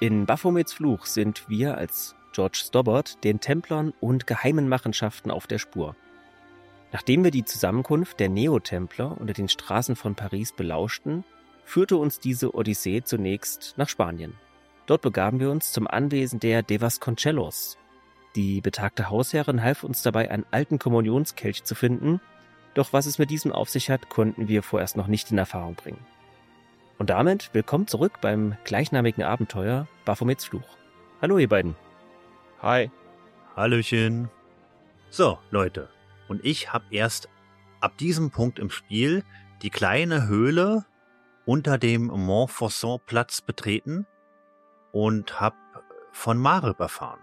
In Baphomets Fluch sind wir als George Stobbart den Templern und geheimen Machenschaften auf der Spur. Nachdem wir die Zusammenkunft der Neotempler unter den Straßen von Paris belauschten, führte uns diese Odyssee zunächst nach Spanien. Dort begaben wir uns zum Anwesen der De Vasconcelos. Die betagte Hausherrin half uns dabei, einen alten Kommunionskelch zu finden, doch was es mit diesem auf sich hat, konnten wir vorerst noch nicht in Erfahrung bringen. Und damit willkommen zurück beim gleichnamigen Abenteuer Baphomets Fluch. Hallo ihr beiden. Hi. Hallöchen. So, Leute. Und ich habe erst ab diesem Punkt im Spiel die kleine Höhle unter dem Montfaucon-Platz betreten und habe von Marib erfahren.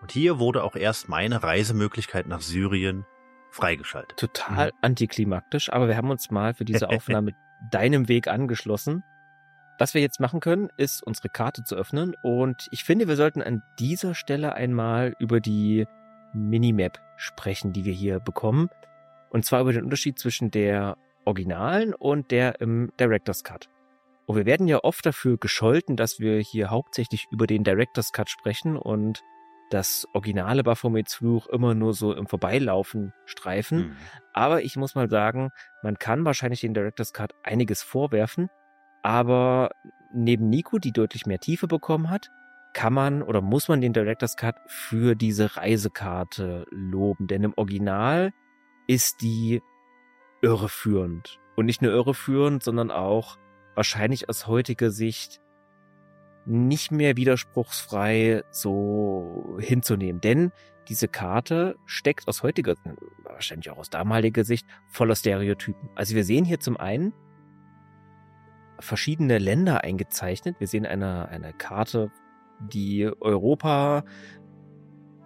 Und hier wurde auch erst meine Reisemöglichkeit nach Syrien freigeschaltet. Total mhm. antiklimaktisch, aber wir haben uns mal für diese Aufnahme deinem Weg angeschlossen. Was wir jetzt machen können, ist unsere Karte zu öffnen und ich finde, wir sollten an dieser Stelle einmal über die Minimap sprechen, die wir hier bekommen. Und zwar über den Unterschied zwischen der originalen und der im Director's Cut. Und wir werden ja oft dafür gescholten, dass wir hier hauptsächlich über den Director's Cut sprechen und das originale Baphomets Fluch immer nur so im Vorbeilaufen streifen. Mhm. Aber ich muss mal sagen, man kann wahrscheinlich den Director's Cut einiges vorwerfen. Aber neben Nico, die deutlich mehr Tiefe bekommen hat, kann man oder muss man den Director's Cut für diese Reisekarte loben. Denn im Original ist die irreführend. Und nicht nur irreführend, sondern auch wahrscheinlich aus heutiger Sicht nicht mehr widerspruchsfrei so hinzunehmen. Denn diese Karte steckt aus heutiger, wahrscheinlich auch aus damaliger Sicht, voller Stereotypen. Also wir sehen hier zum einen verschiedene Länder eingezeichnet. Wir sehen eine, eine Karte, die Europa,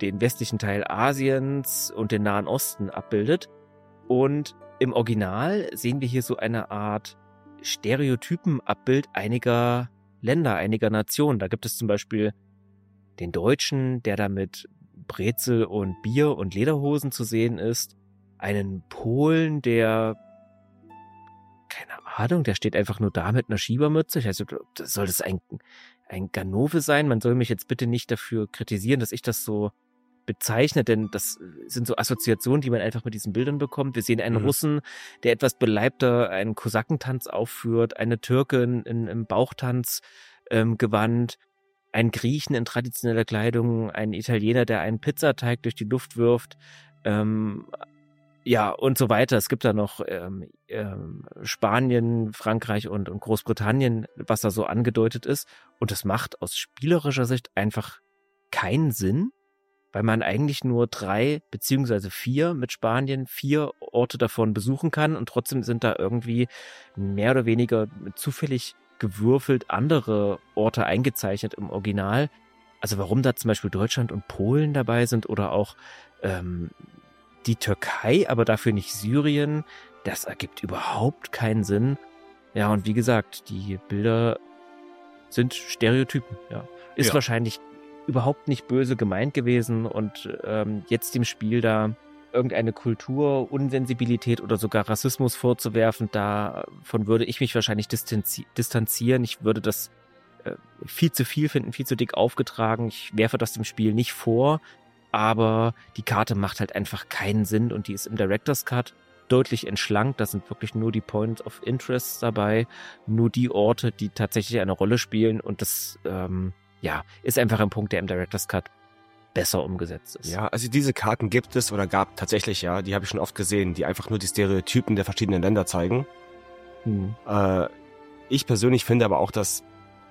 den westlichen Teil Asiens und den Nahen Osten abbildet. Und im Original sehen wir hier so eine Art Stereotypenabbild einiger Länder, einiger Nationen. Da gibt es zum Beispiel den Deutschen, der da mit Brezel und Bier und Lederhosen zu sehen ist. Einen Polen, der keine Ahnung, der steht einfach nur da mit einer Schiebermütze. Ich weiß, soll das ein, ein Ganove sein? Man soll mich jetzt bitte nicht dafür kritisieren, dass ich das so bezeichnet, denn das sind so Assoziationen, die man einfach mit diesen Bildern bekommt. Wir sehen einen mhm. Russen, der etwas beleibter einen Kosakentanz aufführt, eine Türkin in, im Bauchtanz ähm, gewandt, einen Griechen in traditioneller Kleidung, einen Italiener, der einen Pizzateig durch die Luft wirft, ähm, ja, und so weiter. Es gibt da noch ähm, ähm, Spanien, Frankreich und, und Großbritannien, was da so angedeutet ist. Und das macht aus spielerischer Sicht einfach keinen Sinn, weil man eigentlich nur drei beziehungsweise vier mit Spanien, vier Orte davon besuchen kann und trotzdem sind da irgendwie mehr oder weniger zufällig gewürfelt andere Orte eingezeichnet im Original. Also warum da zum Beispiel Deutschland und Polen dabei sind oder auch ähm, die Türkei, aber dafür nicht Syrien, das ergibt überhaupt keinen Sinn. Ja, und wie gesagt, die Bilder sind Stereotypen, ja. Ist ja. wahrscheinlich überhaupt nicht böse gemeint gewesen und ähm, jetzt dem Spiel da irgendeine Kultur, Unsensibilität oder sogar Rassismus vorzuwerfen, davon würde ich mich wahrscheinlich distanzi distanzieren. Ich würde das äh, viel zu viel finden, viel zu dick aufgetragen. Ich werfe das dem Spiel nicht vor, aber die Karte macht halt einfach keinen Sinn und die ist im Director's Cut deutlich entschlankt. Da sind wirklich nur die Points of Interest dabei, nur die Orte, die tatsächlich eine Rolle spielen und das ähm, ja, ist einfach ein Punkt, der im Director's Cut besser umgesetzt ist. Ja, also diese Karten gibt es oder gab tatsächlich, ja, die habe ich schon oft gesehen, die einfach nur die Stereotypen der verschiedenen Länder zeigen. Hm. Äh, ich persönlich finde aber auch, dass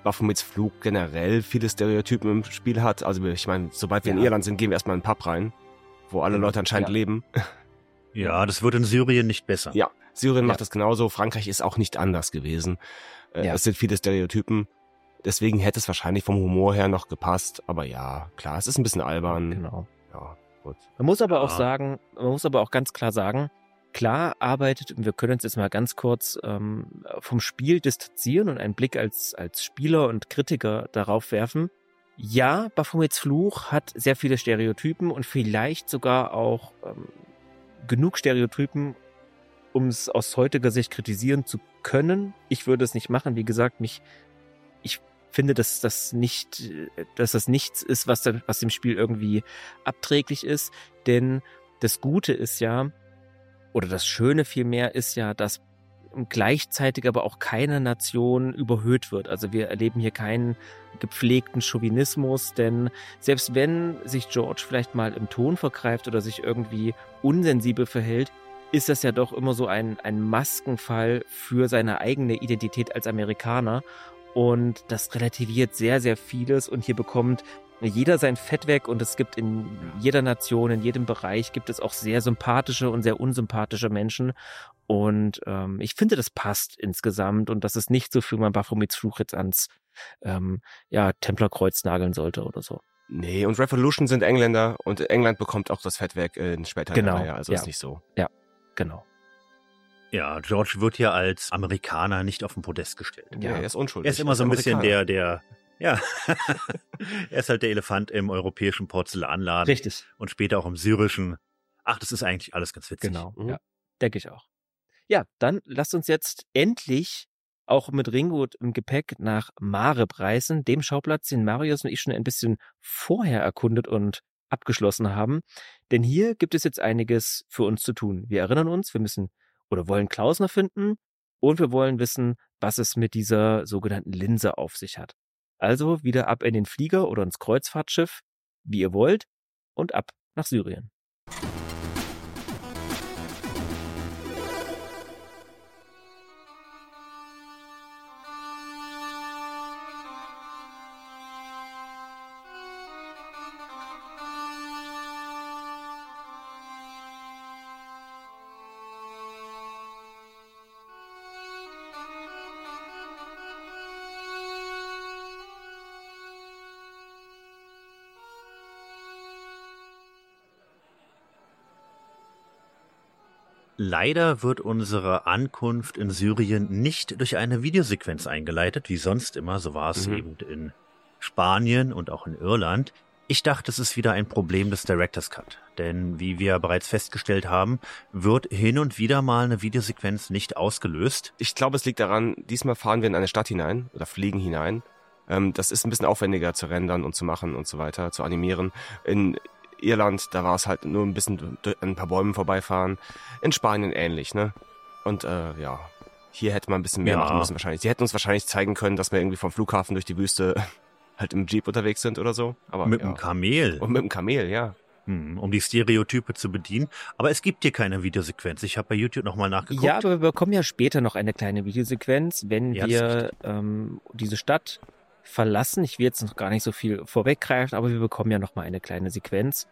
Baphomets Flug generell viele Stereotypen im Spiel hat. Also ich meine, sobald wir ja. in Irland sind, gehen wir erstmal in einen Pub rein, wo alle Leute anscheinend ja. leben. Ja, das wird in Syrien nicht besser. Ja, Syrien ja. macht das genauso. Frankreich ist auch nicht anders gewesen. Äh, es sind viele Stereotypen. Deswegen hätte es wahrscheinlich vom Humor her noch gepasst. Aber ja, klar, es ist ein bisschen albern. Genau. Ja, gut. Man muss aber ja. auch sagen, man muss aber auch ganz klar sagen, klar arbeitet, und wir können uns jetzt mal ganz kurz ähm, vom Spiel distanzieren und einen Blick als, als Spieler und Kritiker darauf werfen. Ja, Baphomets Fluch hat sehr viele Stereotypen und vielleicht sogar auch ähm, genug Stereotypen, um es aus heutiger Sicht kritisieren zu können. Ich würde es nicht machen. Wie gesagt, mich finde, dass das nicht, dass das nichts ist, was, was dem Spiel irgendwie abträglich ist. Denn das Gute ist ja, oder das Schöne vielmehr ist ja, dass gleichzeitig aber auch keine Nation überhöht wird. Also wir erleben hier keinen gepflegten Chauvinismus, denn selbst wenn sich George vielleicht mal im Ton vergreift oder sich irgendwie unsensibel verhält, ist das ja doch immer so ein, ein Maskenfall für seine eigene Identität als Amerikaner. Und das relativiert sehr, sehr vieles. Und hier bekommt jeder sein Fett weg und es gibt in jeder Nation, in jedem Bereich gibt es auch sehr sympathische und sehr unsympathische Menschen. Und ähm, ich finde, das passt insgesamt und das ist nicht so viel, man Baphomets Fluch jetzt ans ähm, ja, Templerkreuz nageln sollte oder so. Nee, und Revolution sind Engländer und England bekommt auch das Fett weg in später genau, Reihe, also ja. ist nicht so. Ja, genau. Ja, George wird ja als Amerikaner nicht auf den Podest gestellt. Ja, er ist unschuldig. Er ist immer so ein bisschen der, der, ja, er ist halt der Elefant im europäischen Porzellanladen Richtig. und später auch im syrischen. Ach, das ist eigentlich alles ganz witzig. Genau. Mhm. Ja, denke ich auch. Ja, dann lasst uns jetzt endlich auch mit Ringo im Gepäck nach Mareb reisen, dem Schauplatz, den Marius und ich schon ein bisschen vorher erkundet und abgeschlossen haben. Denn hier gibt es jetzt einiges für uns zu tun. Wir erinnern uns, wir müssen oder wollen Klausner finden und wir wollen wissen, was es mit dieser sogenannten Linse auf sich hat. Also wieder ab in den Flieger oder ins Kreuzfahrtschiff, wie ihr wollt, und ab nach Syrien. Leider wird unsere Ankunft in Syrien nicht durch eine Videosequenz eingeleitet, wie sonst immer. So war es Mhm. eben in Spanien und auch in Irland. Ich dachte, es ist wieder ein Problem des Director's Cut. Denn wie wir bereits festgestellt haben, wird hin und wieder mal eine Videosequenz nicht ausgelöst. Ich glaube, es liegt daran, diesmal fahren wir in eine Stadt hinein oder fliegen hinein. Ähm, das ist ein bisschen aufwendiger zu rendern und zu machen und so weiter, zu animieren. In Irland, da war es halt nur ein bisschen durch ein paar Bäumen vorbeifahren. In Spanien ähnlich, ne? Und äh, ja, hier hätte man ein bisschen mehr Ja. machen müssen wahrscheinlich. Sie hätten uns wahrscheinlich zeigen können, dass wir irgendwie vom Flughafen durch die Wüste halt im Jeep unterwegs sind oder so. Aber mit ja. dem Kamel. Und mit dem Kamel, ja. Hm, um die Stereotype zu bedienen. Aber es gibt hier keine Videosequenz. Ich habe bei YouTube nochmal nachgeguckt. Ja, aber wir bekommen ja später noch eine kleine Videosequenz, wenn Ja, wir ähm, diese Stadt verlassen. Ich will jetzt noch gar nicht so viel vorweggreifen, aber wir bekommen ja noch mal eine kleine Sequenz,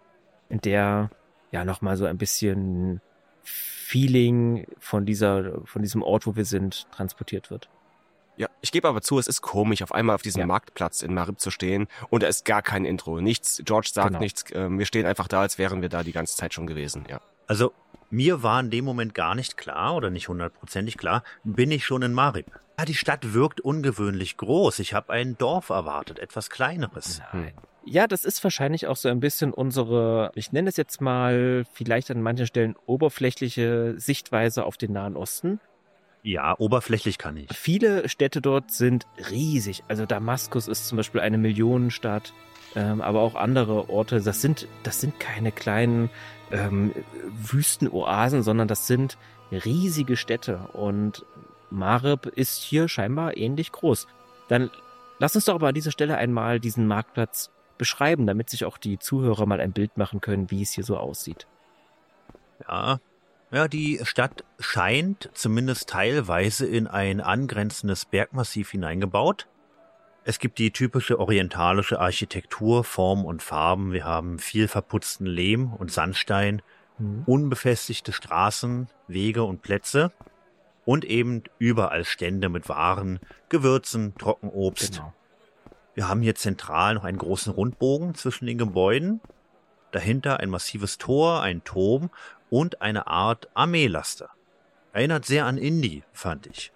in der ja noch mal so ein bisschen Feeling von dieser von diesem Ort, wo wir sind, transportiert wird. Ja, ich gebe aber zu, es ist komisch, auf einmal auf diesem Ja. Marktplatz in Marib zu stehen und da ist gar kein Intro. Nichts, George sagt Genau. nichts, äh, wir stehen einfach da, als wären wir da die ganze Zeit schon gewesen, ja. Also mir war in dem Moment gar nicht klar oder nicht hundertprozentig klar, bin ich schon in Marib. Ja, die Stadt wirkt ungewöhnlich groß. Ich habe ein Dorf erwartet, etwas kleineres. Nein. Ja, das ist wahrscheinlich auch so ein bisschen unsere, ich nenne es jetzt mal vielleicht an manchen Stellen oberflächliche Sichtweise auf den Nahen Osten. Ja, oberflächlich kann ich. Viele Städte dort sind riesig. Also Damaskus ist zum Beispiel eine Millionenstadt, ähm, aber auch andere Orte. Das sind, das sind keine kleinen ähm, Wüstenoasen, sondern das sind riesige Städte. Und Marib ist hier scheinbar ähnlich groß. Dann lass uns doch aber an dieser Stelle einmal diesen Marktplatz beschreiben, damit sich auch die Zuhörer mal ein Bild machen können, wie es hier so aussieht. Ja. Ja, die Stadt scheint zumindest teilweise in ein angrenzendes Bergmassiv hineingebaut. Es gibt die typische orientalische Architektur, Form und Farben. Wir haben viel verputzten Lehm und Sandstein, unbefestigte Straßen, Wege und Plätze und eben überall Stände mit Waren, Gewürzen, Trockenobst. Genau. Wir haben hier zentral noch einen großen Rundbogen zwischen den Gebäuden. Dahinter ein massives Tor, ein Turm und eine Art Armeelaster. Erinnert sehr an Indie, fand ich.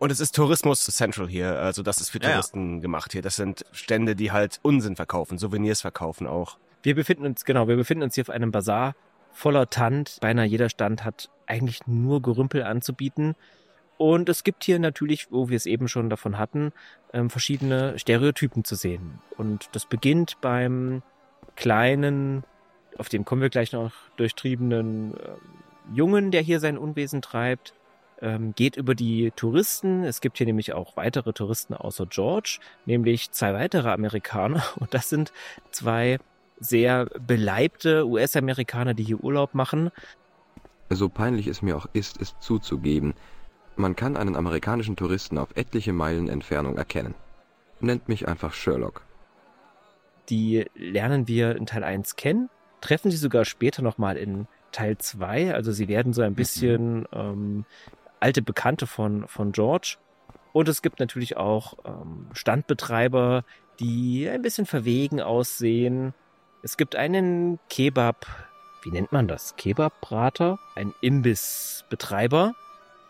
Und es ist Tourismus Central hier, also das ist für Ja, ja. Touristen gemacht hier. Das sind Stände, die halt Unsinn verkaufen, Souvenirs verkaufen auch. Wir befinden uns, genau, wir befinden uns hier auf einem Bazar voller Tant. Beinahe jeder Stand hat eigentlich nur Gerümpel anzubieten. Und es gibt hier natürlich, wo wir es eben schon davon hatten, ähm, verschiedene Stereotypen zu sehen. Und das beginnt beim kleinen, auf den kommen wir gleich noch, durchtriebenen äh, Jungen, der hier sein Unwesen treibt, ähm, geht über die Touristen. Es gibt hier nämlich auch weitere Touristen außer George, nämlich zwei weitere Amerikaner. Und das sind zwei sehr beleibte US-Amerikaner, die hier Urlaub machen. So peinlich es mir auch ist, es zuzugeben, man kann einen amerikanischen Touristen auf etliche Meilen Entfernung erkennen. Nennt mich einfach Sherlock. Die lernen wir in Teil 1 kennen, treffen sie sogar später nochmal in Teil 2. Also sie werden so ein bisschen ähm, alte Bekannte von, von George. Und es gibt natürlich auch ähm, Standbetreiber, die ein bisschen verwegen aussehen. Es gibt einen Kebab, wie nennt man das? Kebabbrater? Ein Imbissbetreiber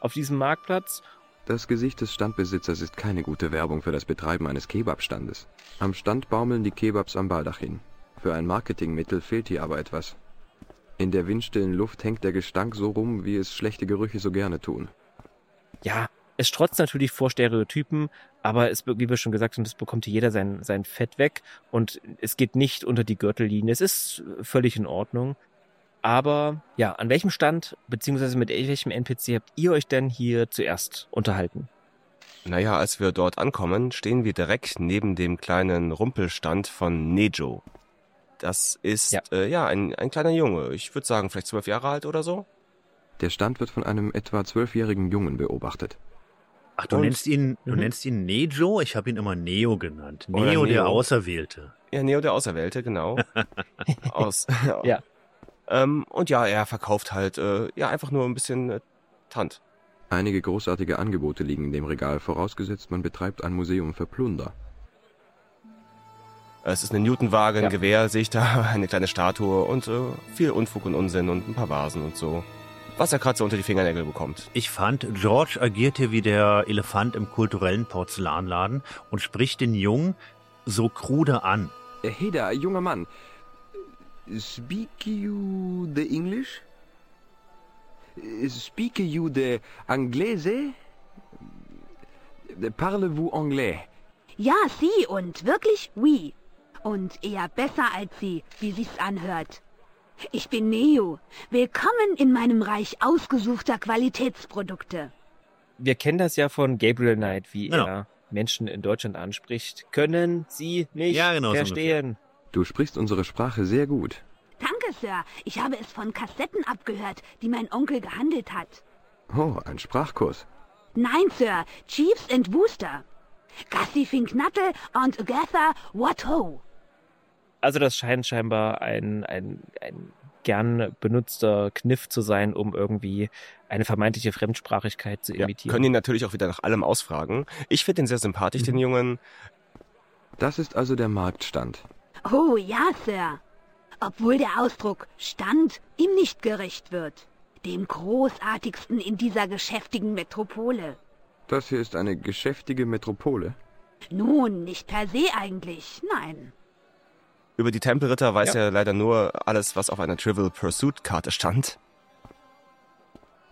auf diesem Marktplatz. Das Gesicht des Standbesitzers ist keine gute Werbung für das Betreiben eines Kebabstandes. Am Stand baumeln die Kebabs am Baldachin. Für ein Marketingmittel fehlt hier aber etwas. In der windstillen Luft hängt der Gestank so rum, wie es schlechte Gerüche so gerne tun. Ja, es strotzt natürlich vor Stereotypen, aber es, wie wir schon gesagt haben, es bekommt hier jeder sein, sein Fett weg und es geht nicht unter die Gürtellinie. Es ist völlig in Ordnung. Aber ja, an welchem Stand beziehungsweise mit welchem NPC habt ihr euch denn hier zuerst unterhalten? Naja, als wir dort ankommen, stehen wir direkt neben dem kleinen Rumpelstand von Nejo. Das ist ja, äh, ja ein, ein kleiner Junge. Ich würde sagen, vielleicht zwölf Jahre alt oder so. Der Stand wird von einem etwa zwölfjährigen Jungen beobachtet. Ach, du Und? nennst ihn, du mhm. nennst ihn Nejo? Ich habe ihn immer Neo genannt. Neo, Neo, der Auserwählte. Ja, Neo der Auserwählte, genau. Aus. ja. Ähm, und ja, er verkauft halt äh, ja einfach nur ein bisschen äh, Tant. Einige großartige Angebote liegen in dem Regal, vorausgesetzt man betreibt ein Museum für Plunder. Es ist eine Newtonwaage, ein ja. Gewehr, sehe ich da, eine kleine Statue und äh, viel Unfug und Unsinn und ein paar Vasen und so. Was er gerade so unter die Fingernägel bekommt. Ich fand, George agiert hier wie der Elefant im kulturellen Porzellanladen und spricht den Jungen so krude an. Hey da, junger Mann, Speak you the English? Speak you the Anglese? Parlez-vous anglais? Ja, Sie und wirklich oui. Und eher besser als Sie, wie sich's anhört. Ich bin Neo. Willkommen in meinem Reich ausgesuchter Qualitätsprodukte. Wir kennen das ja von Gabriel Knight, wie genau. er Menschen in Deutschland anspricht. Können Sie nicht ja, genau, verstehen? So Du sprichst unsere Sprache sehr gut. Danke, Sir. Ich habe es von Kassetten abgehört, die mein Onkel gehandelt hat. Oh, ein Sprachkurs. Nein, Sir. Chiefs and Wooster. Gassi Finknattel und Agatha What Ho. Also das scheint scheinbar ein, ein, ein gern benutzter Kniff zu sein, um irgendwie eine vermeintliche Fremdsprachigkeit zu imitieren. Ja, können ihn natürlich auch wieder nach allem ausfragen. Ich finde ihn sehr sympathisch, mhm. den Jungen. Das ist also der Marktstand. Oh ja, Sir. Obwohl der Ausdruck Stand ihm nicht gerecht wird. Dem großartigsten in dieser geschäftigen Metropole. Das hier ist eine geschäftige Metropole? Nun, nicht per se eigentlich, nein. Über die Tempelritter weiß ja. er leider nur alles, was auf einer Trivial Pursuit Karte stand.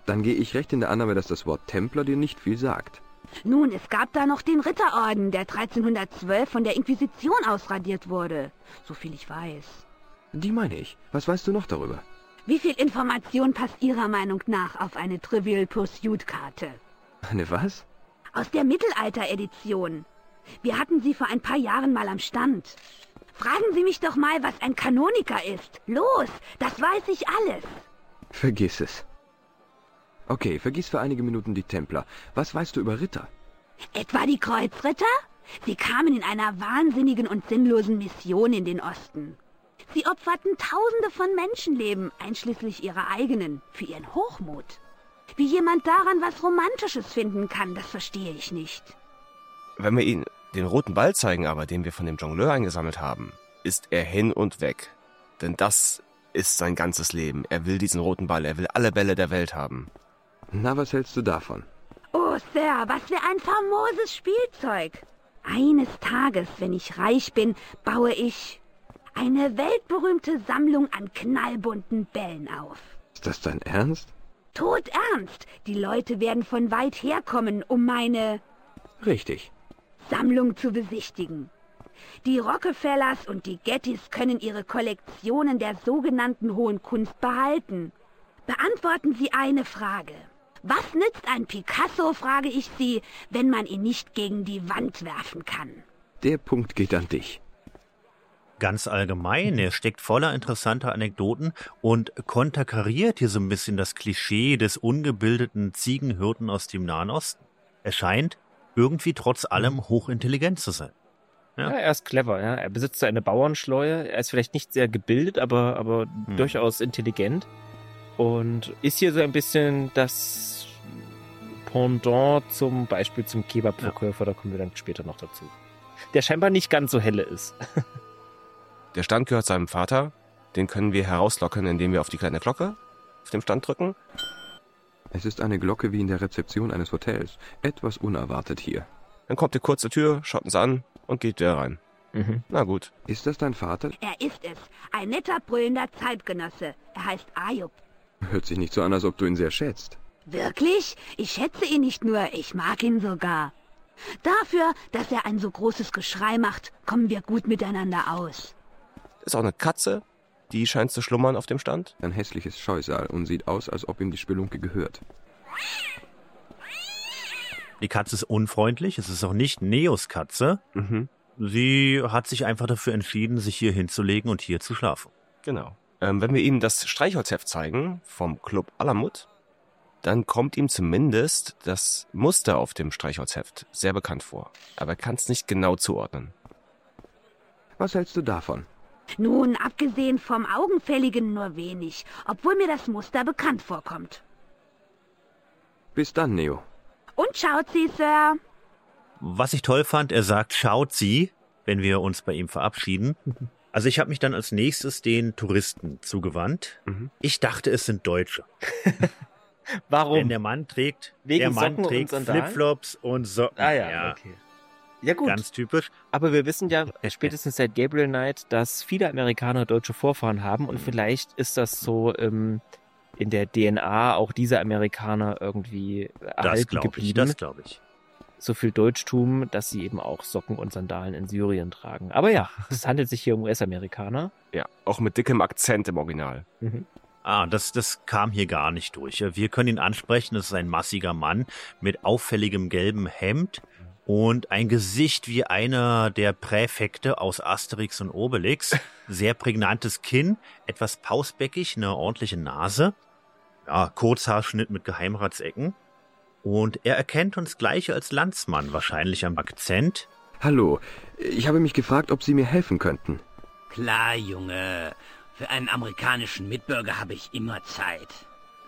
Dann gehe ich recht in der Annahme, dass das Wort Templer dir nicht viel sagt. Nun, es gab da noch den Ritterorden, der 1312 von der Inquisition ausradiert wurde, soviel ich weiß. Die meine ich. Was weißt du noch darüber? Wie viel Information passt Ihrer Meinung nach auf eine Trivial Pursuit Karte? Eine was? Aus der Mittelalter-Edition. Wir hatten sie vor ein paar Jahren mal am Stand. Fragen Sie mich doch mal, was ein Kanoniker ist. Los, das weiß ich alles. Vergiss es. Okay, vergiss für einige Minuten die Templer. Was weißt du über Ritter? Etwa die Kreuzritter? Sie kamen in einer wahnsinnigen und sinnlosen Mission in den Osten. Sie opferten Tausende von Menschenleben, einschließlich ihrer eigenen, für ihren Hochmut. Wie jemand daran was Romantisches finden kann, das verstehe ich nicht. Wenn wir ihn den roten Ball zeigen aber, den wir von dem Jongleur eingesammelt haben, ist er hin und weg. Denn das ist sein ganzes Leben. Er will diesen roten Ball, er will alle Bälle der Welt haben. Na, was hältst du davon? Oh, Sir, was für ein famoses Spielzeug. Eines Tages, wenn ich reich bin, baue ich eine weltberühmte Sammlung an knallbunten Bällen auf. Ist das dein Ernst? Tot ernst. Die Leute werden von weit herkommen, um meine... Richtig. Sammlung zu besichtigen. Die Rockefellers und die Gettys können ihre Kollektionen der sogenannten Hohen Kunst behalten. Beantworten Sie eine Frage. Was nützt ein Picasso, frage ich Sie, wenn man ihn nicht gegen die Wand werfen kann? Der Punkt geht an dich. Ganz allgemein, er steckt voller interessanter Anekdoten und konterkariert hier so ein bisschen das Klischee des ungebildeten Ziegenhirten aus dem Nahen Osten. Er scheint irgendwie trotz allem hochintelligent zu sein. Ja. ja, er ist clever, ja. Er besitzt eine Bauernschleue. Er ist vielleicht nicht sehr gebildet, aber, aber hm. durchaus intelligent. Und ist hier so ein bisschen das Pendant zum Beispiel zum Kebab-Verkäufer, ja. da kommen wir dann später noch dazu. Der scheinbar nicht ganz so helle ist. Der Stand gehört seinem Vater. Den können wir herauslocken, indem wir auf die kleine Glocke auf dem Stand drücken. Es ist eine Glocke wie in der Rezeption eines Hotels. Etwas unerwartet hier. Dann kommt die kurze Tür, schaut uns an und geht wieder rein. Mhm. Na gut. Ist das dein Vater? Er ist es. Ein netter, brüllender Zeitgenosse. Er heißt Ayub. Hört sich nicht so an, als ob du ihn sehr schätzt. Wirklich? Ich schätze ihn nicht nur, ich mag ihn sogar. Dafür, dass er ein so großes Geschrei macht, kommen wir gut miteinander aus. Ist auch eine Katze, die scheint zu schlummern auf dem Stand. Ein hässliches Scheusal und sieht aus, als ob ihm die Spelunke gehört. Die Katze ist unfreundlich, es ist auch nicht Neos Katze. Mhm. Sie hat sich einfach dafür entschieden, sich hier hinzulegen und hier zu schlafen. Genau. Ähm, wenn wir ihm das Streichholzheft zeigen vom Club Alamut, dann kommt ihm zumindest das Muster auf dem Streichholzheft sehr bekannt vor. Aber er kann es nicht genau zuordnen. Was hältst du davon? Nun, abgesehen vom Augenfälligen nur wenig, obwohl mir das Muster bekannt vorkommt. Bis dann, Neo. Und schaut sie, Sir. Was ich toll fand, er sagt schaut sie, wenn wir uns bei ihm verabschieden. Also ich habe mich dann als nächstes den Touristen zugewandt. Mhm. Ich dachte, es sind Deutsche. Warum? Denn der Mann trägt, Wegen der Mann Socken trägt Flipflops und Socken. Ah ja, ja. okay. Ja gut. Ganz typisch. Aber wir wissen ja spätestens seit Gabriel Knight, dass viele Amerikaner deutsche Vorfahren haben und vielleicht ist das so ähm, in der DNA auch dieser Amerikaner irgendwie erhalten das geblieben. Ich, das glaube ich. So viel Deutschtum, dass sie eben auch Socken und Sandalen in Syrien tragen. Aber ja, es handelt sich hier um US-Amerikaner. Ja, auch mit dickem Akzent im Original. Mhm. Ah, das, das kam hier gar nicht durch. Wir können ihn ansprechen, das ist ein massiger Mann mit auffälligem gelbem Hemd und ein Gesicht wie einer der Präfekte aus Asterix und Obelix. Sehr prägnantes Kinn, etwas pausbäckig, eine ordentliche Nase. Ja, Kurzhaarschnitt mit Geheimratsecken. Und er erkennt uns gleich als Landsmann, wahrscheinlich am Akzent. Hallo, ich habe mich gefragt, ob Sie mir helfen könnten. Klar, Junge. Für einen amerikanischen Mitbürger habe ich immer Zeit.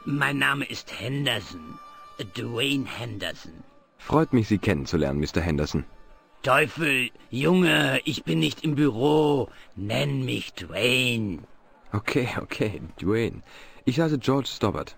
Mein Name ist Henderson. Dwayne Henderson. Freut mich, Sie kennenzulernen, Mr. Henderson. Teufel, Junge, ich bin nicht im Büro. Nenn mich Dwayne. Okay, okay, Dwayne. Ich heiße George Stobbart.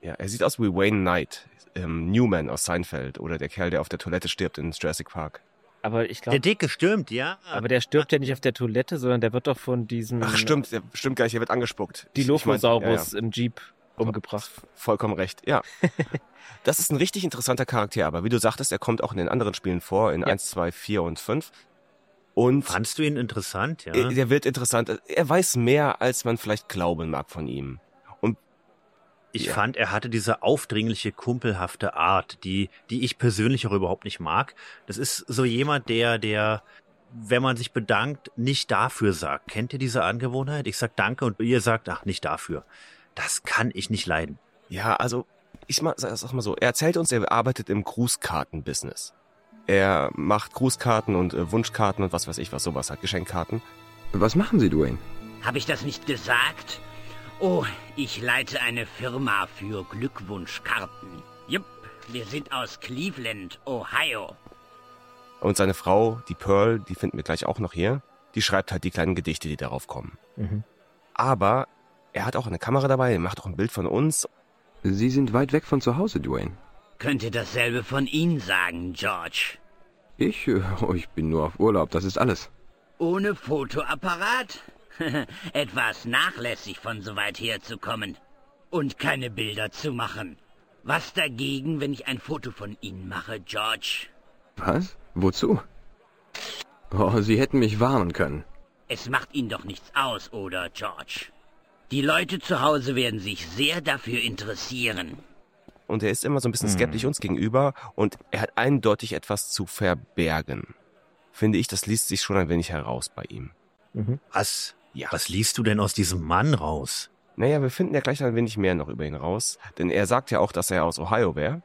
Ja, er sieht aus wie Wayne Knight, ähm, Newman aus Seinfeld oder der Kerl, der auf der Toilette stirbt in Jurassic Park. Aber ich glaube. Der Dicke stürmt, ja. Aber der stirbt ja nicht auf der Toilette, sondern der wird doch von diesen. Ach, stimmt, der stimmt gar nicht, er wird angespuckt. Die Dilophosaurus ja, ja. im Jeep umgebracht. Vollkommen recht, ja. das ist ein richtig interessanter Charakter, aber wie du sagtest, er kommt auch in den anderen Spielen vor, in ja. 1, 2, 4 und 5. Und Fandst du ihn interessant, ja? Er, der wird interessant. Er weiß mehr, als man vielleicht glauben mag von ihm. Ich ja. fand, er hatte diese aufdringliche, kumpelhafte Art, die, die ich persönlich auch überhaupt nicht mag. Das ist so jemand, der, der, wenn man sich bedankt, nicht dafür sagt. Kennt ihr diese Angewohnheit? Ich sag Danke und ihr sagt, ach, nicht dafür. Das kann ich nicht leiden. Ja, also ich mach, sag mal so, er erzählt uns, er arbeitet im Grußkarten-Business. Er macht Grußkarten und äh, Wunschkarten und was weiß ich was, sowas hat, Geschenkkarten. Was machen Sie, Dwayne? Habe ich das nicht gesagt? Oh, ich leite eine Firma für Glückwunschkarten. Jupp, wir sind aus Cleveland, Ohio. Und seine Frau, die Pearl, die finden wir gleich auch noch hier, die schreibt halt die kleinen Gedichte, die darauf kommen. Mhm. Aber er hat auch eine Kamera dabei, er macht auch ein Bild von uns. Sie sind weit weg von zu Hause, Dwayne. Könnte dasselbe von Ihnen sagen, George. Ich, oh, ich bin nur auf Urlaub, das ist alles. Ohne Fotoapparat? Etwas nachlässig von so weit herzukommen. und keine Bilder zu machen. Was dagegen, wenn ich ein Foto von Ihnen mache, George? Was? Wozu? Oh, Sie hätten mich warnen können. Es macht Ihnen doch nichts aus, oder, George? Die Leute zu Hause werden sich sehr dafür interessieren. Und er ist immer so ein bisschen skeptisch hm. uns gegenüber und er hat eindeutig etwas zu verbergen. Finde ich, das liest sich schon ein wenig heraus bei ihm. Mhm. Was? Ja. Was liest du denn aus diesem Mann raus? Naja, wir finden ja gleich ein wenig mehr noch über ihn raus, denn er sagt ja auch, dass er aus Ohio wäre.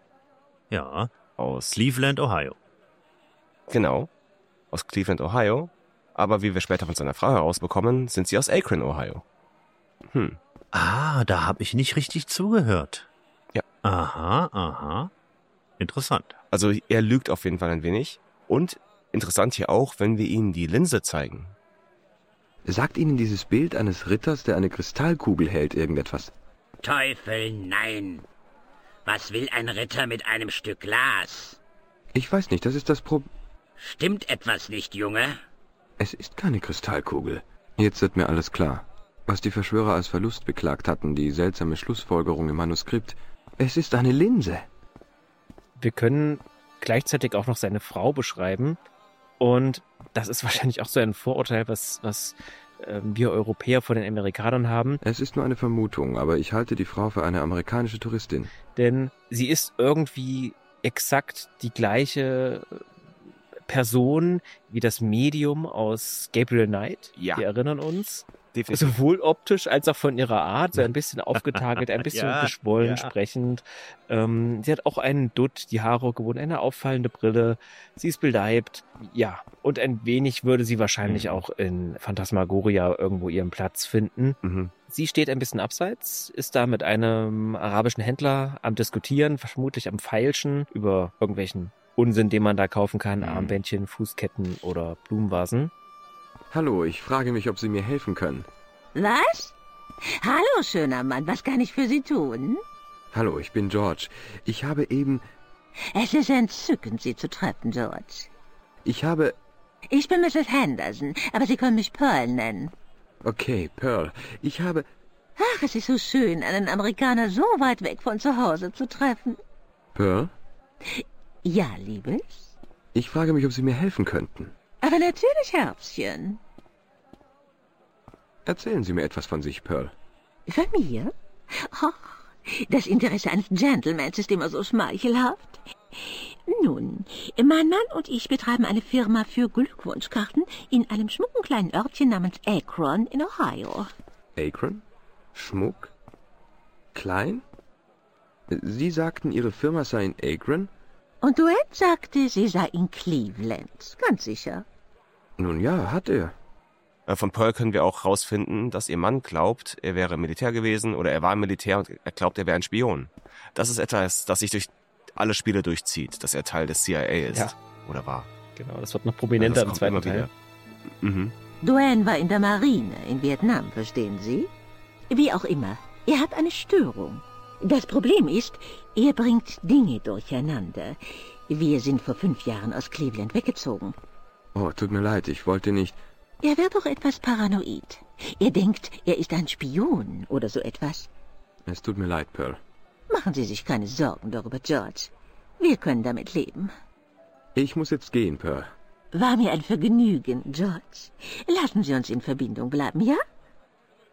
Ja. Aus Cleveland, Ohio. Genau. Aus Cleveland, Ohio. Aber wie wir später von seiner Frau herausbekommen, sind sie aus Akron, Ohio. Hm. Ah, da habe ich nicht richtig zugehört. Ja. Aha, aha. Interessant. Also er lügt auf jeden Fall ein wenig. Und interessant hier auch, wenn wir ihnen die Linse zeigen. Sagt Ihnen dieses Bild eines Ritters, der eine Kristallkugel hält, irgendetwas? Teufel, nein. Was will ein Ritter mit einem Stück Glas? Ich weiß nicht, das ist das Pro... Stimmt etwas nicht, Junge? Es ist keine Kristallkugel. Jetzt wird mir alles klar. Was die Verschwörer als Verlust beklagt hatten, die seltsame Schlussfolgerung im Manuskript. Es ist eine Linse. Wir können gleichzeitig auch noch seine Frau beschreiben. Und das ist wahrscheinlich auch so ein Vorurteil, was, was äh, wir Europäer von den Amerikanern haben. Es ist nur eine Vermutung, aber ich halte die Frau für eine amerikanische Touristin. Denn sie ist irgendwie exakt die gleiche Person wie das Medium aus Gabriel Knight. Ja. Wir erinnern uns. Definitiv. Sowohl optisch als auch von ihrer Art, so ein bisschen aufgetagelt, ein bisschen ja, geschwollen ja. sprechend. Ähm, sie hat auch einen Dutt, die Haare gewohnt, eine auffallende Brille. Sie ist beleibt. Ja, und ein wenig würde sie wahrscheinlich mhm. auch in Phantasmagoria irgendwo ihren Platz finden. Mhm. Sie steht ein bisschen abseits, ist da mit einem arabischen Händler am Diskutieren, vermutlich am Feilschen über irgendwelchen Unsinn, den man da kaufen kann, mhm. Armbändchen, Fußketten oder Blumenvasen. Hallo, ich frage mich, ob Sie mir helfen können. Was? Hallo, schöner Mann, was kann ich für Sie tun? Hallo, ich bin George. Ich habe eben... Es ist entzückend, Sie zu treffen, George. Ich habe... Ich bin Mrs. Henderson, aber Sie können mich Pearl nennen. Okay, Pearl. Ich habe... Ach, es ist so schön, einen Amerikaner so weit weg von zu Hause zu treffen. Pearl? Ja, Liebes? Ich frage mich, ob Sie mir helfen könnten. Aber natürlich, Herzchen. Erzählen Sie mir etwas von sich, Pearl. Von mir? Ach, das Interesse eines Gentlemans ist immer so schmeichelhaft. Nun, mein Mann und ich betreiben eine Firma für Glückwunschkarten in einem schmucken kleinen Örtchen namens Akron in Ohio. Akron? Schmuck? Klein? Sie sagten, Ihre Firma sei in Akron? Und Duett sagte, sie sei in Cleveland. Ganz sicher. Nun ja, hat er. Äh, von Pearl können wir auch rausfinden, dass ihr Mann glaubt, er wäre Militär gewesen oder er war im Militär und er glaubt, er wäre ein Spion. Das ist etwas, das sich durch alle Spiele durchzieht, dass er Teil des CIA ist. Ja. Oder war. Genau, das wird noch prominenter also im zweiten Teil. Mhm. Duane war in der Marine in Vietnam, verstehen Sie? Wie auch immer, er hat eine Störung. Das Problem ist, er bringt Dinge durcheinander. Wir sind vor fünf Jahren aus Cleveland weggezogen. Oh, tut mir leid, ich wollte nicht... Er wird doch etwas paranoid. Er denkt, er ist ein Spion oder so etwas. Es tut mir leid, Pearl. Machen Sie sich keine Sorgen darüber, George. Wir können damit leben. Ich muss jetzt gehen, Pearl. War mir ein Vergnügen, George. Lassen Sie uns in Verbindung bleiben, ja?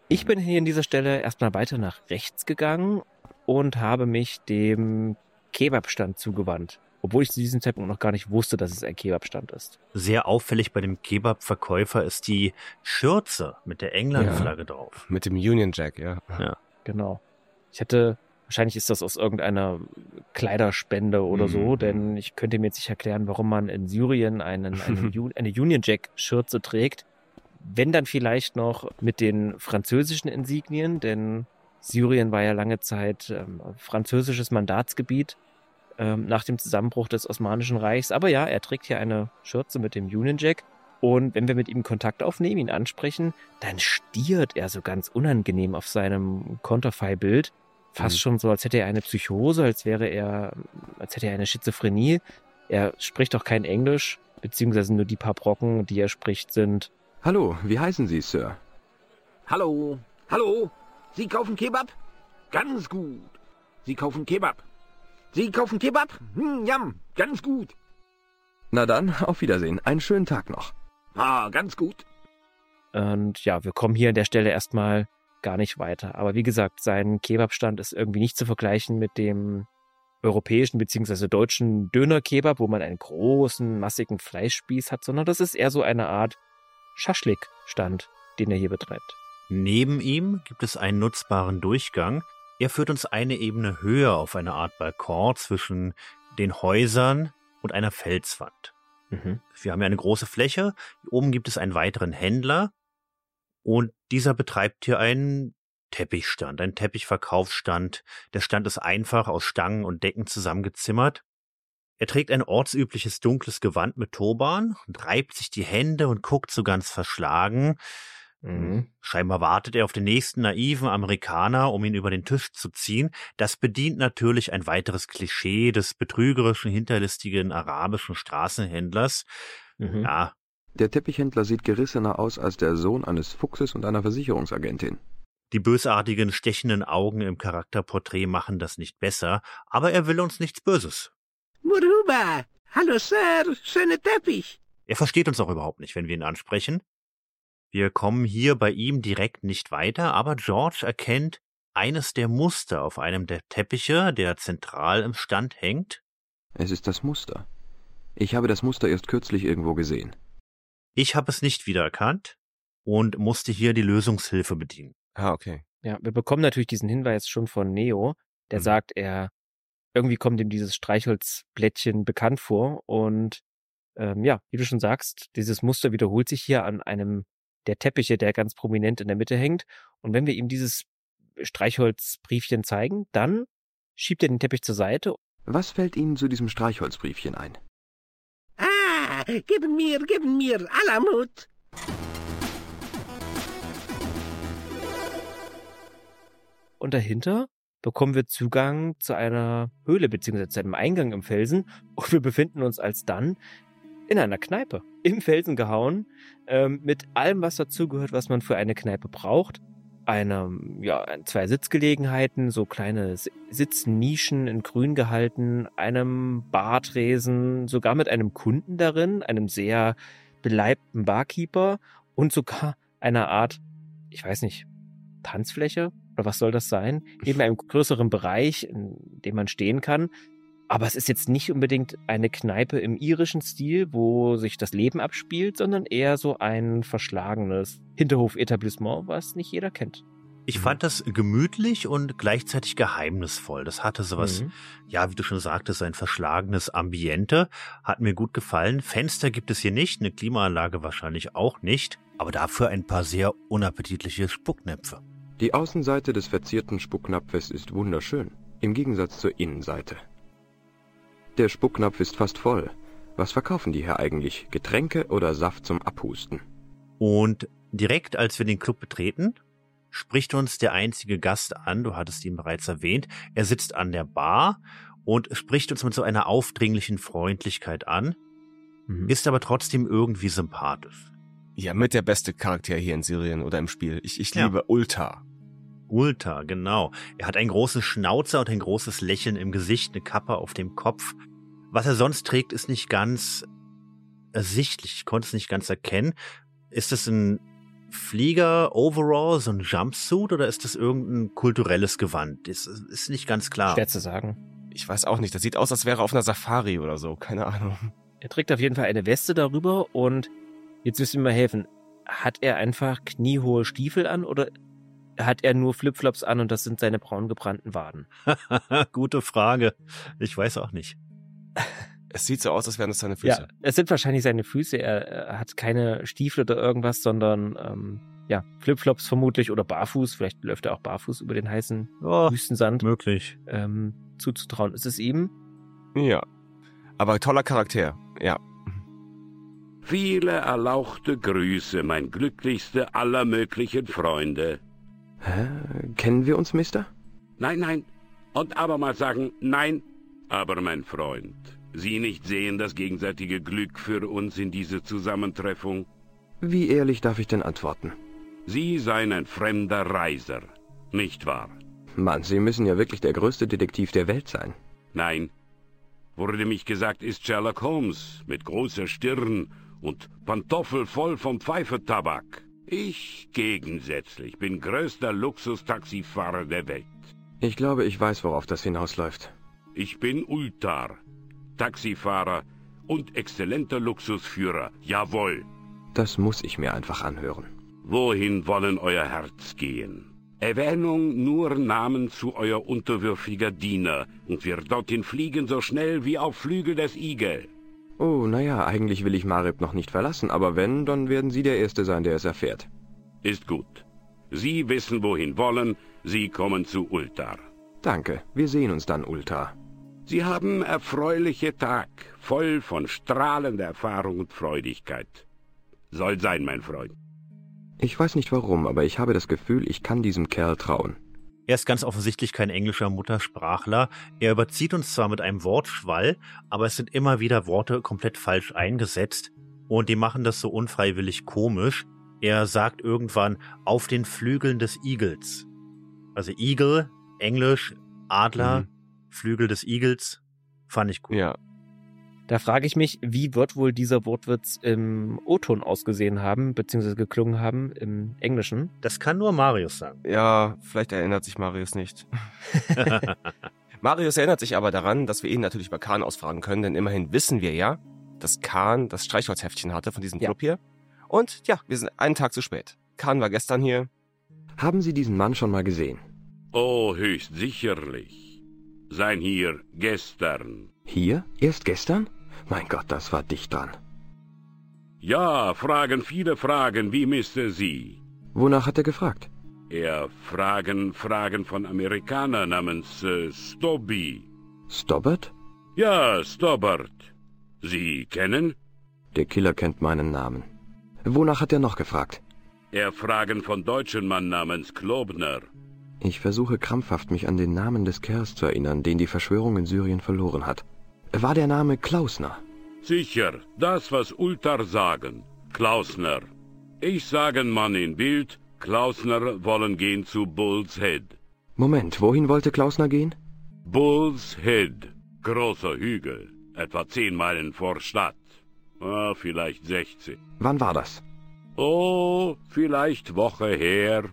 Ich bin hier an dieser Stelle erstmal weiter nach rechts gegangen und habe mich dem Kebabstand zugewandt obwohl ich zu diesem Zeitpunkt noch gar nicht wusste, dass es ein Kebabstand ist. Sehr auffällig bei dem Kebab-Verkäufer ist die Schürze mit der England-Flagge ja. drauf. Mit dem Union Jack, ja. Ja, genau. Ich hätte, wahrscheinlich ist das aus irgendeiner Kleiderspende oder mhm. so, denn ich könnte mir jetzt nicht erklären, warum man in Syrien einen, einen eine Union Jack-Schürze trägt. Wenn dann vielleicht noch mit den französischen Insignien, denn Syrien war ja lange Zeit ähm, französisches Mandatsgebiet ähm, nach dem Zusammenbruch des Osmanischen Reichs. Aber ja, er trägt hier eine Schürze mit dem Union Jack. Und wenn wir mit ihm Kontakt aufnehmen, ihn ansprechen, dann stiert er so ganz unangenehm auf seinem Konterfei-Bild. Fast mhm. schon so, als hätte er eine Psychose, als wäre er, als hätte er eine Schizophrenie. Er spricht auch kein Englisch, beziehungsweise nur die paar Brocken, die er spricht, sind. Hallo, wie heißen Sie, Sir? Hallo, hallo, Sie kaufen Kebab? ganz gut. Sie kaufen Kebab. Sie kaufen Kebab? Hm, jam, ganz gut. Na dann, auf Wiedersehen. Einen schönen Tag noch. Ah, ganz gut. Und ja, wir kommen hier an der Stelle erstmal gar nicht weiter. Aber wie gesagt, sein Kebabstand ist irgendwie nicht zu vergleichen mit dem europäischen bzw. deutschen Döner-Kebab, wo man einen großen, massigen Fleischspieß hat, sondern das ist eher so eine Art Schaschlik-Stand, den er hier betreibt. Neben ihm gibt es einen nutzbaren Durchgang. Er führt uns eine Ebene höher auf eine Art Balkon zwischen den Häusern und einer Felswand. Mhm. Wir haben ja eine große Fläche. Oben gibt es einen weiteren Händler und dieser betreibt hier einen Teppichstand, einen Teppichverkaufsstand. Der Stand ist einfach aus Stangen und Decken zusammengezimmert. Er trägt ein ortsübliches dunkles Gewand mit Turban und reibt sich die Hände und guckt so ganz verschlagen. Mhm. Scheinbar wartet er auf den nächsten naiven Amerikaner, um ihn über den Tisch zu ziehen. Das bedient natürlich ein weiteres Klischee des betrügerischen, hinterlistigen arabischen Straßenhändlers. Mhm. Ja. Der Teppichhändler sieht gerissener aus als der Sohn eines Fuchses und einer Versicherungsagentin. Die bösartigen, stechenden Augen im Charakterporträt machen das nicht besser, aber er will uns nichts Böses. Muruba! Hallo, Sir! Schöne Teppich! Er versteht uns auch überhaupt nicht, wenn wir ihn ansprechen. Wir kommen hier bei ihm direkt nicht weiter, aber George erkennt eines der Muster auf einem der Teppiche, der zentral im Stand hängt. Es ist das Muster. Ich habe das Muster erst kürzlich irgendwo gesehen. Ich habe es nicht wiedererkannt und musste hier die Lösungshilfe bedienen. Ah, okay. Ja, wir bekommen natürlich diesen Hinweis schon von Neo, der mhm. sagt, er irgendwie kommt ihm dieses Streichholzblättchen bekannt vor und ähm, ja, wie du schon sagst, dieses Muster wiederholt sich hier an einem der Teppiche, der ganz prominent in der Mitte hängt. Und wenn wir ihm dieses Streichholzbriefchen zeigen, dann schiebt er den Teppich zur Seite. Was fällt Ihnen zu diesem Streichholzbriefchen ein? Ah, gib mir, gib mir, Alamut. Und dahinter bekommen wir Zugang zu einer Höhle beziehungsweise zu einem Eingang im Felsen und wir befinden uns alsdann in einer Kneipe, im Felsen gehauen, ähm, mit allem, was dazugehört, was man für eine Kneipe braucht. Eine, ja, zwei Sitzgelegenheiten, so kleine Sitznischen in grün gehalten, einem Bartresen, sogar mit einem Kunden darin, einem sehr beleibten Barkeeper und sogar einer Art, ich weiß nicht, Tanzfläche oder was soll das sein? Eben einem größeren Bereich, in dem man stehen kann, aber es ist jetzt nicht unbedingt eine Kneipe im irischen Stil, wo sich das Leben abspielt, sondern eher so ein verschlagenes Hinterhof-Etablissement, was nicht jeder kennt. Ich mhm. fand das gemütlich und gleichzeitig geheimnisvoll. Das hatte sowas, mhm. ja, wie du schon sagtest, ein verschlagenes Ambiente. Hat mir gut gefallen. Fenster gibt es hier nicht, eine Klimaanlage wahrscheinlich auch nicht, aber dafür ein paar sehr unappetitliche Spucknäpfe. Die Außenseite des verzierten Spucknapfes ist wunderschön, im Gegensatz zur Innenseite. Der Spucknapf ist fast voll. Was verkaufen die hier eigentlich? Getränke oder Saft zum Abhusten? Und direkt als wir den Club betreten, spricht uns der einzige Gast an, du hattest ihn bereits erwähnt. Er sitzt an der Bar und spricht uns mit so einer aufdringlichen Freundlichkeit an, mhm. ist aber trotzdem irgendwie sympathisch. Ja, mit der beste Charakter hier in Syrien oder im Spiel. Ich, ich liebe ja. Ulta. Ulta, genau. Er hat einen großen Schnauzer und ein großes Lächeln im Gesicht, eine Kappe auf dem Kopf. Was er sonst trägt, ist nicht ganz ersichtlich. Ich konnte es nicht ganz erkennen. Ist es ein Flieger, Overall, so ein Jumpsuit oder ist das irgendein kulturelles Gewand? Ist, ist nicht ganz klar. Schwer zu sagen. Ich weiß auch nicht. Das sieht aus, als wäre er auf einer Safari oder so. Keine Ahnung. Er trägt auf jeden Fall eine Weste darüber und jetzt müssen wir mal helfen. Hat er einfach kniehohe Stiefel an oder hat er nur Flipflops an und das sind seine braun gebrannten Waden? Gute Frage. Ich weiß auch nicht. Es sieht so aus, als wären es seine Füße. Ja, es sind wahrscheinlich seine Füße. Er, er hat keine Stiefel oder irgendwas, sondern ähm, ja, Flipflops vermutlich oder barfuß. Vielleicht läuft er auch barfuß über den heißen oh, Wüstensand. Möglich. Ähm, zuzutrauen. Ist es ihm? Ja. Aber toller Charakter, ja. Viele erlauchte Grüße, mein glücklichster aller möglichen Freunde. Hä? Kennen wir uns, Mister? Nein, nein. Und abermals sagen, nein, aber mein Freund, Sie nicht sehen das gegenseitige Glück für uns in diese Zusammentreffung? Wie ehrlich darf ich denn antworten? Sie seien ein fremder Reiser, nicht wahr? Mann, Sie müssen ja wirklich der größte Detektiv der Welt sein. Nein. Wurde mich gesagt, ist Sherlock Holmes mit großer Stirn und Pantoffel voll vom Pfeifetabak. Ich gegensätzlich bin größter Luxustaxifahrer der Welt. Ich glaube, ich weiß, worauf das hinausläuft. Ich bin Ultar, Taxifahrer und exzellenter Luxusführer, jawohl. Das muss ich mir einfach anhören. Wohin wollen euer Herz gehen? Erwähnung nur Namen zu euer unterwürfiger Diener und wir dorthin fliegen so schnell wie auf Flügel des Igel. Oh, naja, eigentlich will ich Marib noch nicht verlassen, aber wenn, dann werden Sie der Erste sein, der es erfährt. Ist gut. Sie wissen, wohin wollen, Sie kommen zu Ultar. Danke, wir sehen uns dann, Ultar. Sie haben erfreuliche Tag, voll von strahlender Erfahrung und Freudigkeit. Soll sein, mein Freund. Ich weiß nicht warum, aber ich habe das Gefühl, ich kann diesem Kerl trauen. Er ist ganz offensichtlich kein englischer Muttersprachler. Er überzieht uns zwar mit einem Wortschwall, aber es sind immer wieder Worte komplett falsch eingesetzt und die machen das so unfreiwillig komisch. Er sagt irgendwann auf den Flügeln des Igels. Also Igel, Englisch, Adler, mhm. Flügel des Igels, fand ich gut. Ja, da frage ich mich, wie wird wohl dieser Wortwitz im O-Ton ausgesehen haben, beziehungsweise geklungen haben im Englischen? Das kann nur Marius sagen. Ja, vielleicht erinnert sich Marius nicht. Marius erinnert sich aber daran, dass wir ihn natürlich über Kahn ausfragen können, denn immerhin wissen wir ja, dass Kahn das Streichholzheftchen hatte von diesem ja. Club hier. Und ja, wir sind einen Tag zu spät. Kahn war gestern hier. Haben Sie diesen Mann schon mal gesehen? Oh, höchst sicherlich. Sein hier gestern. Hier? Erst gestern? Mein Gott, das war dicht dran. Ja, fragen viele Fragen, wie Mr. Sie. Wonach hat er gefragt? Er fragen Fragen von Amerikaner namens äh, Stobby. Stobbert? Ja, Stobbert. Sie kennen? Der Killer kennt meinen Namen. Wonach hat er noch gefragt? Er fragen von deutschen Mann namens Klobner. Ich versuche krampfhaft, mich an den Namen des Kerls zu erinnern, den die Verschwörung in Syrien verloren hat war der Name Klausner. Sicher, das, was Ultar sagen. Klausner. Ich sagen Mann in Bild, Klausner wollen gehen zu Bull's Head. Moment, wohin wollte Klausner gehen? Bull's Head. Großer Hügel. Etwa zehn Meilen vor Stadt. Ah, vielleicht sechzehn. Wann war das? Oh, vielleicht Woche her.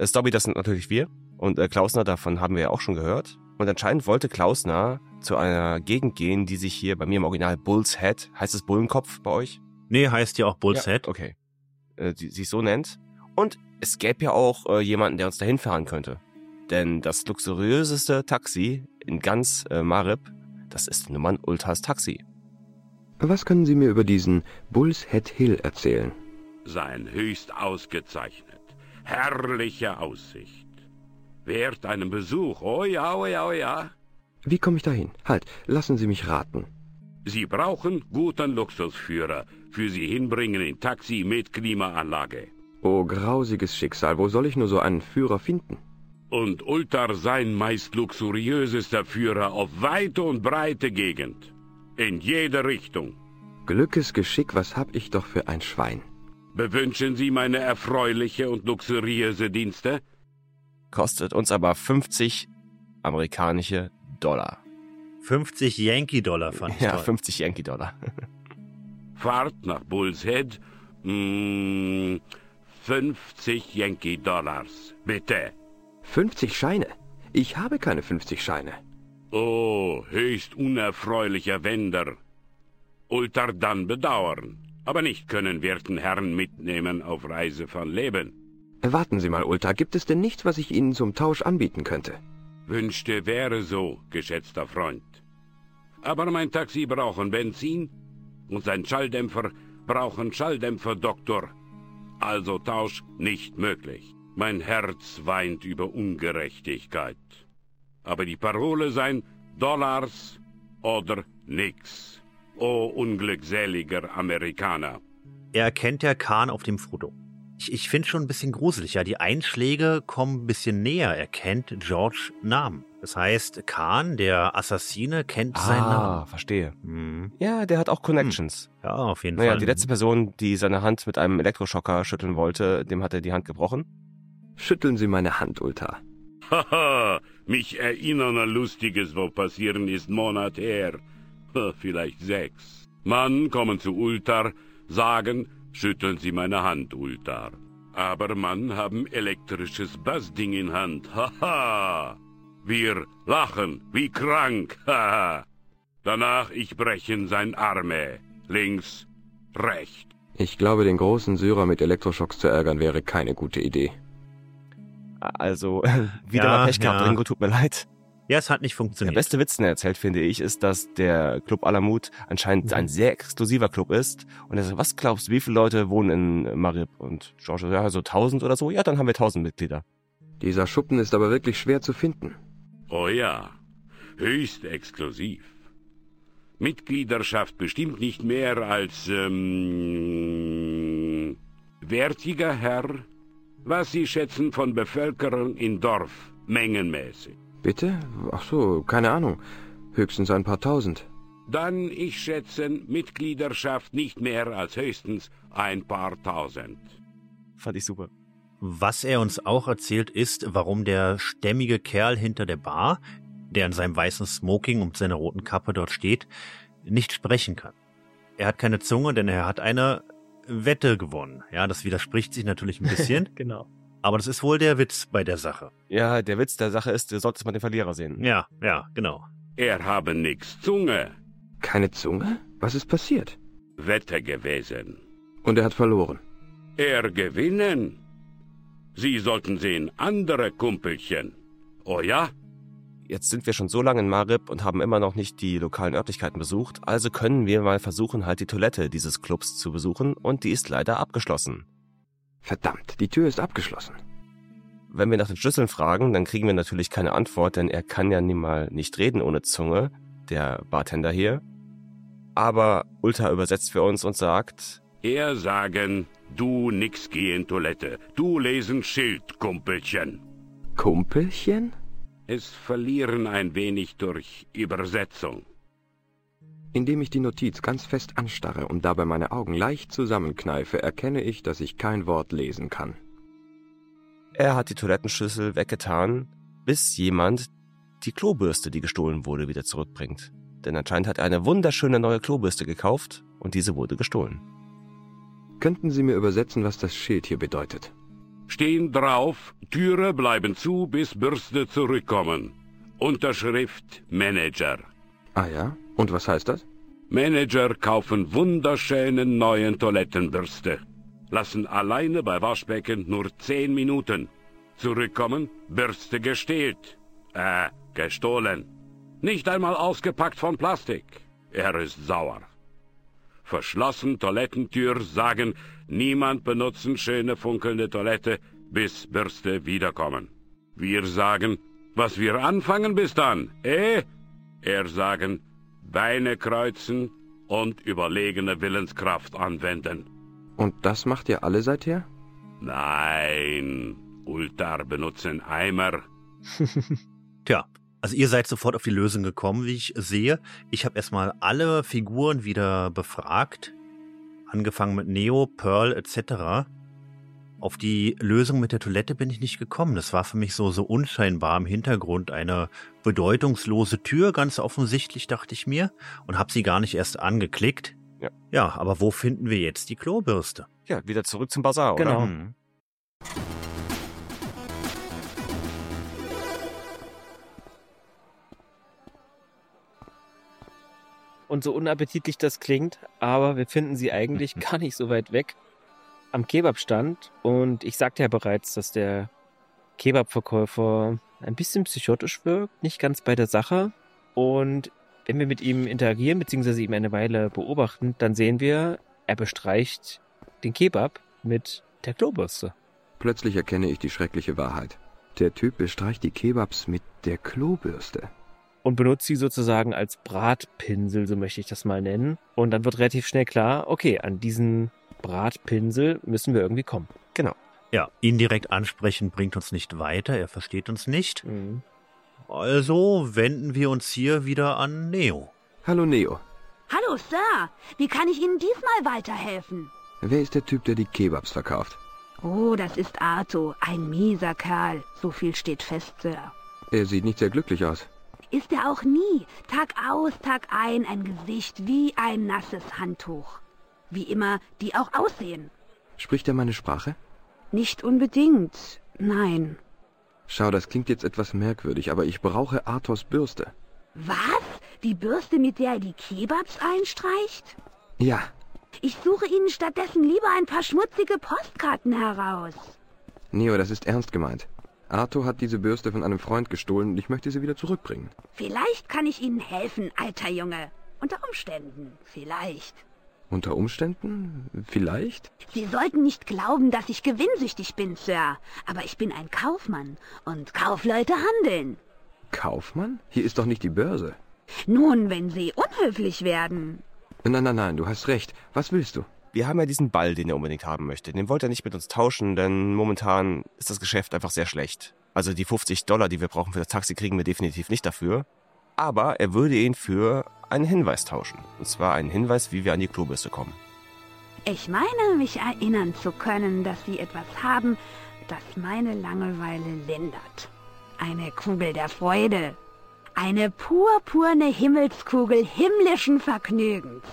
Äh, Stobby, das sind natürlich wir. Und äh, Klausner, davon haben wir ja auch schon gehört. Und anscheinend wollte Klausner zu einer Gegend gehen, die sich hier bei mir im Original Bull's Head, heißt es Bullenkopf bei euch? Nee, heißt ja auch Bull's ja, Head. Okay. Äh, die sich so nennt. Und es gäbe ja auch äh, jemanden, der uns dahin fahren könnte. Denn das luxuriöseste Taxi in ganz äh, Marib, das ist Nummern Ultras Taxi. Was können Sie mir über diesen Bull's Head Hill erzählen? Sein höchst ausgezeichnet. Herrliche Aussicht. Wert einen Besuch. Oh ja, oh ja, oh ja. Wie komme ich dahin? Halt, lassen Sie mich raten. Sie brauchen guten Luxusführer. Für Sie hinbringen in Taxi mit Klimaanlage. Oh, grausiges Schicksal. Wo soll ich nur so einen Führer finden? Und Ultar sein meist luxuriösester Führer auf weite und breite Gegend. In jede Richtung. Glückes Geschick, was hab ich doch für ein Schwein. Bewünschen Sie meine erfreuliche und luxuriöse Dienste? Kostet uns aber 50 amerikanische Dollar. 50 Yankee-Dollar fand ich Ja, toll. 50 Yankee-Dollar. Fahrt nach Bull's Head. Mh, 50 Yankee-Dollars, bitte. 50 Scheine? Ich habe keine 50 Scheine. Oh, höchst unerfreulicher Wender. Ultar dann bedauern, aber nicht können werten Herren mitnehmen auf Reise von Leben. Warten Sie mal, Ultar, gibt es denn nichts, was ich Ihnen zum Tausch anbieten könnte? Wünschte wäre so, geschätzter Freund. Aber mein Taxi brauchen Benzin und sein Schalldämpfer brauchen Schalldämpfer, Doktor. Also Tausch nicht möglich. Mein Herz weint über Ungerechtigkeit. Aber die Parole sein Dollars oder nix. O unglückseliger Amerikaner. Er erkennt ja Kahn auf dem Foto. Ich, ich finde schon ein bisschen gruselig. Ja, die Einschläge kommen ein bisschen näher. Er kennt George Namen. Das heißt, Khan, der Assassine, kennt ah, seinen Namen. Ah, verstehe. Hm. Ja, der hat auch Connections. Hm. Ja, auf jeden naja, Fall. Die letzte Person, die seine Hand mit einem Elektroschocker schütteln wollte, dem hat er die Hand gebrochen. Schütteln Sie meine Hand, Ulta. Haha, mich erinnern an Lustiges, wo passieren ist Monat her. Vielleicht sechs. Mann kommen zu Ultar, sagen, schütteln Sie meine Hand, Ultar. Aber Mann haben elektrisches Bassding in Hand. Haha. Wir lachen wie krank. Haha. Danach ich brechen sein Arme. Links, rechts. Ich glaube, den großen Syrer mit Elektroschocks zu ärgern wäre keine gute Idee. Also, wieder ja, mal Pech gehabt, ja. Ringo, tut mir leid. Ja, es hat nicht funktioniert. Der beste Witz, den er erzählt, finde ich, ist, dass der Club Alamut anscheinend mhm. ein sehr exklusiver Club ist. Und er sagt, was glaubst du, wie viele Leute wohnen in Marib? Und George, ja, so tausend oder so. Ja, dann haben wir tausend Mitglieder. Dieser Schuppen ist aber wirklich schwer zu finden. Oh ja, höchst exklusiv. Mitgliederschaft bestimmt nicht mehr als, ähm, wertiger Herr, was Sie schätzen von Bevölkerung in Dorf, mengenmäßig? Bitte? Ach so, keine Ahnung. Höchstens ein paar tausend. Dann, ich schätze, Mitgliederschaft nicht mehr als höchstens ein paar tausend. Fand ich super. Was er uns auch erzählt ist, warum der stämmige Kerl hinter der Bar, der in seinem weißen Smoking und seiner roten Kappe dort steht, nicht sprechen kann. Er hat keine Zunge, denn er hat eine Wette gewonnen. Ja, das widerspricht sich natürlich ein bisschen. genau. Aber das ist wohl der Witz bei der Sache. Ja, der Witz der Sache ist, du solltest mal den Verlierer sehen. Ja, ja, genau. Er habe nix Zunge. Keine Zunge? Was ist passiert? Wette gewesen. Und er hat verloren. Er gewinnen. Sie sollten sehen, andere Kumpelchen. Oh ja? Jetzt sind wir schon so lange in Marib und haben immer noch nicht die lokalen Örtlichkeiten besucht, also können wir mal versuchen, halt die Toilette dieses Clubs zu besuchen und die ist leider abgeschlossen. Verdammt, die Tür ist abgeschlossen. Wenn wir nach den Schlüsseln fragen, dann kriegen wir natürlich keine Antwort, denn er kann ja mal nicht reden ohne Zunge, der Bartender hier. Aber Ulta übersetzt für uns und sagt, er sagen, du nix gehen Toilette, du lesen Schild, Kumpelchen. Kumpelchen? Es verlieren ein wenig durch Übersetzung. Indem ich die Notiz ganz fest anstarre und dabei meine Augen leicht zusammenkneife, erkenne ich, dass ich kein Wort lesen kann. Er hat die Toilettenschüssel weggetan, bis jemand die Klobürste, die gestohlen wurde, wieder zurückbringt. Denn anscheinend hat er eine wunderschöne neue Klobürste gekauft und diese wurde gestohlen. Könnten Sie mir übersetzen, was das Schild hier bedeutet? stehen drauf, Türe bleiben zu, bis Bürste zurückkommen. Unterschrift Manager. Ah ja? Und was heißt das? Manager kaufen wunderschöne neuen Toilettenbürste. Lassen alleine bei Waschbecken nur zehn Minuten. Zurückkommen, Bürste gestehlt. Äh, gestohlen. Nicht einmal ausgepackt von Plastik. Er ist sauer. Verschlossen Toilettentür sagen, Niemand benutzen schöne funkelnde Toilette, bis Bürste wiederkommen. Wir sagen, was wir anfangen bis dann, eh? Er sagen, Beine kreuzen und überlegene Willenskraft anwenden. Und das macht ihr alle seither? Nein, Ultar benutzen Eimer. Tja, also ihr seid sofort auf die Lösung gekommen, wie ich sehe. Ich habe erstmal alle Figuren wieder befragt, angefangen mit Neo, Pearl etc. Auf die Lösung mit der Toilette bin ich nicht gekommen. Das war für mich so, so unscheinbar im Hintergrund eine bedeutungslose Tür, ganz offensichtlich, dachte ich mir, und habe sie gar nicht erst angeklickt. Ja. ja, aber wo finden wir jetzt die Klobürste? Ja, wieder zurück zum Bazar, oder? Genau. Mhm. Und so unappetitlich das klingt, aber wir finden sie eigentlich gar nicht so weit weg am Kebabstand. Und ich sagte ja bereits, dass der Kebabverkäufer ein bisschen psychotisch wirkt, nicht ganz bei der Sache. Und wenn wir mit ihm interagieren, beziehungsweise ihm eine Weile beobachten, dann sehen wir, er bestreicht den Kebab mit der Klobürste. Plötzlich erkenne ich die schreckliche Wahrheit. Der Typ bestreicht die Kebabs mit der Klobürste und benutzt sie sozusagen als Bratpinsel, so möchte ich das mal nennen. Und dann wird relativ schnell klar, okay, an diesen Bratpinsel müssen wir irgendwie kommen. Genau. Ja, ihn direkt ansprechen bringt uns nicht weiter, er versteht uns nicht. Mhm. Also wenden wir uns hier wieder an Neo. Hallo Neo. Hallo Sir, wie kann ich Ihnen diesmal weiterhelfen? Wer ist der Typ, der die Kebabs verkauft? Oh, das ist Arto, ein mieser Kerl. So viel steht fest, Sir. Er sieht nicht sehr glücklich aus. Ist er auch nie. Tag aus, Tag ein, ein Gesicht wie ein nasses Handtuch. Wie immer die auch aussehen. Spricht er meine Sprache? Nicht unbedingt. Nein. Schau, das klingt jetzt etwas merkwürdig, aber ich brauche Arthurs Bürste. Was? Die Bürste, mit der er die Kebabs einstreicht? Ja. Ich suche Ihnen stattdessen lieber ein paar schmutzige Postkarten heraus. Neo, das ist ernst gemeint. Arthur hat diese Bürste von einem Freund gestohlen und ich möchte sie wieder zurückbringen. Vielleicht kann ich Ihnen helfen, alter Junge. Unter Umständen. Vielleicht. Unter Umständen? Vielleicht? Sie sollten nicht glauben, dass ich gewinnsüchtig bin, Sir. Aber ich bin ein Kaufmann. Und Kaufleute handeln. Kaufmann? Hier ist doch nicht die Börse. Nun, wenn Sie unhöflich werden. Nein, nein, nein, du hast recht. Was willst du? Wir haben ja diesen Ball, den er unbedingt haben möchte. Den wollte er nicht mit uns tauschen, denn momentan ist das Geschäft einfach sehr schlecht. Also die 50 Dollar, die wir brauchen für das Taxi, kriegen wir definitiv nicht dafür. Aber er würde ihn für einen Hinweis tauschen. Und zwar einen Hinweis, wie wir an die Klobürste kommen. Ich meine, mich erinnern zu können, dass Sie etwas haben, das meine Langeweile lindert. Eine Kugel der Freude. Eine purpurne Himmelskugel himmlischen Vergnügens.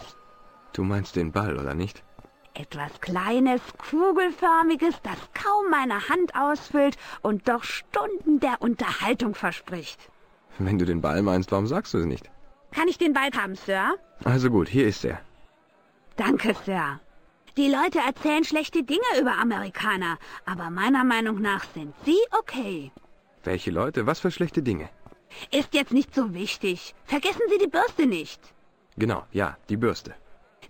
Du meinst den Ball, oder nicht? Etwas Kleines, Kugelförmiges, das kaum meine Hand ausfüllt und doch Stunden der Unterhaltung verspricht. Wenn du den Ball meinst, warum sagst du es nicht? Kann ich den Ball haben, Sir? Also gut, hier ist er. Danke, Sir. Die Leute erzählen schlechte Dinge über Amerikaner, aber meiner Meinung nach sind sie okay. Welche Leute? Was für schlechte Dinge? Ist jetzt nicht so wichtig. Vergessen Sie die Bürste nicht. Genau, ja, die Bürste.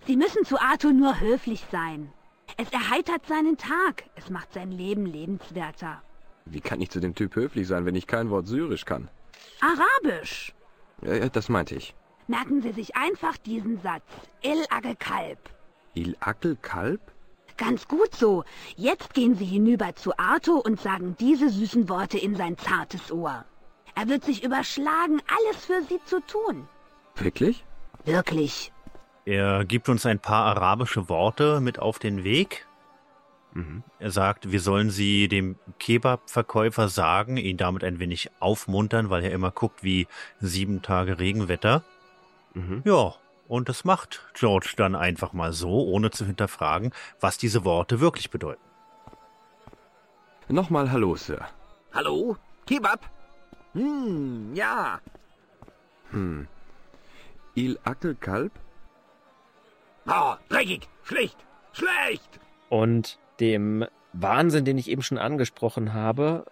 Sie müssen zu Arthur nur höflich sein. Es erheitert seinen Tag. Es macht sein Leben lebenswerter. Wie kann ich zu dem Typ höflich sein, wenn ich kein Wort Syrisch kann? Arabisch. Ja, ja, das meinte ich. Merken Sie sich einfach diesen Satz. Il Kalb. Il Akel Kalb? Ganz gut so. Jetzt gehen Sie hinüber zu Arthur und sagen diese süßen Worte in sein zartes Ohr. Er wird sich überschlagen, alles für Sie zu tun. Wirklich? Wirklich. Er gibt uns ein paar arabische Worte mit auf den Weg. Er sagt, wir sollen sie dem Kebab-Verkäufer sagen, ihn damit ein wenig aufmuntern, weil er immer guckt wie sieben Tage Regenwetter. Mhm. Ja, und das macht George dann einfach mal so, ohne zu hinterfragen, was diese Worte wirklich bedeuten. Nochmal Hallo, Sir. Hallo? Kebab? Hm, ja. Hm. Il Akel Kalb? Oh, dreckig, schlecht, schlecht. Und dem Wahnsinn, den ich eben schon angesprochen habe,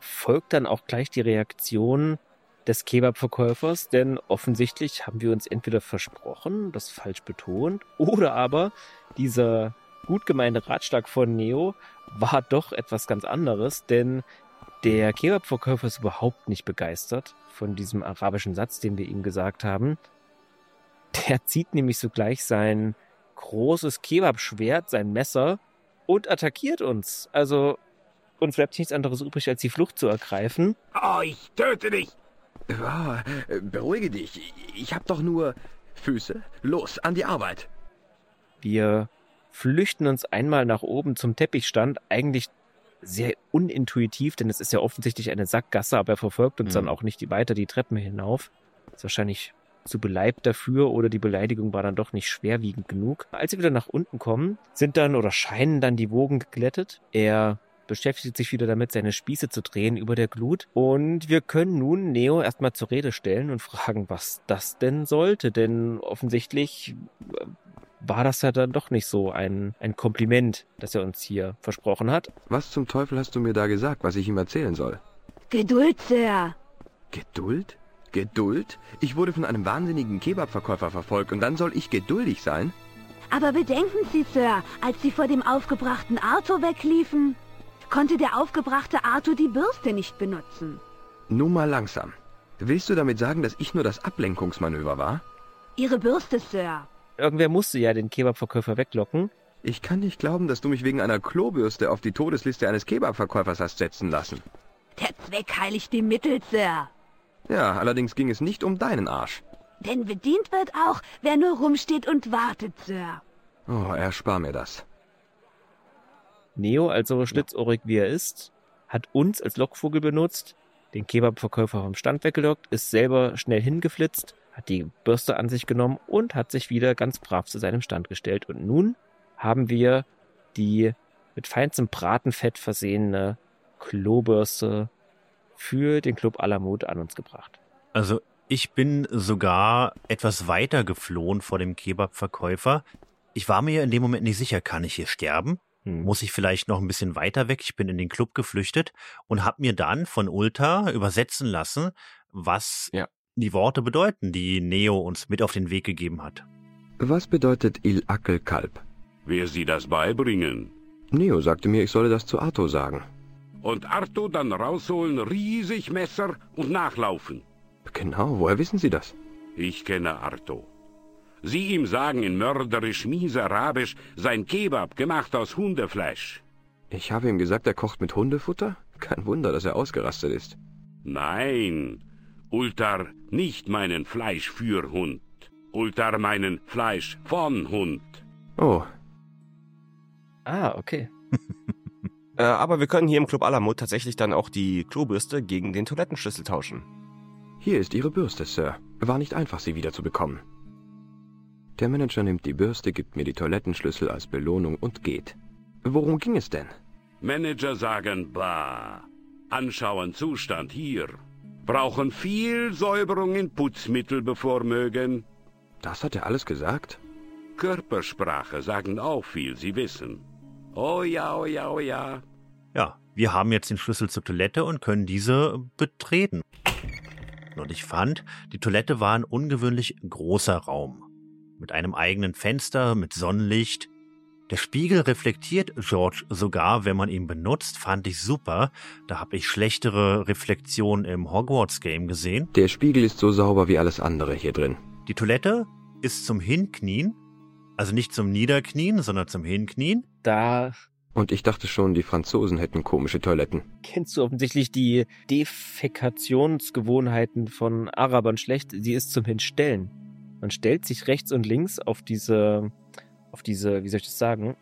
folgt dann auch gleich die Reaktion des Kebab-Verkäufers, denn offensichtlich haben wir uns entweder versprochen, das falsch betont, oder aber dieser gut gemeinte Ratschlag von Neo war doch etwas ganz anderes, denn der Kebab-Verkäufer ist überhaupt nicht begeistert von diesem arabischen Satz, den wir ihm gesagt haben. Der zieht nämlich sogleich sein großes Kebabschwert, sein Messer und attackiert uns. Also uns bleibt nichts anderes übrig, als die Flucht zu ergreifen. Oh, ich töte dich. Ah, beruhige dich. Ich hab doch nur Füße. Los, an die Arbeit. Wir flüchten uns einmal nach oben zum Teppichstand, eigentlich sehr unintuitiv, denn es ist ja offensichtlich eine Sackgasse, aber er verfolgt uns Mhm. dann auch nicht weiter die Treppen hinauf. Ist wahrscheinlich zu beleibt dafür oder die Beleidigung war dann doch nicht schwerwiegend genug. Als wir wieder nach unten kommen, sind dann oder scheinen dann die Wogen geglättet. Er beschäftigt sich wieder damit, seine Spieße zu drehen über der Glut. Und wir können nun Neo erstmal zur Rede stellen und fragen, was das denn sollte. Denn offensichtlich äh, war das ja dann doch nicht so ein, ein Kompliment, das er uns hier versprochen hat. Was zum Teufel hast du mir da gesagt, was ich ihm erzählen soll? Geduld, Sir. Geduld? Geduld? Ich wurde von einem wahnsinnigen Kebabverkäufer verfolgt und dann soll ich geduldig sein? Aber bedenken Sie, Sir, als Sie vor dem aufgebrachten Arthur wegliefen, konnte der aufgebrachte Arthur die Bürste nicht benutzen. Nun mal langsam. Willst du damit sagen, dass ich nur das Ablenkungsmanöver war? Ihre Bürste, Sir. Irgendwer musste ja den Kebabverkäufer weglocken. Ich kann nicht glauben, dass du mich wegen einer Klobürste auf die Todesliste eines Kebabverkäufers hast setzen lassen. Der Zweck heiligt die Mittel, Sir. Ja, allerdings ging es nicht um deinen Arsch. Denn bedient wird auch, wer nur rumsteht und wartet, Sir. Oh, erspar mir das. Neo, also schlitzohrig wie er ist, hat uns als Lockvogel benutzt, den Kebabverkäufer vom Stand weggelockt, ist selber schnell hingeflitzt, hat die Bürste an sich genommen und hat sich wieder ganz brav zu seinem Stand gestellt. Und nun haben wir die mit feinstem Bratenfett versehene Klobürste für den Club Alamut an uns gebracht. Also ich bin sogar etwas weiter geflohen vor dem Kebabverkäufer. Ich war mir in dem Moment nicht sicher, kann ich hier sterben? Hm. Muss ich vielleicht noch ein bisschen weiter weg? Ich bin in den Club geflüchtet und habe mir dann von Ulta übersetzen lassen, was ja. die Worte bedeuten, die Neo uns mit auf den Weg gegeben hat. Was bedeutet Il Akel Kalb? Wer Sie das beibringen? Neo sagte mir, ich solle das zu Arto sagen. Und Arto dann rausholen, riesig Messer und nachlaufen. Genau, woher wissen Sie das? Ich kenne Arto. Sie ihm sagen in mörderisch mies Arabisch sein Kebab gemacht aus Hundefleisch. Ich habe ihm gesagt, er kocht mit Hundefutter? Kein Wunder, dass er ausgerastet ist. Nein, Ultar nicht meinen Fleisch für Hund. Ultar meinen Fleisch von Hund. Oh. Ah, okay. Äh, aber wir können hier im Club Alamut tatsächlich dann auch die Klobürste gegen den Toilettenschlüssel tauschen. Hier ist Ihre Bürste, Sir. War nicht einfach, sie wiederzubekommen. Der Manager nimmt die Bürste, gibt mir die Toilettenschlüssel als Belohnung und geht. Worum ging es denn? Manager sagen Bah. Anschauen Zustand hier. Brauchen viel Säuberung in Putzmittel bevormögen. Das hat er alles gesagt? Körpersprache sagen auch viel, Sie wissen. Oh ja, oh ja, oh ja. Ja, wir haben jetzt den Schlüssel zur Toilette und können diese betreten. Und ich fand, die Toilette war ein ungewöhnlich großer Raum mit einem eigenen Fenster, mit Sonnenlicht. Der Spiegel reflektiert George sogar, wenn man ihn benutzt, fand ich super. Da habe ich schlechtere Reflexionen im Hogwarts-Game gesehen. Der Spiegel ist so sauber wie alles andere hier drin. Die Toilette ist zum Hinknien, also nicht zum Niederknien, sondern zum Hinknien. Da und ich dachte schon, die Franzosen hätten komische Toiletten. Kennst du offensichtlich die Defekationsgewohnheiten von Arabern schlecht? Sie ist zum Hinstellen. Man stellt sich rechts und links auf diese, auf diese, wie soll ich das sagen,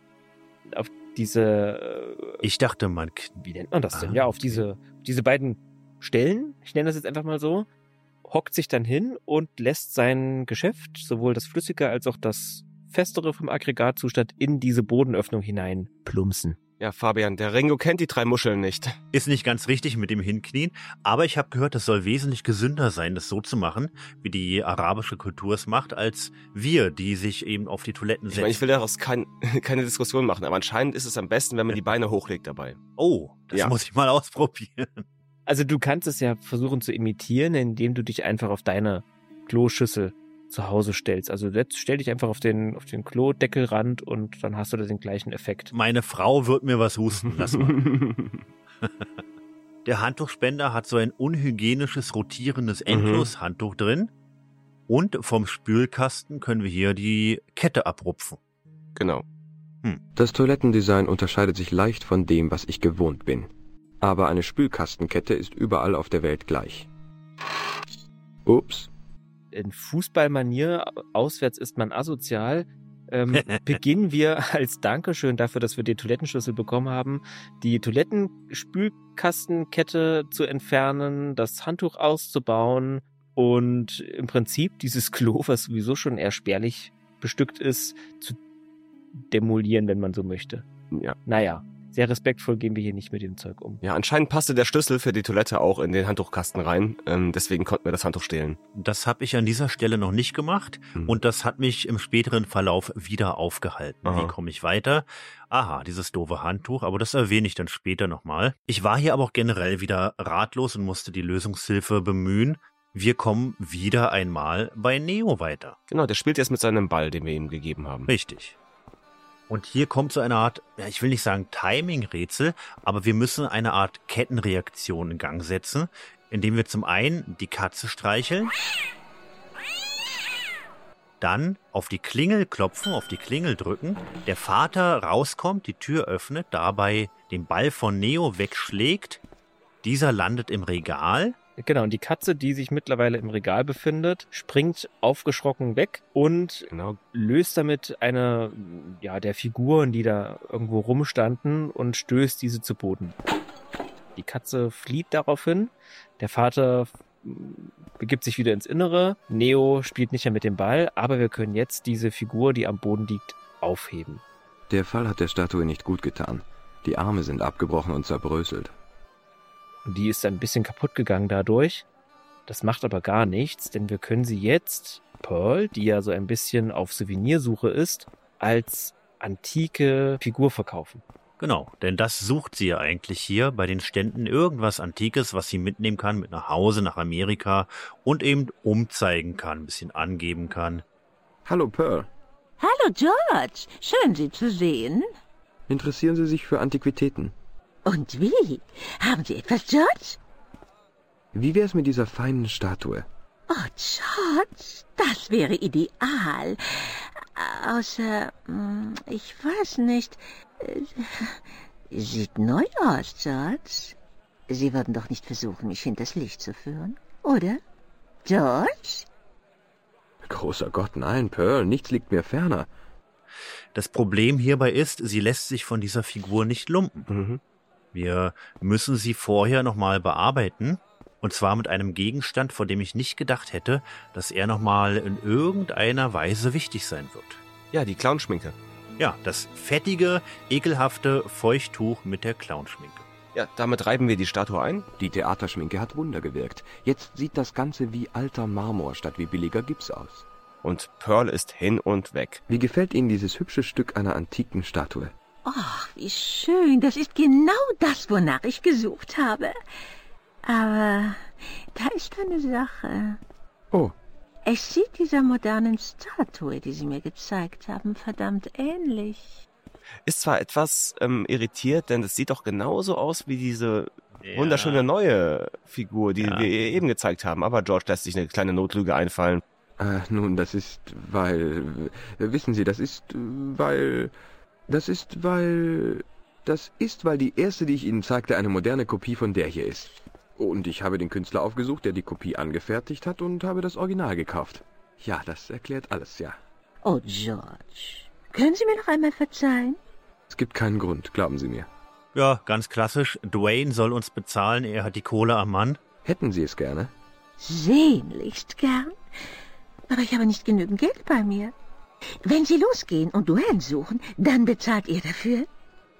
auf diese. Äh, ich dachte, man. Wie nennt man das denn? Ah, ja, auf diese, diese beiden Stellen, ich nenne das jetzt einfach mal so, hockt sich dann hin und lässt sein Geschäft, sowohl das Flüssige als auch das Festere vom Aggregatzustand, in diese Bodenöffnung hinein plumpsen. Ja, Fabian, der Ringo kennt die drei Muscheln nicht. Ist nicht ganz richtig mit dem Hinknien, aber ich habe gehört, es soll wesentlich gesünder sein, das so zu machen, wie die arabische Kultur es macht, als wir, die sich eben auf die Toiletten setzen. Ich, mein, ich will daraus kein, keine Diskussion machen, aber anscheinend ist es am besten, wenn man die Beine hochlegt dabei. Oh, das ja. muss ich mal ausprobieren. Also du kannst es ja versuchen zu imitieren, indem du dich einfach auf deine Kloschüssel zu Hause stellst. Also jetzt stell dich einfach auf den, auf den Klodeckelrand und dann hast du da den gleichen Effekt. Meine Frau wird mir was husten lassen. Der Handtuchspender hat so ein unhygienisches, rotierendes mhm. Endloshandtuch mhm. drin. Und vom Spülkasten können wir hier die Kette abrupfen. Genau. Hm. Das Toilettendesign unterscheidet sich leicht von dem, was ich gewohnt bin. Aber eine Spülkastenkette ist überall auf der Welt gleich. Ups in Fußballmanier, auswärts ist man asozial, ähm, beginnen wir als Dankeschön dafür, dass wir den Toilettenschlüssel bekommen haben, die Toilettenspülkastenkette zu entfernen, das Handtuch auszubauen und im Prinzip dieses Klo, was sowieso schon eher spärlich bestückt ist, zu demolieren, wenn man so möchte. Ja. Naja, sehr respektvoll gehen wir hier nicht mit dem Zeug um. Ja, anscheinend passte der Schlüssel für die Toilette auch in den Handtuchkasten rein. Ähm, deswegen konnten wir das Handtuch stehlen. Das habe ich an dieser Stelle noch nicht gemacht hm. und das hat mich im späteren Verlauf wieder aufgehalten. Aha. Wie komme ich weiter? Aha, dieses doofe Handtuch, aber das erwähne ich dann später nochmal. Ich war hier aber auch generell wieder ratlos und musste die Lösungshilfe bemühen. Wir kommen wieder einmal bei Neo weiter. Genau, der spielt jetzt mit seinem Ball, den wir ihm gegeben haben. Richtig. Und hier kommt so eine Art, ja, ich will nicht sagen Timing-Rätsel, aber wir müssen eine Art Kettenreaktion in Gang setzen, indem wir zum einen die Katze streicheln, dann auf die Klingel klopfen, auf die Klingel drücken, der Vater rauskommt, die Tür öffnet, dabei den Ball von Neo wegschlägt, dieser landet im Regal, Genau, und die Katze, die sich mittlerweile im Regal befindet, springt aufgeschrocken weg und genau. löst damit eine ja, der Figuren, die da irgendwo rumstanden und stößt diese zu Boden. Die Katze flieht daraufhin. Der Vater begibt sich wieder ins Innere. Neo spielt nicht mehr mit dem Ball, aber wir können jetzt diese Figur, die am Boden liegt, aufheben. Der Fall hat der Statue nicht gut getan. Die Arme sind abgebrochen und zerbröselt. Die ist ein bisschen kaputt gegangen dadurch. Das macht aber gar nichts, denn wir können sie jetzt, Pearl, die ja so ein bisschen auf Souvenirsuche ist, als antike Figur verkaufen. Genau, denn das sucht sie ja eigentlich hier bei den Ständen irgendwas Antikes, was sie mitnehmen kann mit nach Hause, nach Amerika und eben umzeigen kann, ein bisschen angeben kann. Hallo Pearl. Hallo George, schön Sie zu sehen. Interessieren Sie sich für Antiquitäten? Und wie? Haben Sie etwas, George? Wie wär's mit dieser feinen Statue? Oh, George, das wäre ideal. Außer, hm, ich weiß nicht. Äh, sieht neu aus, George. Sie würden doch nicht versuchen, mich hinters Licht zu führen, oder? George? Großer Gott, nein, Pearl, nichts liegt mir ferner. Das Problem hierbei ist, sie lässt sich von dieser Figur nicht lumpen. Mhm. Wir müssen sie vorher nochmal bearbeiten. Und zwar mit einem Gegenstand, von dem ich nicht gedacht hätte, dass er nochmal in irgendeiner Weise wichtig sein wird. Ja, die Clownschminke. Ja, das fettige, ekelhafte Feuchttuch mit der Clownschminke. Ja, damit reiben wir die Statue ein. Die Theaterschminke hat Wunder gewirkt. Jetzt sieht das Ganze wie alter Marmor statt wie billiger Gips aus. Und Pearl ist hin und weg. Wie gefällt Ihnen dieses hübsche Stück einer antiken Statue? Ach, wie schön. Das ist genau das, wonach ich gesucht habe. Aber da ist eine Sache. Oh. Es sieht dieser modernen Statue, die Sie mir gezeigt haben, verdammt ähnlich. Ist zwar etwas ähm, irritiert, denn es sieht doch genauso aus wie diese ja. wunderschöne neue Figur, die ja. wir eben gezeigt haben. Aber George lässt sich eine kleine Notlüge einfallen. Äh, nun, das ist, weil... Wissen Sie, das ist, weil... Das ist, weil... Das ist, weil die erste, die ich Ihnen zeigte, eine moderne Kopie von der hier ist. Und ich habe den Künstler aufgesucht, der die Kopie angefertigt hat und habe das Original gekauft. Ja, das erklärt alles, ja. Oh, George. Können Sie mir noch einmal verzeihen? Es gibt keinen Grund, glauben Sie mir. Ja, ganz klassisch. Dwayne soll uns bezahlen, er hat die Kohle am Mann. Hätten Sie es gerne? Sehnlichst gern. Aber ich habe nicht genügend Geld bei mir. Wenn Sie losgehen und Duane suchen, dann bezahlt ihr dafür.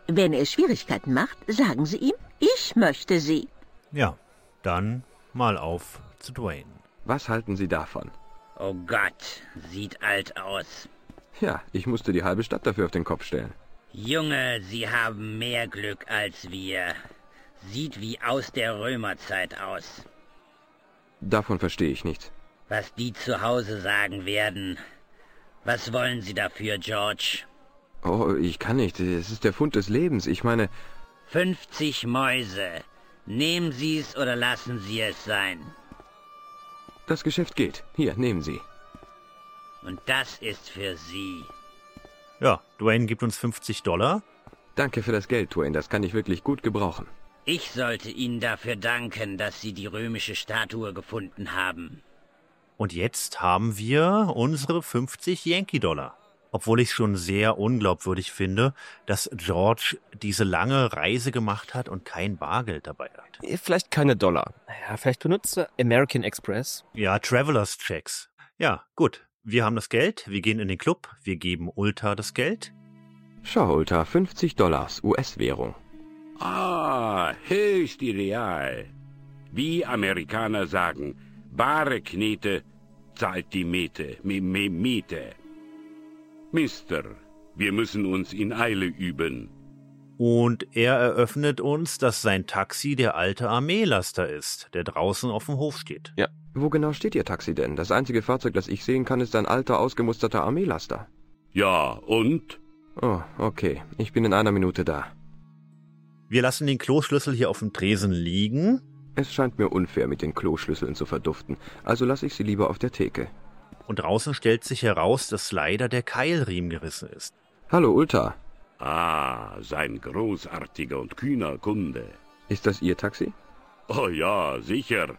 Wenn er Schwierigkeiten macht, sagen Sie ihm, ich möchte sie. Ja, dann mal auf zu Dwayne. Was halten Sie davon? Oh Gott, sieht alt aus. Ja, ich musste die halbe Stadt dafür auf den Kopf stellen. Junge, Sie haben mehr Glück als wir. Sieht wie aus der Römerzeit aus. Davon verstehe ich nichts. Was die zu Hause sagen werden, was wollen Sie dafür, George? Oh, ich kann nicht. Es ist der Fund des Lebens. Ich meine... 50 Mäuse. Nehmen Sie es oder lassen Sie es sein. Das Geschäft geht. Hier, nehmen Sie. Und das ist für Sie. Ja, Dwayne gibt uns 50 Dollar. Danke für das Geld, Dwayne. Das kann ich wirklich gut gebrauchen. Ich sollte Ihnen dafür danken, dass Sie die römische Statue gefunden haben. Und jetzt haben wir unsere 50 Yankee-Dollar. Obwohl ich schon sehr unglaubwürdig finde, dass George diese lange Reise gemacht hat und kein Bargeld dabei hat. Vielleicht keine Dollar. Ja, vielleicht benutzt er American Express. Ja, Travelers Checks. Ja, gut. Wir haben das Geld, wir gehen in den Club, wir geben Ulta das Geld. Schau, Ulta, 50 Dollars, US-Währung. Ah, höchst ideal. Wie Amerikaner sagen, Bare Knete zahlt die Miete, Miete. Mister, wir müssen uns in Eile üben. Und er eröffnet uns, dass sein Taxi der alte Armeelaster ist, der draußen auf dem Hof steht. Ja. Wo genau steht Ihr Taxi denn? Das einzige Fahrzeug, das ich sehen kann, ist ein alter, ausgemusterter Armeelaster. Ja, und? Oh, okay. Ich bin in einer Minute da. Wir lassen den Kloschlüssel hier auf dem Tresen liegen es scheint mir unfair, mit den Kloschlüsseln zu verduften, also lasse ich sie lieber auf der Theke. Und draußen stellt sich heraus, dass leider der Keilriemen gerissen ist. Hallo, Ulta. Ah, sein großartiger und kühner Kunde. Ist das Ihr Taxi? Oh ja, sicher.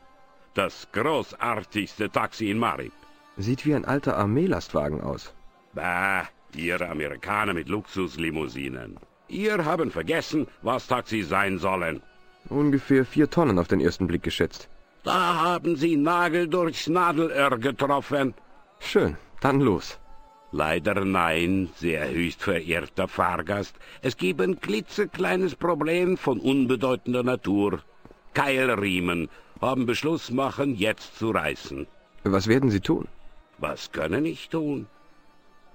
Das großartigste Taxi in Marib. Sieht wie ein alter Armeelastwagen aus. Bah, ihr Amerikaner mit Luxuslimousinen. Ihr haben vergessen, was Taxis sein sollen. Ungefähr vier Tonnen auf den ersten Blick geschätzt. Da haben Sie Nagel durchs Nadelöhr getroffen. Schön, dann los. Leider nein, sehr höchst verehrter Fahrgast. Es gibt ein klitzekleines Problem von unbedeutender Natur. Keilriemen haben Beschluss machen, jetzt zu reißen. Was werden Sie tun? Was können ich tun?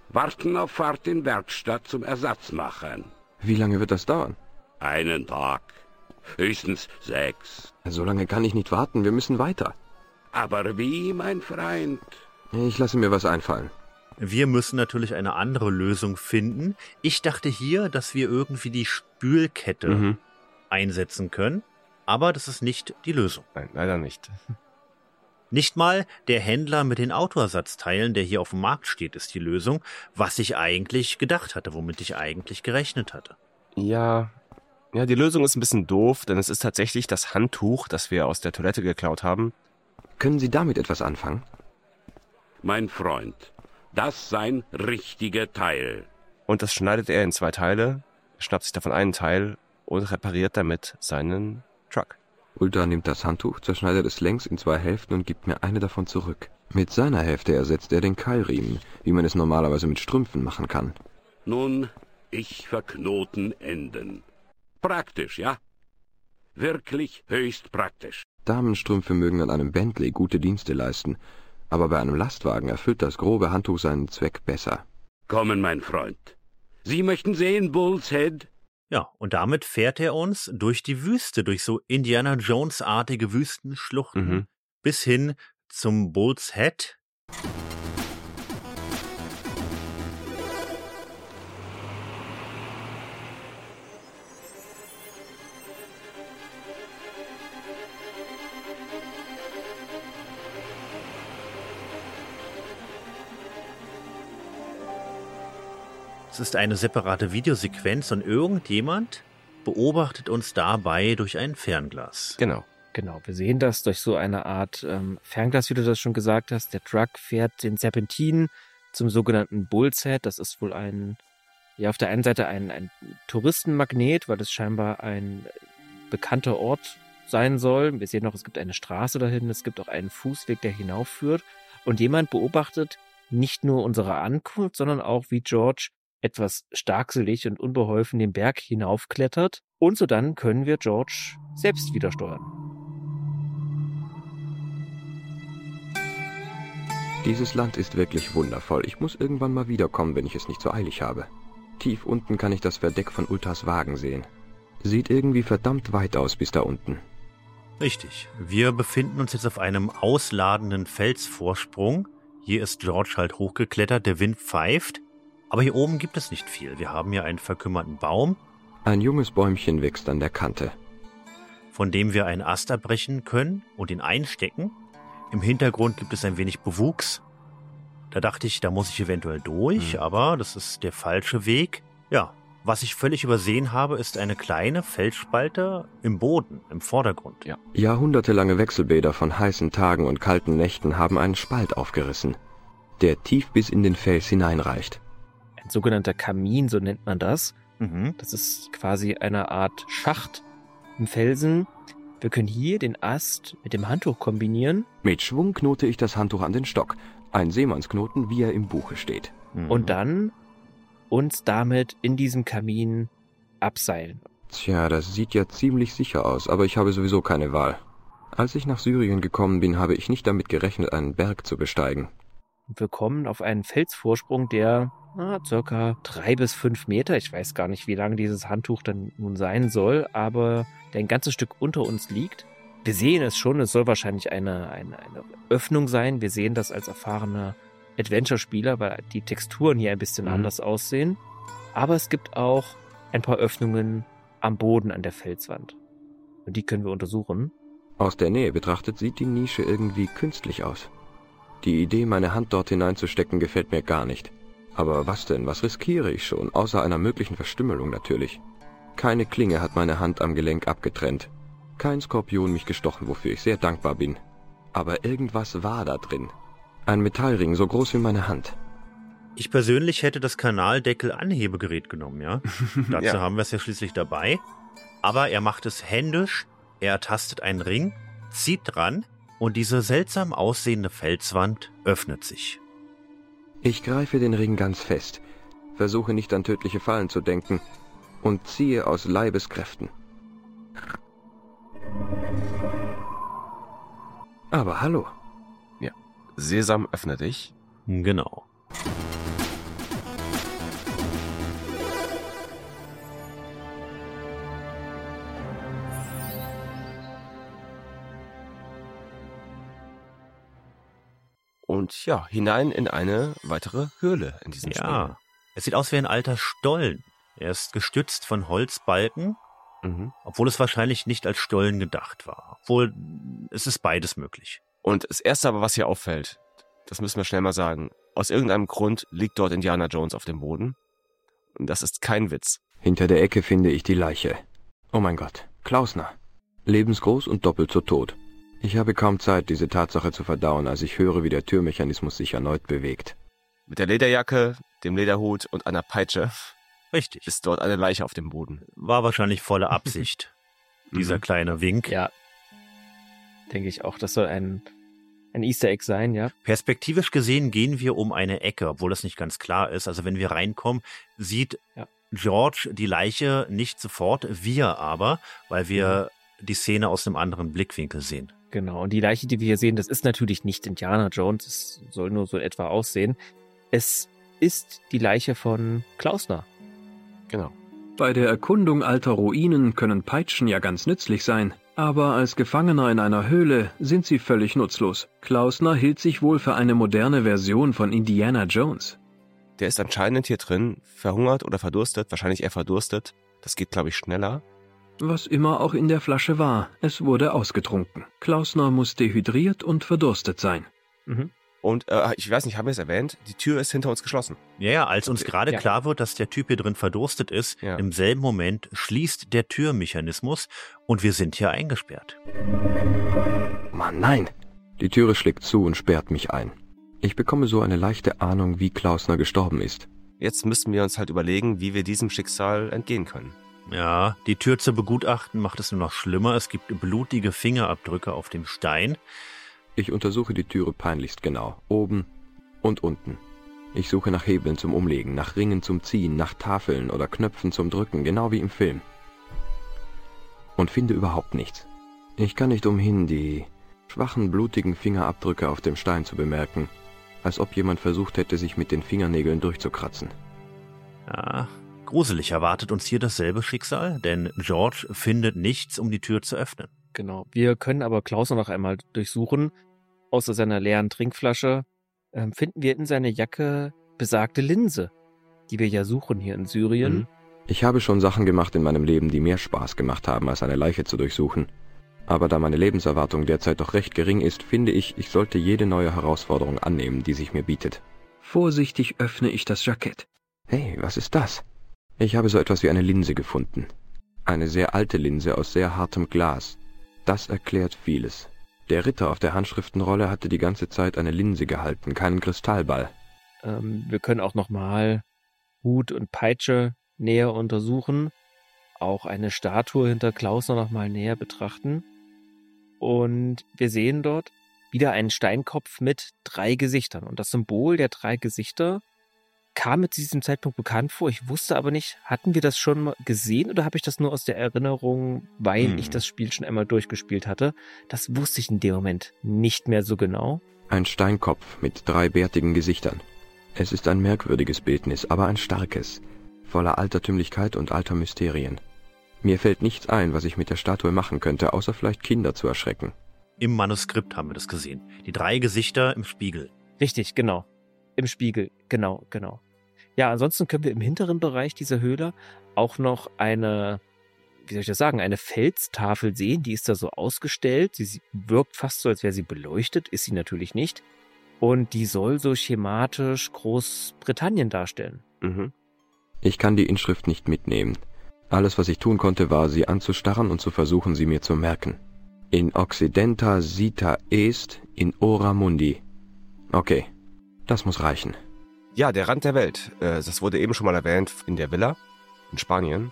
Warten auf Fahrt in Werkstatt zum Ersatz machen. Wie lange wird das dauern? Einen Tag. Höchstens sechs. So lange kann ich nicht warten, wir müssen weiter. Aber wie, mein Freund? Ich lasse mir was einfallen. Wir müssen natürlich eine andere Lösung finden. Ich dachte hier, dass wir irgendwie die Spülkette mhm. einsetzen können, aber das ist nicht die Lösung. Nein, leider nicht. Nicht mal der Händler mit den Autoersatzteilen, der hier auf dem Markt steht, ist die Lösung, was ich eigentlich gedacht hatte, womit ich eigentlich gerechnet hatte. Ja, ja, die Lösung ist ein bisschen doof, denn es ist tatsächlich das Handtuch, das wir aus der Toilette geklaut haben. Können Sie damit etwas anfangen? Mein Freund, das sein richtiger Teil. Und das schneidet er in zwei Teile, schnappt sich davon einen Teil und repariert damit seinen Truck. Ulta nimmt das Handtuch, zerschneidet es längs in zwei Hälften und gibt mir eine davon zurück. Mit seiner Hälfte ersetzt er den Keilriemen, wie man es normalerweise mit Strümpfen machen kann. Nun, ich verknoten Enden. Praktisch, ja? Wirklich höchst praktisch. Damenstrümpfe mögen an einem Bentley gute Dienste leisten, aber bei einem Lastwagen erfüllt das grobe Handtuch seinen Zweck besser. Kommen, mein Freund. Sie möchten sehen Bull's Head? Ja, und damit fährt er uns durch die Wüste, durch so Indiana Jones-artige Wüstenschluchten mhm. bis hin zum Bull's Head. Es ist eine separate Videosequenz und irgendjemand beobachtet uns dabei durch ein Fernglas. Genau. Genau, wir sehen das durch so eine Art ähm, Fernglas, wie du das schon gesagt hast. Der Truck fährt den Serpentin zum sogenannten Bullset. Das ist wohl ein, ja, auf der einen Seite ein, ein Touristenmagnet, weil es scheinbar ein bekannter Ort sein soll. Wir sehen noch, es gibt eine Straße dahin, es gibt auch einen Fußweg, der hinaufführt. Und jemand beobachtet nicht nur unsere Ankunft, sondern auch, wie George etwas starkselig und unbeholfen den Berg hinaufklettert und so dann können wir George selbst wieder steuern. Dieses Land ist wirklich wundervoll. Ich muss irgendwann mal wiederkommen, wenn ich es nicht so eilig habe. Tief unten kann ich das Verdeck von Ultas Wagen sehen. Sieht irgendwie verdammt weit aus bis da unten. Richtig. Wir befinden uns jetzt auf einem ausladenden Felsvorsprung. Hier ist George halt hochgeklettert, der Wind pfeift. Aber hier oben gibt es nicht viel. Wir haben hier einen verkümmerten Baum. Ein junges Bäumchen wächst an der Kante. Von dem wir einen Ast abbrechen können und ihn einstecken. Im Hintergrund gibt es ein wenig Bewuchs. Da dachte ich, da muss ich eventuell durch, mhm. aber das ist der falsche Weg. Ja, was ich völlig übersehen habe, ist eine kleine Felsspalte im Boden, im Vordergrund. Ja. Jahrhundertelange Wechselbäder von heißen Tagen und kalten Nächten haben einen Spalt aufgerissen, der tief bis in den Fels hineinreicht ein sogenannter Kamin, so nennt man das. Mhm. Das ist quasi eine Art Schacht im Felsen. Wir können hier den Ast mit dem Handtuch kombinieren. Mit Schwung knote ich das Handtuch an den Stock. Ein Seemannsknoten, wie er im Buche steht. Mhm. Und dann uns damit in diesem Kamin abseilen. Tja, das sieht ja ziemlich sicher aus, aber ich habe sowieso keine Wahl. Als ich nach Syrien gekommen bin, habe ich nicht damit gerechnet, einen Berg zu besteigen. Wir kommen auf einen Felsvorsprung, der na, circa drei bis fünf Meter. Ich weiß gar nicht, wie lang dieses Handtuch dann nun sein soll, aber der ein ganzes Stück unter uns liegt. Wir sehen es schon, es soll wahrscheinlich eine, eine, eine Öffnung sein. Wir sehen das als erfahrener Adventure-Spieler, weil die Texturen hier ein bisschen mhm. anders aussehen. Aber es gibt auch ein paar Öffnungen am Boden an der Felswand. Und die können wir untersuchen. Aus der Nähe betrachtet sieht die Nische irgendwie künstlich aus. Die Idee, meine Hand dort hineinzustecken, gefällt mir gar nicht. Aber was denn? Was riskiere ich schon? Außer einer möglichen Verstümmelung natürlich. Keine Klinge hat meine Hand am Gelenk abgetrennt. Kein Skorpion mich gestochen, wofür ich sehr dankbar bin. Aber irgendwas war da drin. Ein Metallring so groß wie meine Hand. Ich persönlich hätte das Kanaldeckel-Anhebegerät genommen, ja. Dazu ja. haben wir es ja schließlich dabei. Aber er macht es händisch, er tastet einen Ring, zieht dran und diese seltsam aussehende Felswand öffnet sich. Ich greife den Ring ganz fest, versuche nicht an tödliche Fallen zu denken und ziehe aus Leibeskräften. Aber hallo. Ja. Sesam öffne dich. Genau. Und ja, hinein in eine weitere Höhle in diesem ja. Spiel. Es sieht aus wie ein alter Stollen. Er ist gestützt von Holzbalken, mhm. obwohl es wahrscheinlich nicht als Stollen gedacht war. Obwohl es ist beides möglich. Und das Erste aber, was hier auffällt, das müssen wir schnell mal sagen, aus irgendeinem Grund liegt dort Indiana Jones auf dem Boden. Und das ist kein Witz. Hinter der Ecke finde ich die Leiche. Oh mein Gott, Klausner. Lebensgroß und doppelt so tot. Ich habe kaum Zeit, diese Tatsache zu verdauen, als ich höre, wie der Türmechanismus sich erneut bewegt. Mit der Lederjacke, dem Lederhut und einer Peitsche. Richtig. Ist dort eine Leiche auf dem Boden. War wahrscheinlich volle Absicht. dieser mhm. kleine Wink. Ja. Denke ich auch. Das soll ein, ein Easter Egg sein, ja. Perspektivisch gesehen gehen wir um eine Ecke, obwohl das nicht ganz klar ist. Also wenn wir reinkommen, sieht ja. George die Leiche nicht sofort, wir aber, weil wir mhm. die Szene aus einem anderen Blickwinkel sehen. Genau, und die Leiche, die wir hier sehen, das ist natürlich nicht Indiana Jones, es soll nur so etwa aussehen. Es ist die Leiche von Klausner. Genau. Bei der Erkundung alter Ruinen können Peitschen ja ganz nützlich sein, aber als Gefangener in einer Höhle sind sie völlig nutzlos. Klausner hielt sich wohl für eine moderne Version von Indiana Jones. Der ist anscheinend hier drin verhungert oder verdurstet, wahrscheinlich eher verdurstet. Das geht, glaube ich, schneller. Was immer auch in der Flasche war, es wurde ausgetrunken. Klausner muss dehydriert und verdurstet sein. Mhm. Und äh, ich weiß nicht, haben wir es erwähnt? Die Tür ist hinter uns geschlossen. Ja, ja als uns gerade ja. klar wird, dass der Typ hier drin verdurstet ist, ja. im selben Moment schließt der Türmechanismus und wir sind hier eingesperrt. Mann, nein! Die Türe schlägt zu und sperrt mich ein. Ich bekomme so eine leichte Ahnung, wie Klausner gestorben ist. Jetzt müssen wir uns halt überlegen, wie wir diesem Schicksal entgehen können. Ja, die Tür zu begutachten macht es nur noch schlimmer. Es gibt blutige Fingerabdrücke auf dem Stein. Ich untersuche die Türe peinlichst genau, oben und unten. Ich suche nach Hebeln zum Umlegen, nach Ringen zum Ziehen, nach Tafeln oder Knöpfen zum Drücken, genau wie im Film. Und finde überhaupt nichts. Ich kann nicht umhin, die schwachen, blutigen Fingerabdrücke auf dem Stein zu bemerken, als ob jemand versucht hätte, sich mit den Fingernägeln durchzukratzen. Ja, gruselig erwartet uns hier dasselbe Schicksal, denn George findet nichts, um die Tür zu öffnen. Genau. Wir können aber Klaus noch einmal durchsuchen. Außer seiner leeren Trinkflasche ähm, finden wir in seiner Jacke besagte Linse, die wir ja suchen hier in Syrien. Mhm. Ich habe schon Sachen gemacht in meinem Leben, die mehr Spaß gemacht haben, als eine Leiche zu durchsuchen. Aber da meine Lebenserwartung derzeit doch recht gering ist, finde ich, ich sollte jede neue Herausforderung annehmen, die sich mir bietet. Vorsichtig öffne ich das Jackett. Hey, was ist das? Ich habe so etwas wie eine Linse gefunden. Eine sehr alte Linse aus sehr hartem Glas. Das erklärt vieles. Der Ritter auf der Handschriftenrolle hatte die ganze Zeit eine Linse gehalten, keinen Kristallball. Ähm, wir können auch nochmal Hut und Peitsche näher untersuchen, auch eine Statue hinter Klausner nochmal näher betrachten. Und wir sehen dort wieder einen Steinkopf mit drei Gesichtern. Und das Symbol der drei Gesichter kam mir zu diesem Zeitpunkt bekannt vor. Ich wusste aber nicht, hatten wir das schon mal gesehen oder habe ich das nur aus der Erinnerung, weil hm. ich das Spiel schon einmal durchgespielt hatte? Das wusste ich in dem Moment nicht mehr so genau. Ein Steinkopf mit drei bärtigen Gesichtern. Es ist ein merkwürdiges Bildnis, aber ein starkes, voller Altertümlichkeit und alter Mysterien. Mir fällt nichts ein, was ich mit der Statue machen könnte, außer vielleicht Kinder zu erschrecken. Im Manuskript haben wir das gesehen. Die drei Gesichter im Spiegel. Richtig, genau. Im Spiegel, genau, genau. Ja, ansonsten können wir im hinteren Bereich dieser Höhle auch noch eine, wie soll ich das sagen, eine Felstafel sehen. Die ist da so ausgestellt. Sie wirkt fast so, als wäre sie beleuchtet. Ist sie natürlich nicht. Und die soll so schematisch Großbritannien darstellen. Mhm. Ich kann die Inschrift nicht mitnehmen. Alles, was ich tun konnte, war, sie anzustarren und zu versuchen, sie mir zu merken. In Occidenta Sita Est in Ora Mundi. Okay, das muss reichen. Ja, der Rand der Welt. Äh, das wurde eben schon mal erwähnt in der Villa in Spanien.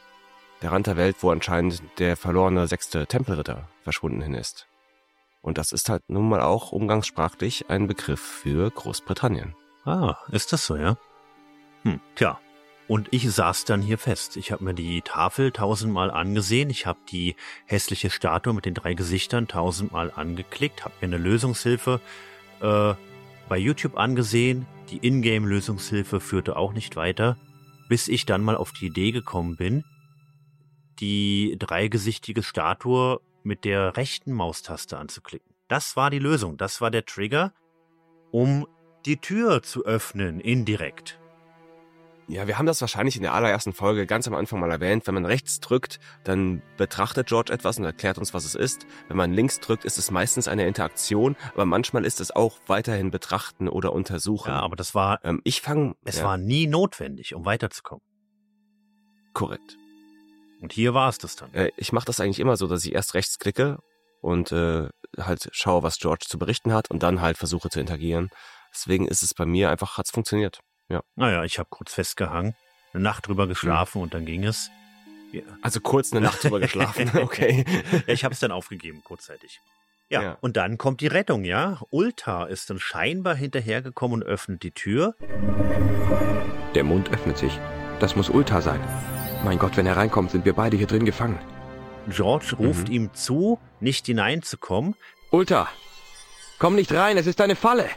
Der Rand der Welt, wo anscheinend der verlorene sechste Tempelritter verschwunden hin ist. Und das ist halt nun mal auch umgangssprachlich ein Begriff für Großbritannien. Ah, ist das so, ja? Hm, tja. Und ich saß dann hier fest. Ich habe mir die Tafel tausendmal angesehen. Ich habe die hässliche Statue mit den drei Gesichtern tausendmal angeklickt, habe mir eine Lösungshilfe äh, bei YouTube angesehen. Die Ingame-Lösungshilfe führte auch nicht weiter, bis ich dann mal auf die Idee gekommen bin, die dreigesichtige Statue mit der rechten Maustaste anzuklicken. Das war die Lösung, das war der Trigger, um die Tür zu öffnen, indirekt. Ja, wir haben das wahrscheinlich in der allerersten Folge ganz am Anfang mal erwähnt. Wenn man rechts drückt, dann betrachtet George etwas und erklärt uns, was es ist. Wenn man links drückt, ist es meistens eine Interaktion, aber manchmal ist es auch weiterhin betrachten oder untersuchen. Ja, aber das war, ähm, ich fange, es ja. war nie notwendig, um weiterzukommen. Korrekt. Und hier war es das dann. Äh, ich mache das eigentlich immer so, dass ich erst rechts klicke und äh, halt schaue, was George zu berichten hat und dann halt versuche zu interagieren. Deswegen ist es bei mir einfach, hat's funktioniert. Ja. Naja, ich habe kurz festgehangen, eine Nacht drüber geschlafen mhm. und dann ging es. Ja. Also kurz eine Nacht drüber geschlafen, okay. ja, ich habe es dann aufgegeben, kurzzeitig. Ja, ja, und dann kommt die Rettung, ja. Ulta ist dann scheinbar hinterhergekommen und öffnet die Tür. Der Mund öffnet sich. Das muss Ulta sein. Mein Gott, wenn er reinkommt, sind wir beide hier drin gefangen. George ruft mhm. ihm zu, nicht hineinzukommen. Ulta, komm nicht rein, es ist eine Falle.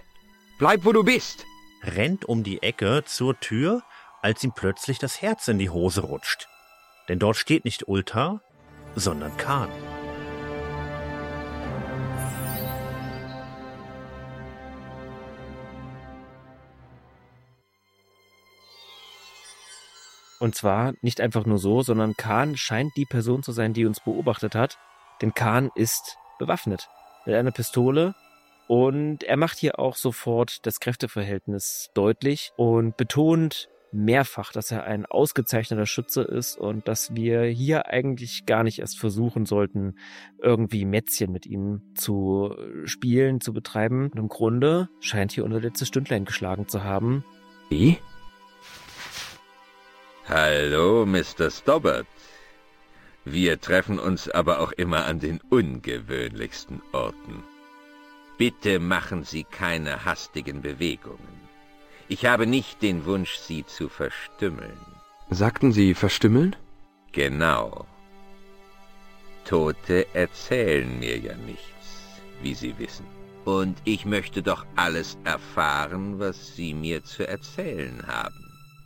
Bleib, wo du bist. Rennt um die Ecke zur Tür, als ihm plötzlich das Herz in die Hose rutscht. Denn dort steht nicht Ulta, sondern Khan. Und zwar nicht einfach nur so, sondern Khan scheint die Person zu sein, die uns beobachtet hat. Denn Khan ist bewaffnet mit einer Pistole und er macht hier auch sofort das Kräfteverhältnis deutlich und betont mehrfach, dass er ein ausgezeichneter Schütze ist und dass wir hier eigentlich gar nicht erst versuchen sollten, irgendwie Mätzchen mit ihm zu spielen, zu betreiben. Und im Grunde scheint hier unser letztes Stündlein geschlagen zu haben. Wie? Hallo, Mr. Stobbart. Wir treffen uns aber auch immer an den ungewöhnlichsten Orten. Bitte machen Sie keine hastigen Bewegungen. Ich habe nicht den Wunsch, Sie zu verstümmeln. Sagten Sie verstümmeln? Genau. Tote erzählen mir ja nichts, wie Sie wissen. Und ich möchte doch alles erfahren, was Sie mir zu erzählen haben.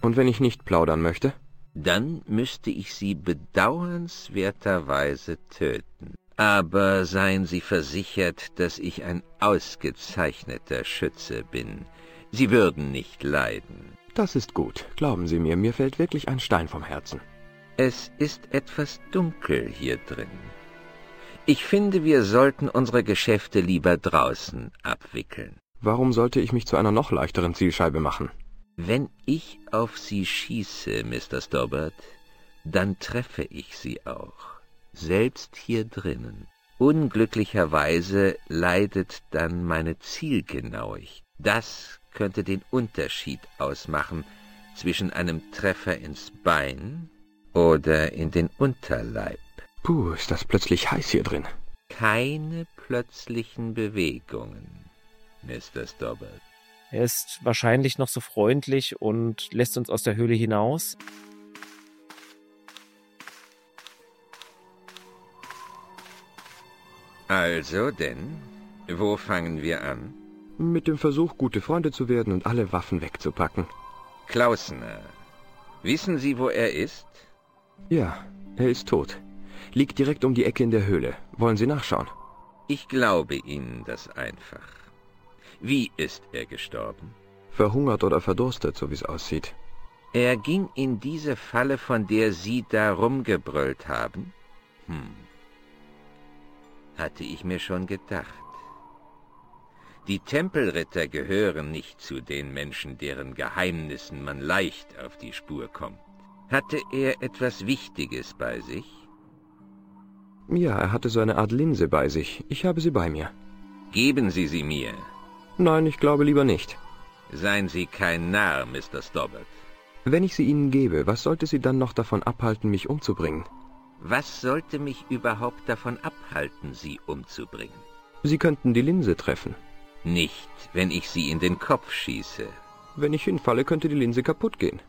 Und wenn ich nicht plaudern möchte? Dann müsste ich Sie bedauernswerterweise töten. Aber seien Sie versichert, dass ich ein ausgezeichneter Schütze bin. Sie würden nicht leiden. Das ist gut. Glauben Sie mir, mir fällt wirklich ein Stein vom Herzen. Es ist etwas dunkel hier drin. Ich finde, wir sollten unsere Geschäfte lieber draußen abwickeln. Warum sollte ich mich zu einer noch leichteren Zielscheibe machen? Wenn ich auf Sie schieße, Mr. Stobbart, dann treffe ich Sie auch, selbst hier drinnen. Unglücklicherweise leidet dann meine Zielgenauigkeit. Das könnte den Unterschied ausmachen zwischen einem Treffer ins Bein oder in den Unterleib. Puh, ist das plötzlich heiß hier drin. Keine plötzlichen Bewegungen, Mr. Stobbart. Er ist wahrscheinlich noch so freundlich und lässt uns aus der Höhle hinaus. Also denn, wo fangen wir an? Mit dem Versuch, gute Freunde zu werden und alle Waffen wegzupacken. Klausner, wissen Sie, wo er ist? Ja, er ist tot. Liegt direkt um die Ecke in der Höhle. Wollen Sie nachschauen? Ich glaube Ihnen das einfach. Wie ist er gestorben? Verhungert oder verdurstet, so wie es aussieht. Er ging in diese Falle, von der Sie da rumgebrüllt haben? Hm. Hatte ich mir schon gedacht. Die Tempelritter gehören nicht zu den Menschen, deren Geheimnissen man leicht auf die Spur kommt. Hatte er etwas Wichtiges bei sich? Ja, er hatte so eine Art Linse bei sich. Ich habe sie bei mir. Geben Sie sie mir. Nein, ich glaube lieber nicht. Seien Sie kein Narr, Mr. Stobbart. Wenn ich sie Ihnen gebe, was sollte Sie dann noch davon abhalten, mich umzubringen? Was sollte mich überhaupt davon abhalten, Sie umzubringen? Sie könnten die Linse treffen. Nicht, wenn ich Sie in den Kopf schieße. Wenn ich hinfalle, könnte die Linse kaputt gehen.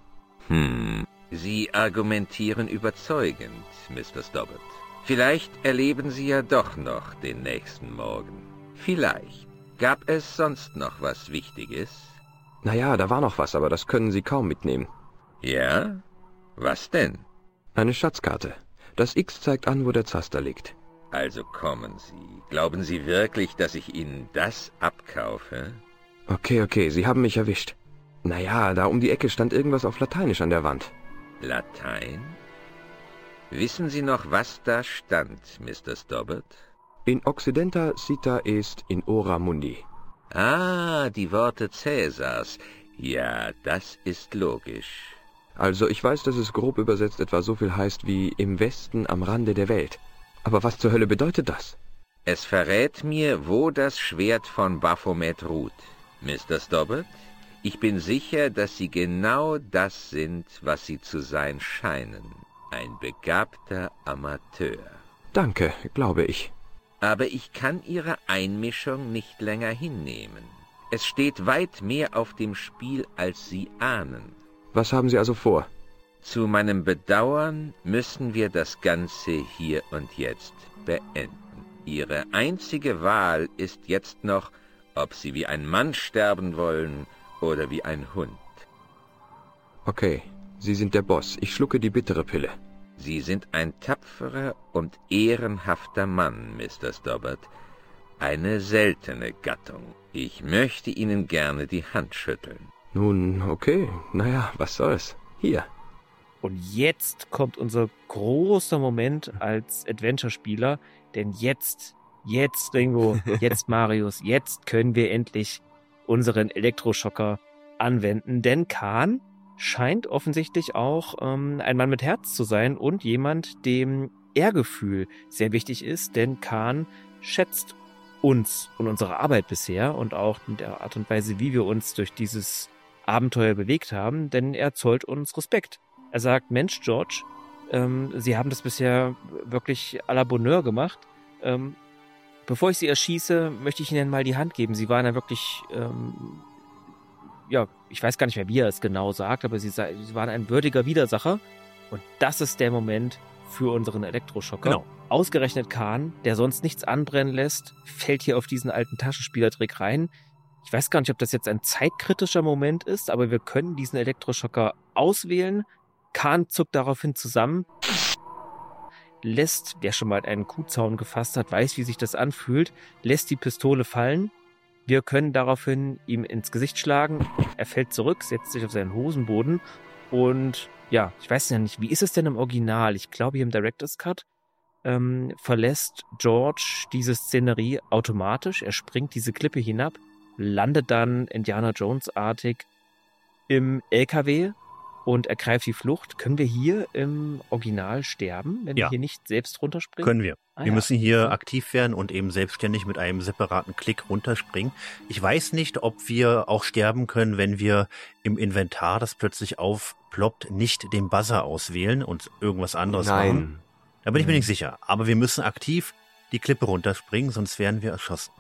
Hm. Sie argumentieren überzeugend, Mr. Stobbart. Vielleicht erleben Sie ja doch noch den nächsten Morgen. Vielleicht. Gab es sonst noch was Wichtiges? Naja, da war noch was, aber das können Sie kaum mitnehmen. Ja? Was denn? Eine Schatzkarte. Das X zeigt an, wo der Zaster liegt. Also kommen Sie. Glauben Sie wirklich, dass ich Ihnen das abkaufe? Okay, okay, Sie haben mich erwischt. Naja, da um die Ecke stand irgendwas auf Lateinisch an der Wand. Latein? Wissen Sie noch, was da stand, Mr. Stobbart? In Occidenta cita est in ora mundi. Ah, die Worte Cäsars. Ja, das ist logisch. Also ich weiß, dass es grob übersetzt etwa so viel heißt wie im Westen am Rande der Welt. Aber was zur Hölle bedeutet das? Es verrät mir, wo das Schwert von Baphomet ruht. Mr. Stobbart, ich bin sicher, dass Sie genau das sind, was Sie zu sein scheinen. Ein begabter Amateur. Danke, glaube ich. Aber ich kann Ihre Einmischung nicht länger hinnehmen. Es steht weit mehr auf dem Spiel, als Sie ahnen. Was haben Sie also vor? Zu meinem Bedauern müssen wir das Ganze hier und jetzt beenden. Ihre einzige Wahl ist jetzt noch, ob Sie wie ein Mann sterben wollen oder wie ein Hund. Okay, Sie sind der Boss. Ich schlucke die bittere Pille. Sie sind ein tapferer und ehrenhafter Mann, Mr. Stobbart. Eine seltene Gattung. Ich möchte Ihnen gerne die Hand schütteln. Nun, okay. Naja, was soll's. Hier. Und jetzt kommt unser großer Moment als Adventure-Spieler, denn jetzt, jetzt Ringo, jetzt Marius, jetzt können wir endlich unseren Elektroschocker anwenden, denn Khan scheint offensichtlich auch ähm, ein Mann mit Herz zu sein und jemand, dem Ehrgefühl sehr wichtig ist, denn Khan schätzt uns und unsere Arbeit bisher und auch in der Art und Weise, wie wir uns durch dieses Abenteuer bewegt haben, denn er zollt uns Respekt. Er sagt, Mensch, George, ähm, Sie haben das bisher wirklich à la Bonheur gemacht. Ähm, bevor ich Sie erschieße, möchte ich Ihnen mal die Hand geben. Sie waren ja wirklich ähm, ja, ich weiß gar nicht mehr, wie er es genau sagt, aber sie, sie waren ein würdiger Widersacher. Und das ist der Moment für unseren Elektroschocker. Genau. Ausgerechnet Kahn, der sonst nichts anbrennen lässt, fällt hier auf diesen alten Taschenspielertrick rein. Ich weiß gar nicht, ob das jetzt ein zeitkritischer Moment ist, aber wir können diesen Elektroschocker auswählen. Kahn zuckt daraufhin zusammen, lässt, wer schon mal einen Kuhzaun gefasst hat, weiß, wie sich das anfühlt, lässt die Pistole fallen wir können daraufhin ihm ins Gesicht schlagen. Er fällt zurück, setzt sich auf seinen Hosenboden und ja, ich weiß ja nicht, wie ist es denn im Original? Ich glaube, hier im Director's Cut ähm, verlässt George diese Szenerie automatisch. Er springt diese Klippe hinab, landet dann Indiana Jones-artig im LKW und ergreift die Flucht. Können wir hier im Original sterben, wenn ja. wir hier nicht selbst runterspringen? Können wir. Ah, wir ja. müssen hier aktiv werden und eben selbstständig mit einem separaten Klick runterspringen. Ich weiß nicht, ob wir auch sterben können, wenn wir im Inventar, das plötzlich aufploppt, nicht den Buzzer auswählen und irgendwas anderes Nein. machen. Da bin ich mir nicht sicher. Aber wir müssen aktiv die Klippe runterspringen, sonst werden wir erschossen.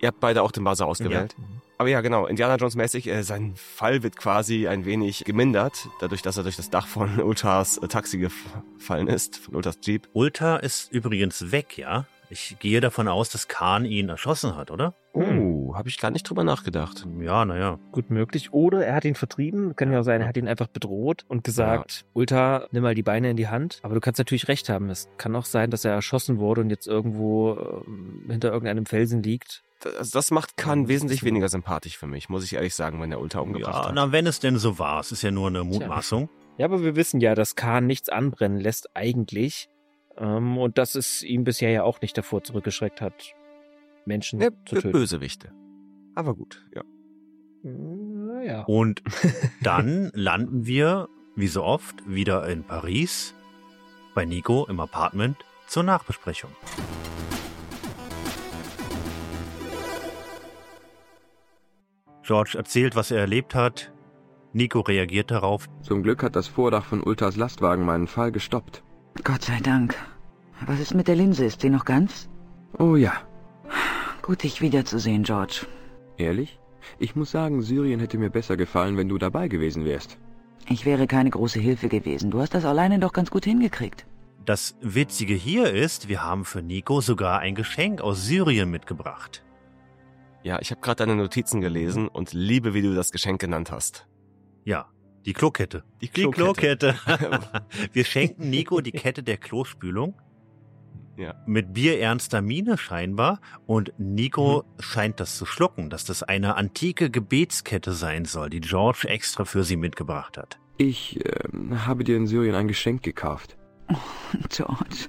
Ihr habt beide auch den Buzzer ausgewählt. Ja. Aber ja, genau, Indiana Jones mäßig, äh, sein Fall wird quasi ein wenig gemindert, dadurch, dass er durch das Dach von Ultras äh, Taxi gefallen ist, von Ultras Jeep. Ultra ist übrigens weg, ja? Ich gehe davon aus, dass Khan ihn erschossen hat, oder? Oh, hm. habe ich gar nicht drüber nachgedacht. Ja, naja. Gut möglich. Oder er hat ihn vertrieben. Kann ja auch sein, er hat ihn einfach bedroht und gesagt, ja. Ultra, nimm mal die Beine in die Hand. Aber du kannst natürlich recht haben. Es kann auch sein, dass er erschossen wurde und jetzt irgendwo ähm, hinter irgendeinem Felsen liegt also das macht Khan wesentlich weniger sympathisch für mich, muss ich ehrlich sagen, wenn der Ultra umgebracht ja, hat. Na, wenn es denn so war. Es ist ja nur eine Mutmaßung. Ja, aber wir wissen ja, dass Khan nichts anbrennen lässt eigentlich. Ähm, und dass es ihm bisher ja auch nicht davor zurückgeschreckt hat, Menschen ja, zu töten. Bösewichte. Aber gut, ja. ja. Und dann landen wir, wie so oft, wieder in Paris bei Nico im Apartment zur Nachbesprechung. George erzählt, was er erlebt hat. Nico reagiert darauf. Zum Glück hat das Vordach von Ultas Lastwagen meinen Fall gestoppt. Gott sei Dank. Was ist mit der Linse? Ist sie noch ganz? Oh ja. Gut, dich wiederzusehen, George. Ehrlich? Ich muss sagen, Syrien hätte mir besser gefallen, wenn du dabei gewesen wärst. Ich wäre keine große Hilfe gewesen. Du hast das alleine doch ganz gut hingekriegt. Das Witzige hier ist, wir haben für Nico sogar ein Geschenk aus Syrien mitgebracht. Ja, ich habe gerade deine Notizen gelesen und liebe, wie du das Geschenk genannt hast. Ja, die Klokette. Die Klokette. Die Klokette. wir schenken Nico die Kette der Klospülung. Ja. Mit bierernster Miene scheinbar. Und Nico mhm. scheint das zu schlucken, dass das eine antike Gebetskette sein soll, die George extra für sie mitgebracht hat. Ich äh, habe dir in Syrien ein Geschenk gekauft. Oh, George,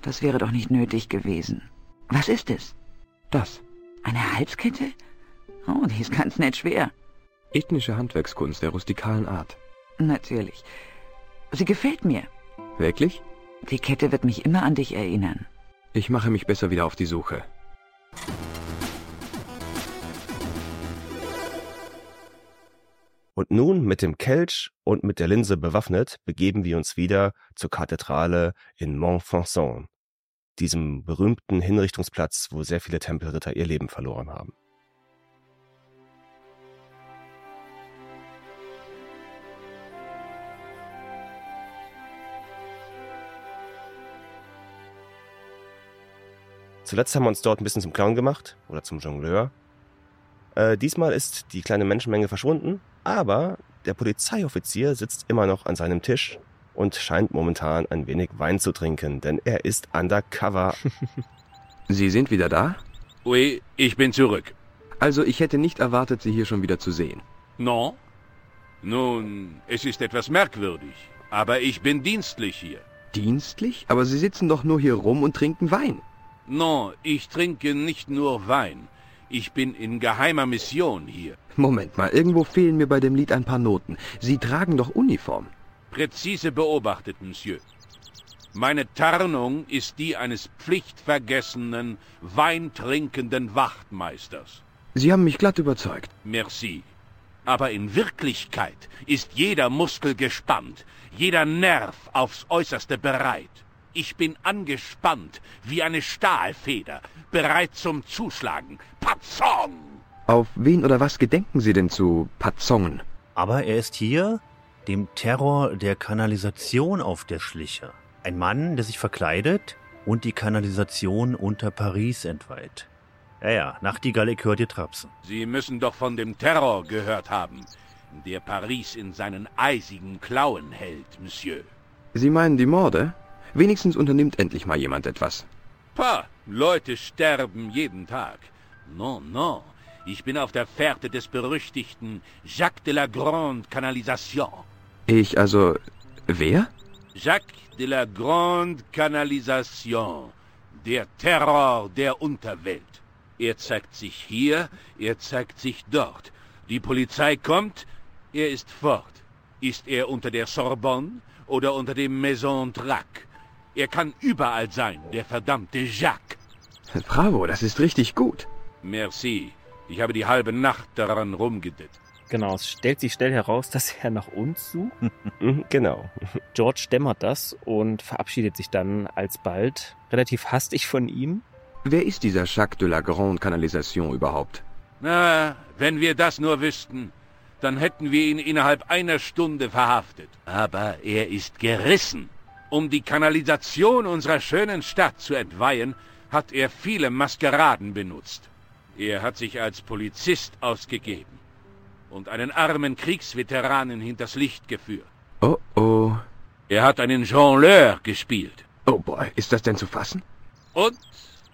das wäre doch nicht nötig gewesen. Was ist es? Das. Eine Halskette? Oh, die ist ganz nett schwer. Ethnische Handwerkskunst der rustikalen Art. Natürlich. Sie gefällt mir. Wirklich? Die Kette wird mich immer an dich erinnern. Ich mache mich besser wieder auf die Suche. Und nun mit dem Kelch und mit der Linse bewaffnet begeben wir uns wieder zur Kathedrale in Montfaucon, diesem berühmten Hinrichtungsplatz, wo sehr viele Tempelritter ihr Leben verloren haben. Zuletzt haben wir uns dort ein bisschen zum Clown gemacht oder zum Jongleur. Äh, diesmal ist die kleine Menschenmenge verschwunden, aber der Polizeioffizier sitzt immer noch an seinem Tisch und scheint momentan ein wenig Wein zu trinken, denn er ist undercover. Sie sind wieder da? Oui, ich bin zurück. Also ich hätte nicht erwartet, Sie hier schon wieder zu sehen. Non? Nun, es ist etwas merkwürdig, aber ich bin dienstlich hier. Dienstlich? Aber Sie sitzen doch nur hier rum und trinken Wein. Non, ich trinke nicht nur Wein. Ich bin in geheimer Mission hier. Moment mal, irgendwo fehlen mir bei dem Lied ein paar Noten. Sie tragen doch Uniform. Präzise beobachtet, Monsieur. Meine Tarnung ist die eines pflichtvergessenen, weintrinkenden Wachtmeisters. Sie haben mich glatt überzeugt. Merci. Aber in Wirklichkeit ist jeder Muskel gespannt, jeder Nerv aufs äußerste bereit. Ich bin angespannt wie eine Stahlfeder, bereit zum Zuschlagen. Patzong! Auf wen oder was gedenken Sie denn zu Patzongen? Aber er ist hier dem Terror der Kanalisation auf der Schliche. Ein Mann, der sich verkleidet und die Kanalisation unter Paris entweiht. Ja, ja, Nachtigall, ich hör dir trapsen. Sie müssen doch von dem Terror gehört haben, der Paris in seinen eisigen Klauen hält, Monsieur. Sie meinen die Morde? Wenigstens unternimmt endlich mal jemand etwas. Pah, Leute sterben jeden Tag. Non, non, ich bin auf der Fährte des berüchtigten Jacques de la Grande Canalisation. Ich also... Wer? Jacques de la Grande Canalisation. Der Terror der Unterwelt. Er zeigt sich hier, er zeigt sich dort. Die Polizei kommt, er ist fort. Ist er unter der Sorbonne oder unter dem Maison Drac? Er kann überall sein, der verdammte Jacques. Bravo, das ist richtig gut. Merci. Ich habe die halbe Nacht daran rumgedit. Genau, es stellt sich schnell heraus, dass er nach uns sucht. Mhm, genau. George dämmert das und verabschiedet sich dann alsbald relativ hastig von ihm. Wer ist dieser Jacques de la Grande Canalisation überhaupt? Na, wenn wir das nur wüssten, dann hätten wir ihn innerhalb einer Stunde verhaftet. Aber er ist gerissen. Um die Kanalisation unserer schönen Stadt zu entweihen, hat er viele Maskeraden benutzt. Er hat sich als Polizist ausgegeben und einen armen Kriegsveteranen hinters Licht geführt. Oh oh. Er hat einen Jongleur gespielt. Oh boy, ist das denn zu fassen? Und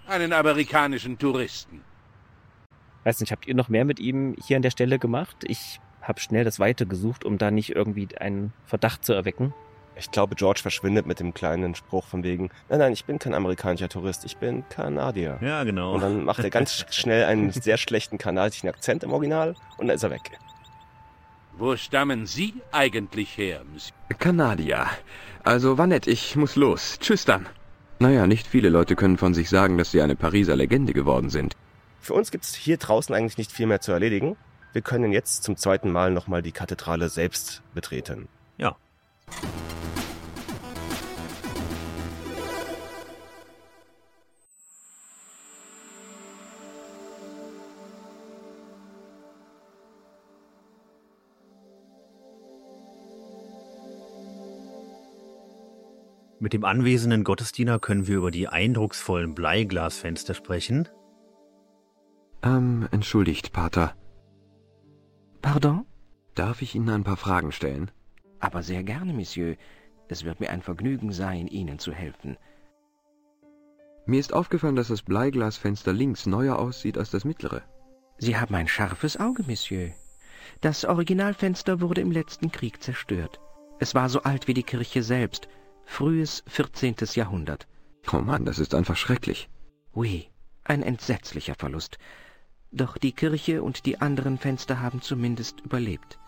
einen amerikanischen Touristen. Weiß nicht, habt ihr noch mehr mit ihm hier an der Stelle gemacht? Ich habe schnell das Weite gesucht, um da nicht irgendwie einen Verdacht zu erwecken. Ich glaube, George verschwindet mit dem kleinen Spruch von wegen, nein, nein, ich bin kein amerikanischer Tourist, ich bin Kanadier. Ja, genau. Und dann macht er ganz schnell einen sehr schlechten kanadischen Akzent im Original und dann ist er weg. Wo stammen Sie eigentlich her, Monsieur? Kanadier. Also, war nett, ich muss los. Tschüss dann. Naja, nicht viele Leute können von sich sagen, dass sie eine Pariser Legende geworden sind. Für uns gibt's hier draußen eigentlich nicht viel mehr zu erledigen. Wir können jetzt zum zweiten Mal nochmal die Kathedrale selbst betreten. Ja. Mit dem anwesenden Gottesdiener können wir über die eindrucksvollen Bleiglasfenster sprechen. Ähm, entschuldigt, Pater. Pardon? Darf ich Ihnen ein paar Fragen stellen? Aber sehr gerne, Monsieur. Es wird mir ein Vergnügen sein, Ihnen zu helfen. Mir ist aufgefallen, dass das Bleiglasfenster links neuer aussieht als das mittlere. Sie haben ein scharfes Auge, Monsieur. Das Originalfenster wurde im letzten Krieg zerstört. Es war so alt wie die Kirche selbst, frühes 14. Jahrhundert. Oh Mann, das ist einfach schrecklich. Oui, ein entsetzlicher Verlust. Doch die Kirche und die anderen Fenster haben zumindest überlebt.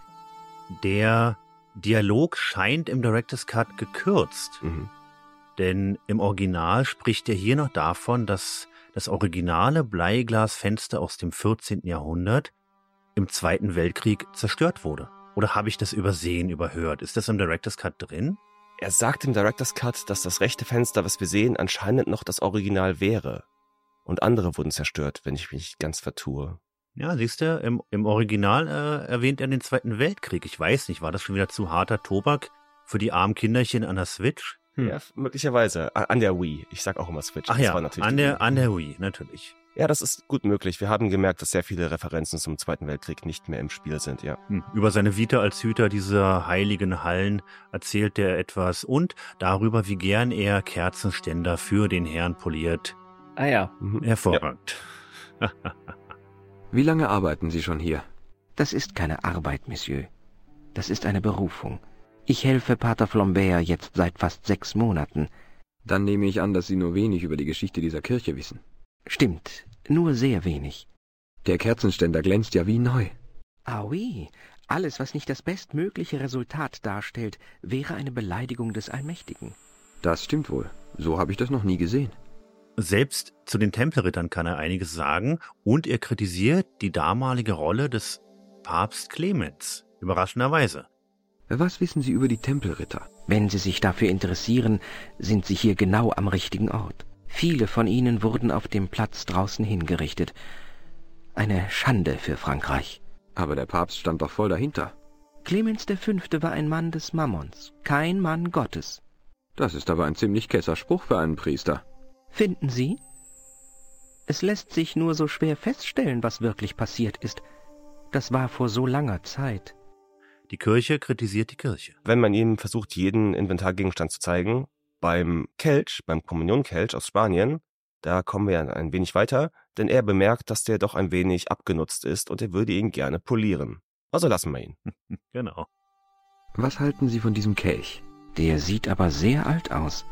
Der Dialog scheint im Director's Cut gekürzt. Mhm. Denn im Original spricht er hier noch davon, dass das originale Bleiglasfenster aus dem 14. Jahrhundert im Zweiten Weltkrieg zerstört wurde. Oder habe ich das übersehen, überhört? Ist das im Director's Cut drin? Er sagt im Director's Cut, dass das rechte Fenster, was wir sehen, anscheinend noch das Original wäre. Und andere wurden zerstört, wenn ich mich nicht ganz vertue. Ja, siehst du, im, im Original äh, erwähnt er den Zweiten Weltkrieg. Ich weiß nicht, war das schon wieder zu harter Tobak für die armen Kinderchen an der Switch? Hm. Ja, möglicherweise. An der Wii. Ich sag auch immer Switch. Ach das ja, an der, Wii. an der Wii, natürlich. Ja, das ist gut möglich. Wir haben gemerkt, dass sehr viele Referenzen zum Zweiten Weltkrieg nicht mehr im Spiel sind, ja. Hm. Über seine Vita als Hüter dieser heiligen Hallen erzählt er etwas und darüber, wie gern er Kerzenständer für den Herrn poliert. Ah ja. Mhm. Hervorragend. Wie lange arbeiten Sie schon hier? Das ist keine Arbeit, Monsieur. Das ist eine Berufung. Ich helfe Pater Flambert jetzt seit fast sechs Monaten. Dann nehme ich an, dass Sie nur wenig über die Geschichte dieser Kirche wissen. Stimmt, nur sehr wenig. Der Kerzenständer glänzt ja wie neu. Ah oui, alles, was nicht das bestmögliche Resultat darstellt, wäre eine Beleidigung des Allmächtigen. Das stimmt wohl. So habe ich das noch nie gesehen. Selbst zu den Tempelrittern kann er einiges sagen und er kritisiert die damalige Rolle des Papst Clemens. Überraschenderweise. Was wissen Sie über die Tempelritter? Wenn Sie sich dafür interessieren, sind Sie hier genau am richtigen Ort. Viele von ihnen wurden auf dem Platz draußen hingerichtet. Eine Schande für Frankreich. Aber der Papst stand doch voll dahinter. Clemens V. war ein Mann des Mammons, kein Mann Gottes. Das ist aber ein ziemlich kesser Spruch für einen Priester. Finden Sie? Es lässt sich nur so schwer feststellen, was wirklich passiert ist. Das war vor so langer Zeit. Die Kirche kritisiert die Kirche. Wenn man ihm versucht, jeden Inventargegenstand zu zeigen, beim Kelch, beim Kommunionkelch aus Spanien, da kommen wir ein wenig weiter, denn er bemerkt, dass der doch ein wenig abgenutzt ist und er würde ihn gerne polieren. Also lassen wir ihn. genau. Was halten Sie von diesem Kelch? Der sieht aber sehr alt aus.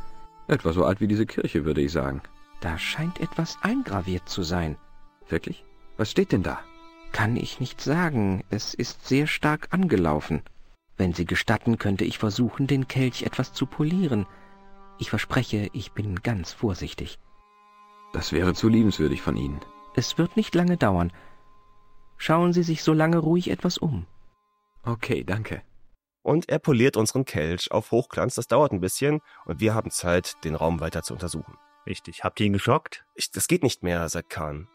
Etwa so alt wie diese Kirche, würde ich sagen. Da scheint etwas eingraviert zu sein. Wirklich? Was steht denn da? Kann ich nicht sagen. Es ist sehr stark angelaufen. Wenn Sie gestatten, könnte ich versuchen, den Kelch etwas zu polieren. Ich verspreche, ich bin ganz vorsichtig. Das wäre zu liebenswürdig von Ihnen. Es wird nicht lange dauern. Schauen Sie sich so lange ruhig etwas um. Okay, danke. Und er poliert unseren Kelch auf Hochglanz. Das dauert ein bisschen und wir haben Zeit, den Raum weiter zu untersuchen. Richtig. Habt ihr ihn geschockt? Ich, das geht nicht mehr, sagt Khan.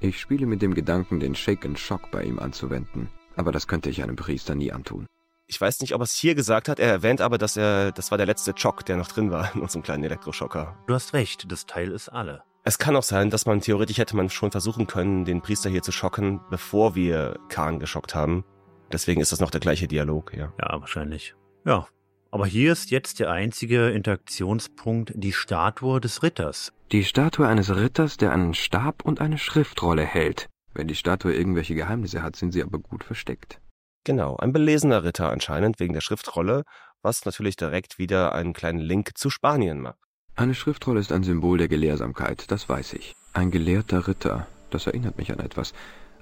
Ich spiele mit dem Gedanken, den Shake and Shock bei ihm anzuwenden. Aber das könnte ich einem Priester nie antun. Ich weiß nicht, ob er es hier gesagt hat. Er erwähnt aber, dass er, das war der letzte Chock, der noch drin war in unserem kleinen Elektroschocker. Du hast recht, das Teil ist alle. Es kann auch sein, dass man theoretisch hätte man schon versuchen können, den Priester hier zu schocken, bevor wir Khan geschockt haben. Deswegen ist das noch der gleiche Dialog, ja. Ja, wahrscheinlich. Ja. Aber hier ist jetzt der einzige Interaktionspunkt die Statue des Ritters. Die Statue eines Ritters, der einen Stab und eine Schriftrolle hält. Wenn die Statue irgendwelche Geheimnisse hat, sind sie aber gut versteckt. Genau, ein belesener Ritter anscheinend wegen der Schriftrolle, was natürlich direkt wieder einen kleinen Link zu Spanien macht. Eine Schriftrolle ist ein Symbol der Gelehrsamkeit, das weiß ich. Ein gelehrter Ritter, das erinnert mich an etwas.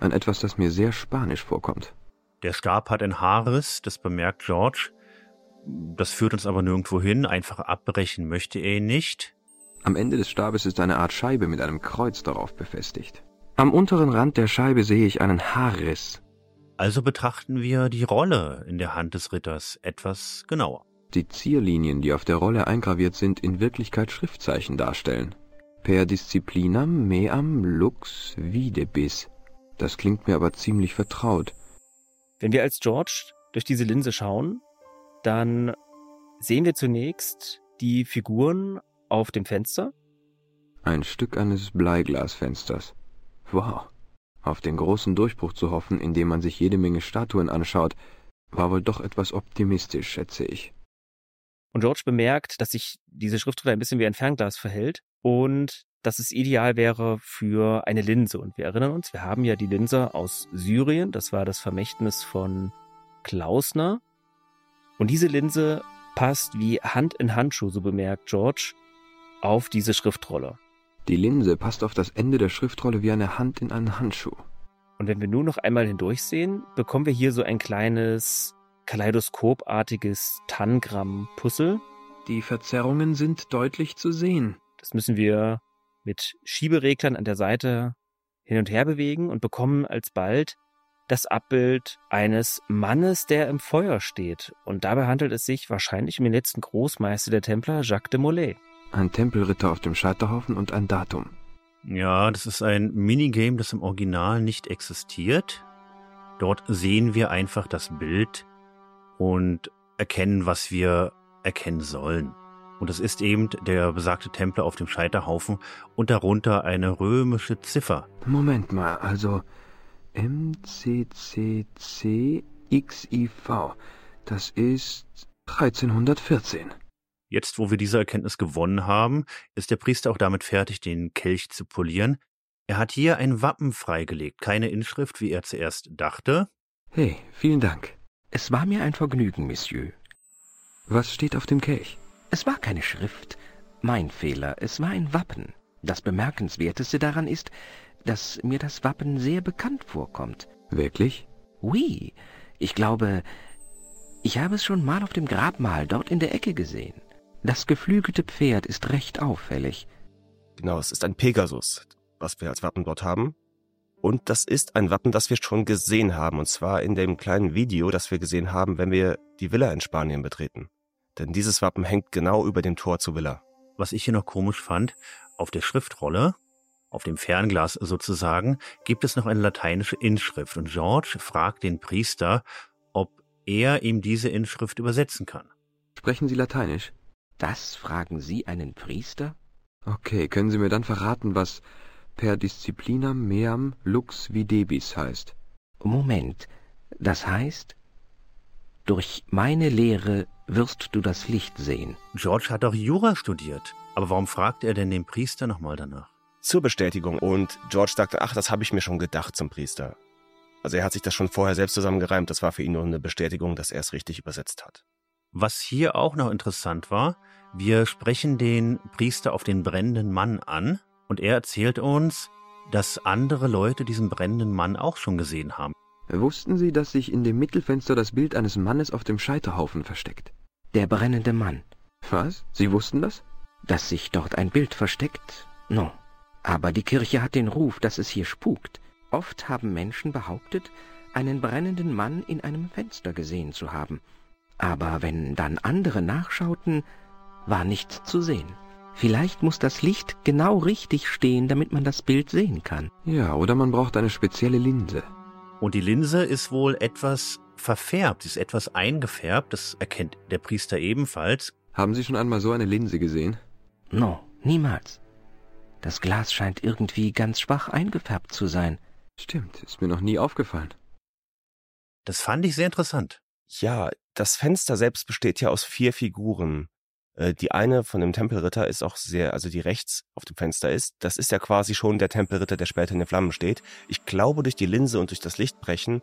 An etwas, das mir sehr spanisch vorkommt. Der Stab hat ein Haarriss, das bemerkt George. Das führt uns aber nirgendwo hin. Einfach abbrechen möchte er ihn nicht. Am Ende des Stabes ist eine Art Scheibe mit einem Kreuz darauf befestigt. Am unteren Rand der Scheibe sehe ich einen Haarriss. Also betrachten wir die Rolle in der Hand des Ritters etwas genauer. Die Zierlinien, die auf der Rolle eingraviert sind, in Wirklichkeit Schriftzeichen darstellen. Per disciplinam meam lux videbis. Das klingt mir aber ziemlich vertraut. Wenn wir als George durch diese Linse schauen, dann sehen wir zunächst die Figuren auf dem Fenster. Ein Stück eines Bleiglasfensters. Wow. Auf den großen Durchbruch zu hoffen, indem man sich jede Menge Statuen anschaut, war wohl doch etwas optimistisch, schätze ich. Und George bemerkt, dass sich diese Schriftrolle ein bisschen wie ein Fernglas verhält und dass es ideal wäre für eine Linse. Und wir erinnern uns, wir haben ja die Linse aus Syrien, das war das Vermächtnis von Klausner. Und diese Linse passt wie Hand in Handschuh, so bemerkt George, auf diese Schriftrolle. Die Linse passt auf das Ende der Schriftrolle wie eine Hand in einen Handschuh. Und wenn wir nur noch einmal hindurchsehen, bekommen wir hier so ein kleines kaleidoskopartiges Tangramm-Puzzle. Die Verzerrungen sind deutlich zu sehen. Das müssen wir mit Schiebereglern an der Seite hin und her bewegen und bekommen alsbald das Abbild eines Mannes, der im Feuer steht. Und dabei handelt es sich wahrscheinlich um den letzten Großmeister der Templer, Jacques de Molay. Ein Tempelritter auf dem Scheiterhaufen und ein Datum. Ja, das ist ein Minigame, das im Original nicht existiert. Dort sehen wir einfach das Bild und erkennen, was wir erkennen sollen. Und es ist eben der besagte Templer auf dem Scheiterhaufen und darunter eine römische Ziffer. Moment mal, also MCCCXIV. Das ist 1314. Jetzt, wo wir diese Erkenntnis gewonnen haben, ist der Priester auch damit fertig, den Kelch zu polieren. Er hat hier ein Wappen freigelegt, keine Inschrift, wie er zuerst dachte. Hey, vielen Dank. Es war mir ein Vergnügen, Monsieur. Was steht auf dem Kelch? Es war keine Schrift. Mein Fehler, es war ein Wappen. Das Bemerkenswerteste daran ist, dass mir das Wappen sehr bekannt vorkommt. Wirklich? Oui. Ich glaube, ich habe es schon mal auf dem Grabmal dort in der Ecke gesehen. Das geflügelte Pferd ist recht auffällig. Genau, es ist ein Pegasus, was wir als Wappen dort haben. Und das ist ein Wappen, das wir schon gesehen haben, und zwar in dem kleinen Video, das wir gesehen haben, wenn wir die Villa in Spanien betreten. Denn dieses Wappen hängt genau über dem Tor zur Villa. Was ich hier noch komisch fand, auf der Schriftrolle, auf dem Fernglas sozusagen, gibt es noch eine lateinische Inschrift und George fragt den Priester, ob er ihm diese Inschrift übersetzen kann. Sprechen Sie Lateinisch? Das fragen Sie einen Priester? Okay, können Sie mir dann verraten, was per disciplinam meam lux videbis heißt? Moment, das heißt, durch meine Lehre wirst du das Licht sehen. George hat doch Jura studiert. Aber warum fragt er denn den Priester nochmal danach? Zur Bestätigung. Und George sagte, ach, das habe ich mir schon gedacht zum Priester. Also er hat sich das schon vorher selbst zusammengereimt. Das war für ihn nur eine Bestätigung, dass er es richtig übersetzt hat. Was hier auch noch interessant war, wir sprechen den Priester auf den brennenden Mann an und er erzählt uns, dass andere Leute diesen brennenden Mann auch schon gesehen haben. Wussten Sie, dass sich in dem Mittelfenster das Bild eines Mannes auf dem Scheiterhaufen versteckt? Der brennende Mann. Was? Sie wussten das? Dass sich dort ein Bild versteckt? No. Aber die Kirche hat den Ruf, dass es hier spukt. Oft haben Menschen behauptet, einen brennenden Mann in einem Fenster gesehen zu haben. Aber wenn dann andere nachschauten, war nichts zu sehen. Vielleicht muss das Licht genau richtig stehen, damit man das Bild sehen kann. Ja, oder man braucht eine spezielle Linse. Und die Linse ist wohl etwas verfärbt, ist etwas eingefärbt, das erkennt der Priester ebenfalls. Haben Sie schon einmal so eine Linse gesehen? No, niemals. Das Glas scheint irgendwie ganz schwach eingefärbt zu sein. Stimmt, ist mir noch nie aufgefallen. Das fand ich sehr interessant. Ja, das Fenster selbst besteht ja aus vier Figuren. Äh, die eine von dem Tempelritter ist auch sehr, also die rechts auf dem Fenster ist, das ist ja quasi schon der Tempelritter, der später in den Flammen steht. Ich glaube, durch die Linse und durch das Lichtbrechen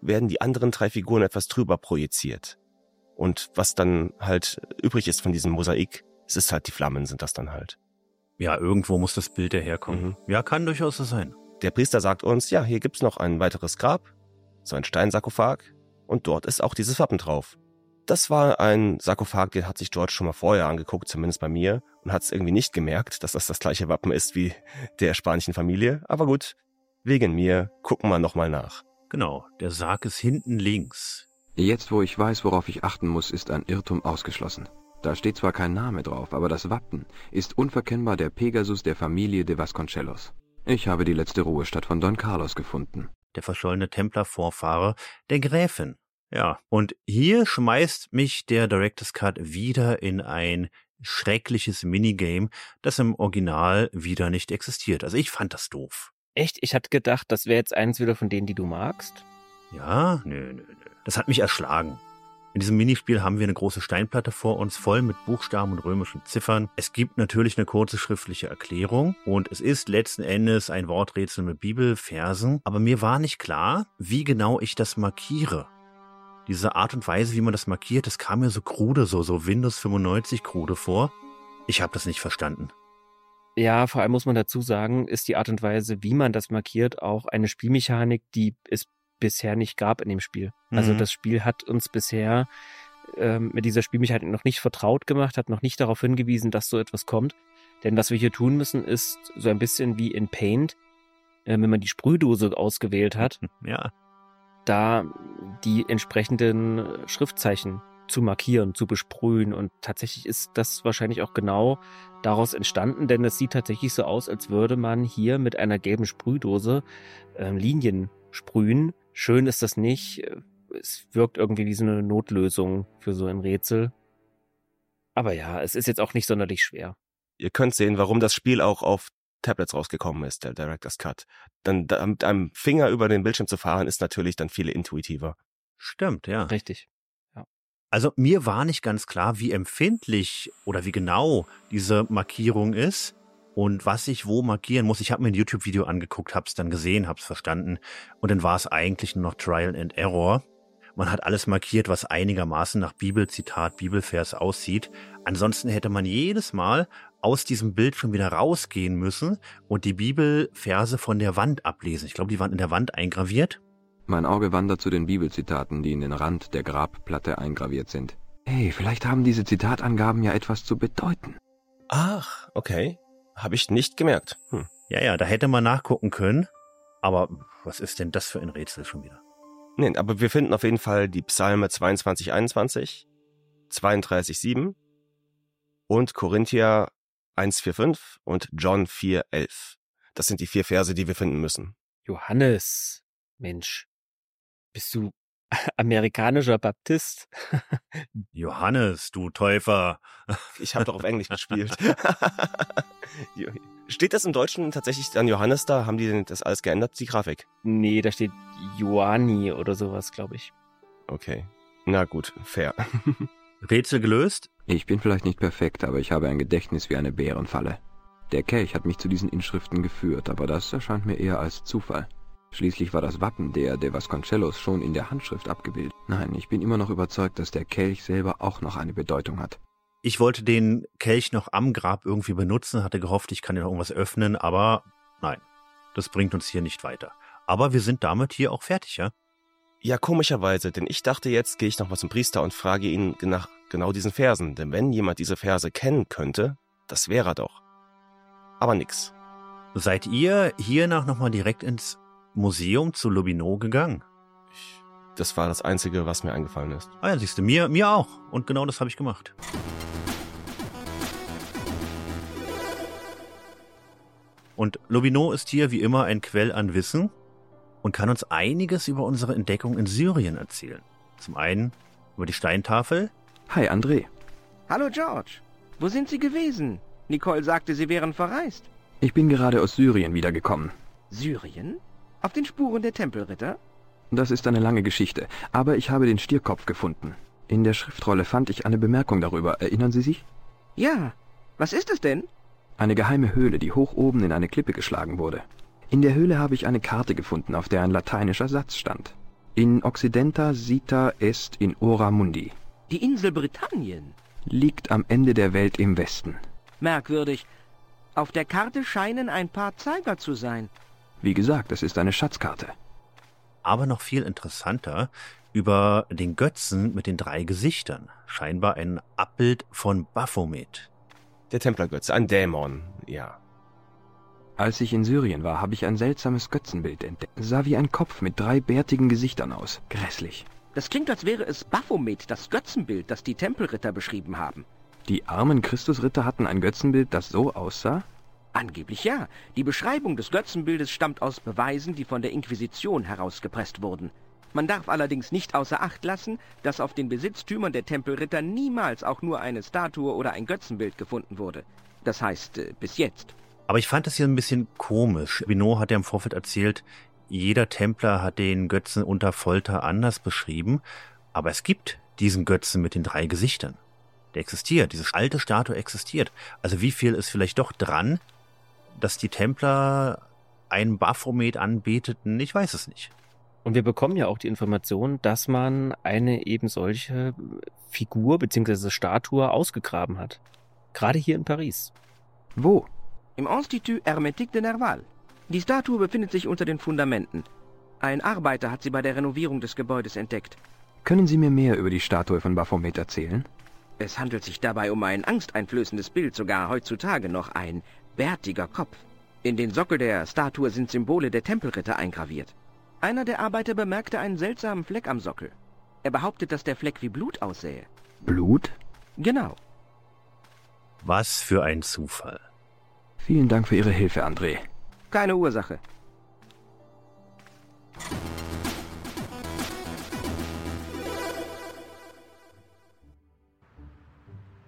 werden die anderen drei Figuren etwas drüber projiziert. Und was dann halt übrig ist von diesem Mosaik, es ist halt die Flammen sind das dann halt. Ja, irgendwo muss das Bild daherkommen. Mhm. Ja, kann durchaus so sein. Der Priester sagt uns, ja, hier gibt's noch ein weiteres Grab. so ein Steinsarkophag, und dort ist auch dieses Wappen drauf. Das war ein Sarkophag, den hat sich George schon mal vorher angeguckt, zumindest bei mir, und hat es irgendwie nicht gemerkt, dass das das gleiche Wappen ist wie der spanischen Familie. Aber gut, wegen mir gucken wir nochmal nach. Genau, der Sarg ist hinten links. Jetzt, wo ich weiß, worauf ich achten muss, ist ein Irrtum ausgeschlossen. Da steht zwar kein Name drauf, aber das Wappen ist unverkennbar der Pegasus der Familie de Vasconcelos. Ich habe die letzte Ruhestadt von Don Carlos gefunden. Der verschollene Templervorfahre der Gräfin. Ja, und hier schmeißt mich der Director's Cut wieder in ein schreckliches Minigame, das im Original wieder nicht existiert. Also ich fand das doof. Echt? Ich hatte gedacht, das wäre jetzt eins wieder von denen, die du magst. Ja, nö, nö, nö. Das hat mich erschlagen. In diesem Minispiel haben wir eine große Steinplatte vor uns, voll mit Buchstaben und römischen Ziffern. Es gibt natürlich eine kurze schriftliche Erklärung und es ist letzten Endes ein Worträtsel mit Bibelversen, aber mir war nicht klar, wie genau ich das markiere. Diese Art und Weise, wie man das markiert, das kam mir so krude, so, so Windows 95 krude vor. Ich habe das nicht verstanden. Ja, vor allem muss man dazu sagen, ist die Art und Weise, wie man das markiert, auch eine Spielmechanik, die es bisher nicht gab in dem Spiel. Also mhm. Also das Spiel hat uns bisher ähm, mit dieser Spielmechanik noch nicht vertraut gemacht, hat noch nicht darauf hingewiesen, dass so etwas kommt. Denn was wir hier tun müssen, ist so ein bisschen wie in Paint, äh, wenn man die Sprühdose ausgewählt hat, ja. Da die entsprechenden Schriftzeichen zu markieren, zu besprühen. Und tatsächlich ist das wahrscheinlich auch genau daraus entstanden, denn es sieht tatsächlich so aus, als würde man hier mit einer gelben Sprühdose äh, Linien sprühen Schön ist das nicht. Es wirkt irgendwie wie so eine Notlösung für so ein Rätsel. Aber ja, es ist jetzt auch nicht sonderlich schwer. Ihr könnt sehen, warum das Spiel auch auf Tablets rausgekommen ist, der Director's Cut. Dann da, mit einem Finger über den Bildschirm zu fahren, ist natürlich dann viel intuitiver. Stimmt, ja. Richtig. Ja. Also mir war nicht ganz klar, wie empfindlich oder wie genau diese Markierung ist und was ich wo markieren muss. Ich habe mir ein YouTube-Video angeguckt, hab's dann gesehen, hab's verstanden und dann war es eigentlich nur noch Trial and Error. Man hat alles markiert, was einigermaßen nach Bibelzitat, Bibelvers aussieht. Ansonsten hätte man jedes Mal aus diesem Bild schon wieder rausgehen müssen und die Bibelverse von der Wand ablesen. Ich glaube, die waren in der Wand eingraviert. Mein Auge wandert zu den Bibelzitaten, die in den Rand der Grabplatte eingraviert sind. Hey, vielleicht haben diese Zitatangaben ja etwas zu bedeuten. Ach, okay. Habe ich nicht gemerkt. Hm. Ja, ja, da hätte man nachgucken können. Aber was ist denn das für ein Rätsel schon wieder? Nee, aber wir finden auf jeden Fall die Psalme 22, 21, 32, 7 und Korinther 1, 4, 5 und John 4, 11. Das sind die vier Verse, die wir finden müssen. Johannes, Mensch, bist du amerikanischer Baptist. Johannes, du Täufer. Ich habe doch auf Englisch gespielt. steht das im Deutschen tatsächlich dann Johannes da? Haben die denn das alles geändert, die Grafik? Nee, da steht Joani oder sowas, glaube ich. Okay. Na gut, fair. Rätsel gelöst? Ich bin vielleicht nicht perfekt, aber ich habe ein Gedächtnis wie eine Bärenfalle. Der Kelch hat mich zu diesen Inschriften geführt, aber das erscheint mir eher als Zufall. Schließlich war das Wappen der de Vasconcelos schon in der Handschrift abgebildet. Nein, ich bin immer noch überzeugt, dass der Kelch selber auch noch eine Bedeutung hat. Ich wollte den Kelch noch am Grab irgendwie benutzen, hatte gehofft, ich kann ja noch irgendwas öffnen, aber nein, das bringt uns hier nicht weiter. Aber wir sind damit hier auch fertig, ja? Ja, komischerweise, denn ich dachte, jetzt gehe ich noch mal zum Priester und frage ihn nach genau diesen Versen, denn wenn jemand diese Verse kennen könnte, das wäre er doch. Aber nix. Seid ihr hiernach nochmal direkt ins Museum zu Lobino gegangen. Ich, das war das Einzige, was mir eingefallen ist. Ah ja, siehst du, mir, mir auch. Und genau das habe ich gemacht. Und Lobino ist hier wie immer ein Quell an Wissen und kann uns einiges über unsere Entdeckung in Syrien erzählen. Zum einen über die Steintafel. Hi, André. Hallo, George. Wo sind Sie gewesen? Nicole sagte, Sie wären verreist. Ich bin gerade aus Syrien wiedergekommen. Syrien? Auf den Spuren der Tempelritter? Das ist eine lange Geschichte, aber ich habe den Stierkopf gefunden. In der Schriftrolle fand ich eine Bemerkung darüber. Erinnern Sie sich? Ja. Was ist es denn? Eine geheime Höhle, die hoch oben in eine Klippe geschlagen wurde. In der Höhle habe ich eine Karte gefunden, auf der ein lateinischer Satz stand. In Occidenta sita est in ora mundi. Die Insel Britannien? Liegt am Ende der Welt im Westen. Merkwürdig. Auf der Karte scheinen ein paar Zeiger zu sein. Wie gesagt, es ist eine Schatzkarte. aber noch viel interessanter über den Götzen mit den drei Gesichtern. Scheinbar ein Abbild von Baphomet. Der Templergötze, ein Dämon, ja. Als ich in Syrien war, habe ich ein seltsames Götzenbild entdeckt. Sah wie ein Kopf mit drei bärtigen Gesichtern aus. Grässlich. Das klingt, als wäre es Baphomet, das Götzenbild, das die Tempelritter beschrieben haben. Die armen Christusritter hatten ein Götzenbild, das so aussah? Angeblich ja. Die Beschreibung des Götzenbildes stammt aus Beweisen, die von der Inquisition herausgepresst wurden. Man darf allerdings nicht außer Acht lassen, dass auf den Besitztümern der Tempelritter niemals auch nur eine Statue oder ein Götzenbild gefunden wurde. Das heißt, äh, bis jetzt. Aber ich fand das hier ein bisschen komisch. Binot hat ja im Vorfeld erzählt, jeder Templer hat den Götzen unter Folter anders beschrieben, aber es gibt diesen Götzen mit den drei Gesichtern. Der existiert, diese alte Statue existiert. Also wie viel ist vielleicht doch dran, dass die Templer einen Baphomet anbeteten? Ich weiß es nicht. Und wir bekommen ja auch die Information, dass man eine eben solche Figur bzw. Statue ausgegraben hat. Gerade hier in Paris. Wo? Im Institut Hermétique de Nerval. Die Statue befindet sich unter den Fundamenten. Ein Arbeiter hat sie bei der Renovierung des Gebäudes entdeckt. Können Sie mir mehr über die Statue von Baphomet erzählen? Es handelt sich dabei um ein angsteinflößendes Bild, sogar heutzutage noch ein bärtiger Kopf. In den Sockel der Statue sind Symbole der Tempelritter eingraviert. Einer der Arbeiter bemerkte einen seltsamen Fleck am Sockel. Er behauptet, dass der Fleck wie Blut aussähe. Blut? Genau. Was für ein Zufall. Vielen Dank für Ihre Hilfe, André. Keine Ursache.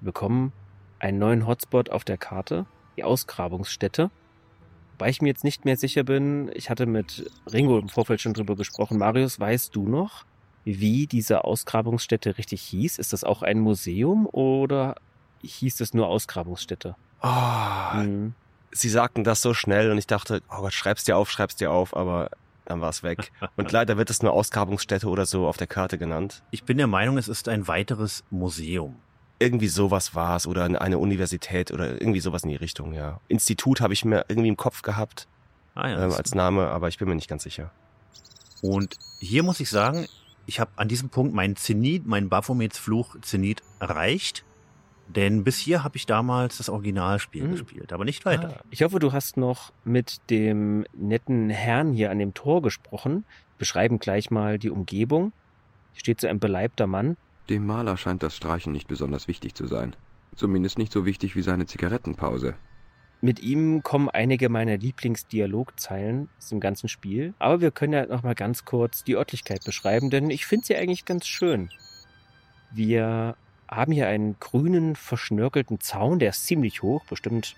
Wir bekommen einen neuen Hotspot auf der Karte, die Ausgrabungsstätte. Wobei ich mir jetzt nicht mehr sicher bin, ich hatte mit Ringo im Vorfeld schon drüber gesprochen. Marius, weißt du noch, wie diese Ausgrabungsstätte richtig hieß? Ist das auch ein Museum oder hieß es nur Ausgrabungsstätte? Oh, hm. Sie sagten das so schnell und ich dachte, oh Gott, schreib's dir auf, schreib's dir auf, aber dann war es weg. Und leider wird es nur Ausgrabungsstätte oder so auf der Karte genannt. Ich bin der Meinung, es ist ein weiteres Museum. Irgendwie sowas war es oder eine Universität oder irgendwie sowas in die Richtung, ja. Institut habe ich mir irgendwie im Kopf gehabt ah, ja, ähm, als Name, aber ich bin mir nicht ganz sicher. Und hier muss ich sagen, ich habe an diesem Punkt meinen Zenit, meinen Baphomets Fluch Zenit erreicht. Denn bis hier habe ich damals das Originalspiel mhm. gespielt, aber nicht weiter. Ah, ich hoffe, du hast noch mit dem netten Herrn hier an dem Tor gesprochen. Beschreiben gleich mal die Umgebung. Hier steht so ein beleibter Mann. Dem Maler scheint das Streichen nicht besonders wichtig zu sein. Zumindest nicht so wichtig wie seine Zigarettenpause. Mit ihm kommen einige meiner Lieblingsdialogzeilen aus dem ganzen Spiel. Aber wir können ja noch mal ganz kurz die Örtlichkeit beschreiben, denn ich finde sie eigentlich ganz schön. Wir haben hier einen grünen, verschnörkelten Zaun, der ist ziemlich hoch, bestimmt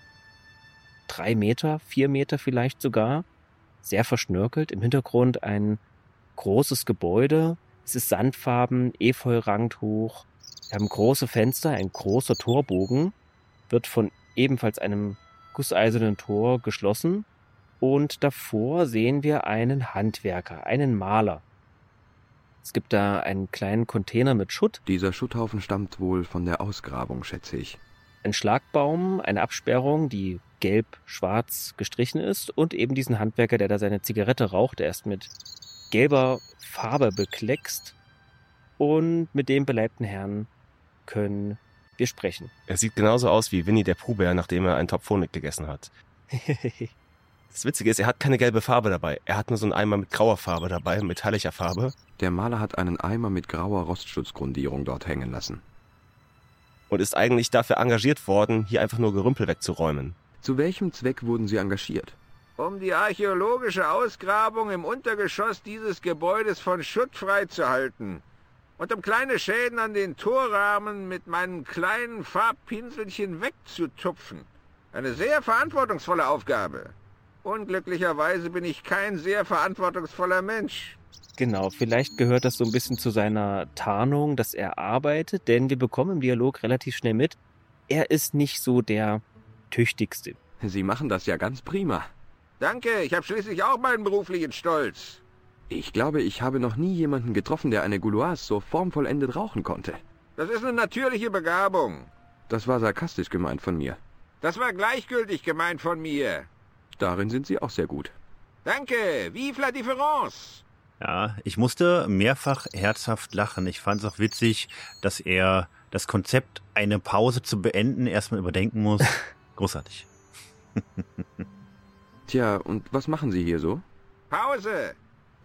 drei Meter, vier Meter vielleicht sogar. Sehr verschnörkelt. Im Hintergrund ein großes Gebäude. Es ist sandfarben, Efeu rankt hoch. Wir haben große Fenster, ein großer Torbogen, wird von ebenfalls einem gusseisernen Tor geschlossen. Und davor sehen wir einen Handwerker, einen Maler. Es gibt da einen kleinen Container mit Schutt. Dieser Schutthaufen stammt wohl von der Ausgrabung, schätze ich. Ein Schlagbaum, eine Absperrung, die gelb-schwarz gestrichen ist und eben diesen Handwerker, der da seine Zigarette raucht. Er ist mit gelber Farbe bekleckst und mit dem beleibten Herrn können wir sprechen. Er sieht genauso aus wie Winnie der Poohbär, nachdem er einen Topf Honig gegessen hat. Das Witzige ist, er hat keine gelbe Farbe dabei. Er hat nur so einen Eimer mit grauer Farbe dabei, metallischer Farbe. Der Maler hat einen Eimer mit grauer Rostschutzgrundierung dort hängen lassen. Und ist eigentlich dafür engagiert worden, hier einfach nur Gerümpel wegzuräumen. Zu welchem Zweck wurden Sie engagiert? Um die archäologische Ausgrabung im Untergeschoss dieses Gebäudes von Schutt freizuhalten. Und um kleine Schäden an den Torrahmen mit meinen kleinen Farbpinselchen wegzutupfen. Eine sehr verantwortungsvolle Aufgabe. Unglücklicherweise bin ich kein sehr verantwortungsvoller Mensch. Genau, vielleicht gehört das so ein bisschen zu seiner Tarnung, dass er arbeitet, denn wir bekommen im Dialog relativ schnell mit, er ist nicht so der tüchtigste. Sie machen das ja ganz prima. Danke, ich habe schließlich auch meinen beruflichen Stolz. Ich glaube, ich habe noch nie jemanden getroffen, der eine Gouloise so formvollendet rauchen konnte. Das ist eine natürliche Begabung. Das war sarkastisch gemeint von mir. Das war gleichgültig gemeint von mir. Darin sind Sie auch sehr gut. Danke. Vive la différence. Ja, ich musste mehrfach herzhaft lachen. Ich fand es auch witzig, dass er das Konzept, eine Pause zu beenden, erstmal überdenken muss. Großartig. Tja, und was machen Sie hier so? Pause!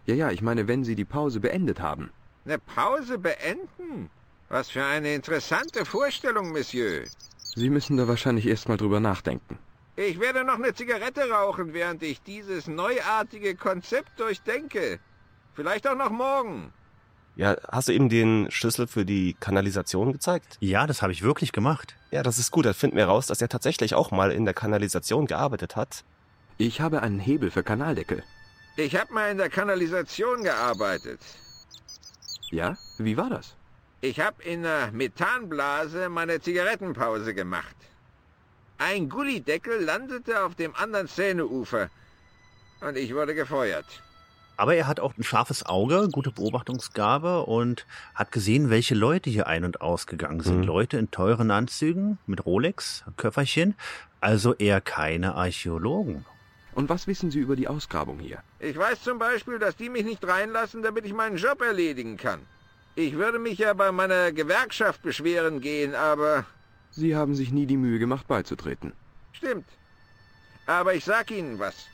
Ja, ja, ich meine, wenn Sie die Pause beendet haben. Eine Pause beenden? Was für eine interessante Vorstellung, Monsieur. Sie müssen da wahrscheinlich erst mal drüber nachdenken. Ich werde noch eine Zigarette rauchen, während ich dieses neuartige Konzept durchdenke. Vielleicht auch noch morgen. Ja, hast du ihm den Schlüssel für die Kanalisation gezeigt? Ja, das habe ich wirklich gemacht. Ja, das ist gut. Da finden wir raus, dass er tatsächlich auch mal in der Kanalisation gearbeitet hat. Ich habe einen Hebel für Kanaldeckel. Ich habe mal in der Kanalisation gearbeitet. Ja? Wie war das? Ich habe in der Methanblase meine Zigarettenpause gemacht. Ein Gullideckel landete auf dem anderen Szeneufer und ich wurde gefeuert. Aber er hat auch ein scharfes Auge, gute Beobachtungsgabe und hat gesehen, welche Leute hier ein- und ausgegangen sind. Mhm. Leute in teuren Anzügen mit Rolex, Köfferchen, also eher keine Archäologen. Und was wissen Sie über die Ausgrabung hier? Ich weiß zum Beispiel, dass die mich nicht reinlassen, damit ich meinen Job erledigen kann. Ich würde mich ja bei meiner Gewerkschaft beschweren gehen, aber... Sie haben sich nie die Mühe gemacht, beizutreten. Stimmt. Aber ich sag Ihnen was.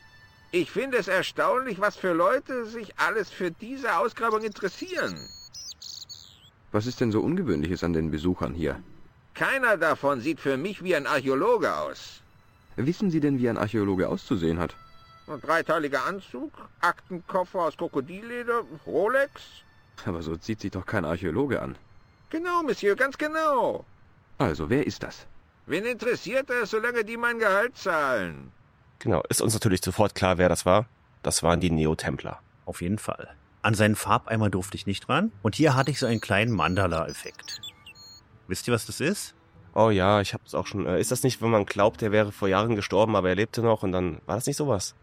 Ich finde es erstaunlich, was für Leute sich alles für diese Ausgrabung interessieren. Was ist denn so Ungewöhnliches an den Besuchern hier? Keiner davon sieht für mich wie ein Archäologe aus. Wissen Sie denn, wie ein Archäologe auszusehen hat? Ein dreiteiliger Anzug, Aktenkoffer aus Krokodilleder, Rolex. Aber so zieht sich doch kein Archäologe an. Genau, Monsieur, ganz genau. Also, wer ist das? Wen interessiert das, solange die mein Gehalt zahlen? Genau, ist uns natürlich sofort klar, wer das war. Das waren die Neo-Templer. Auf jeden Fall. An seinen Farbeimer durfte ich nicht ran. Und hier hatte ich so einen kleinen Mandala-Effekt. Wisst ihr, was das ist? Oh ja, ich hab's auch schon. Äh, ist das nicht, wenn man glaubt, er wäre vor Jahren gestorben, aber er lebte noch und dann war das nicht sowas?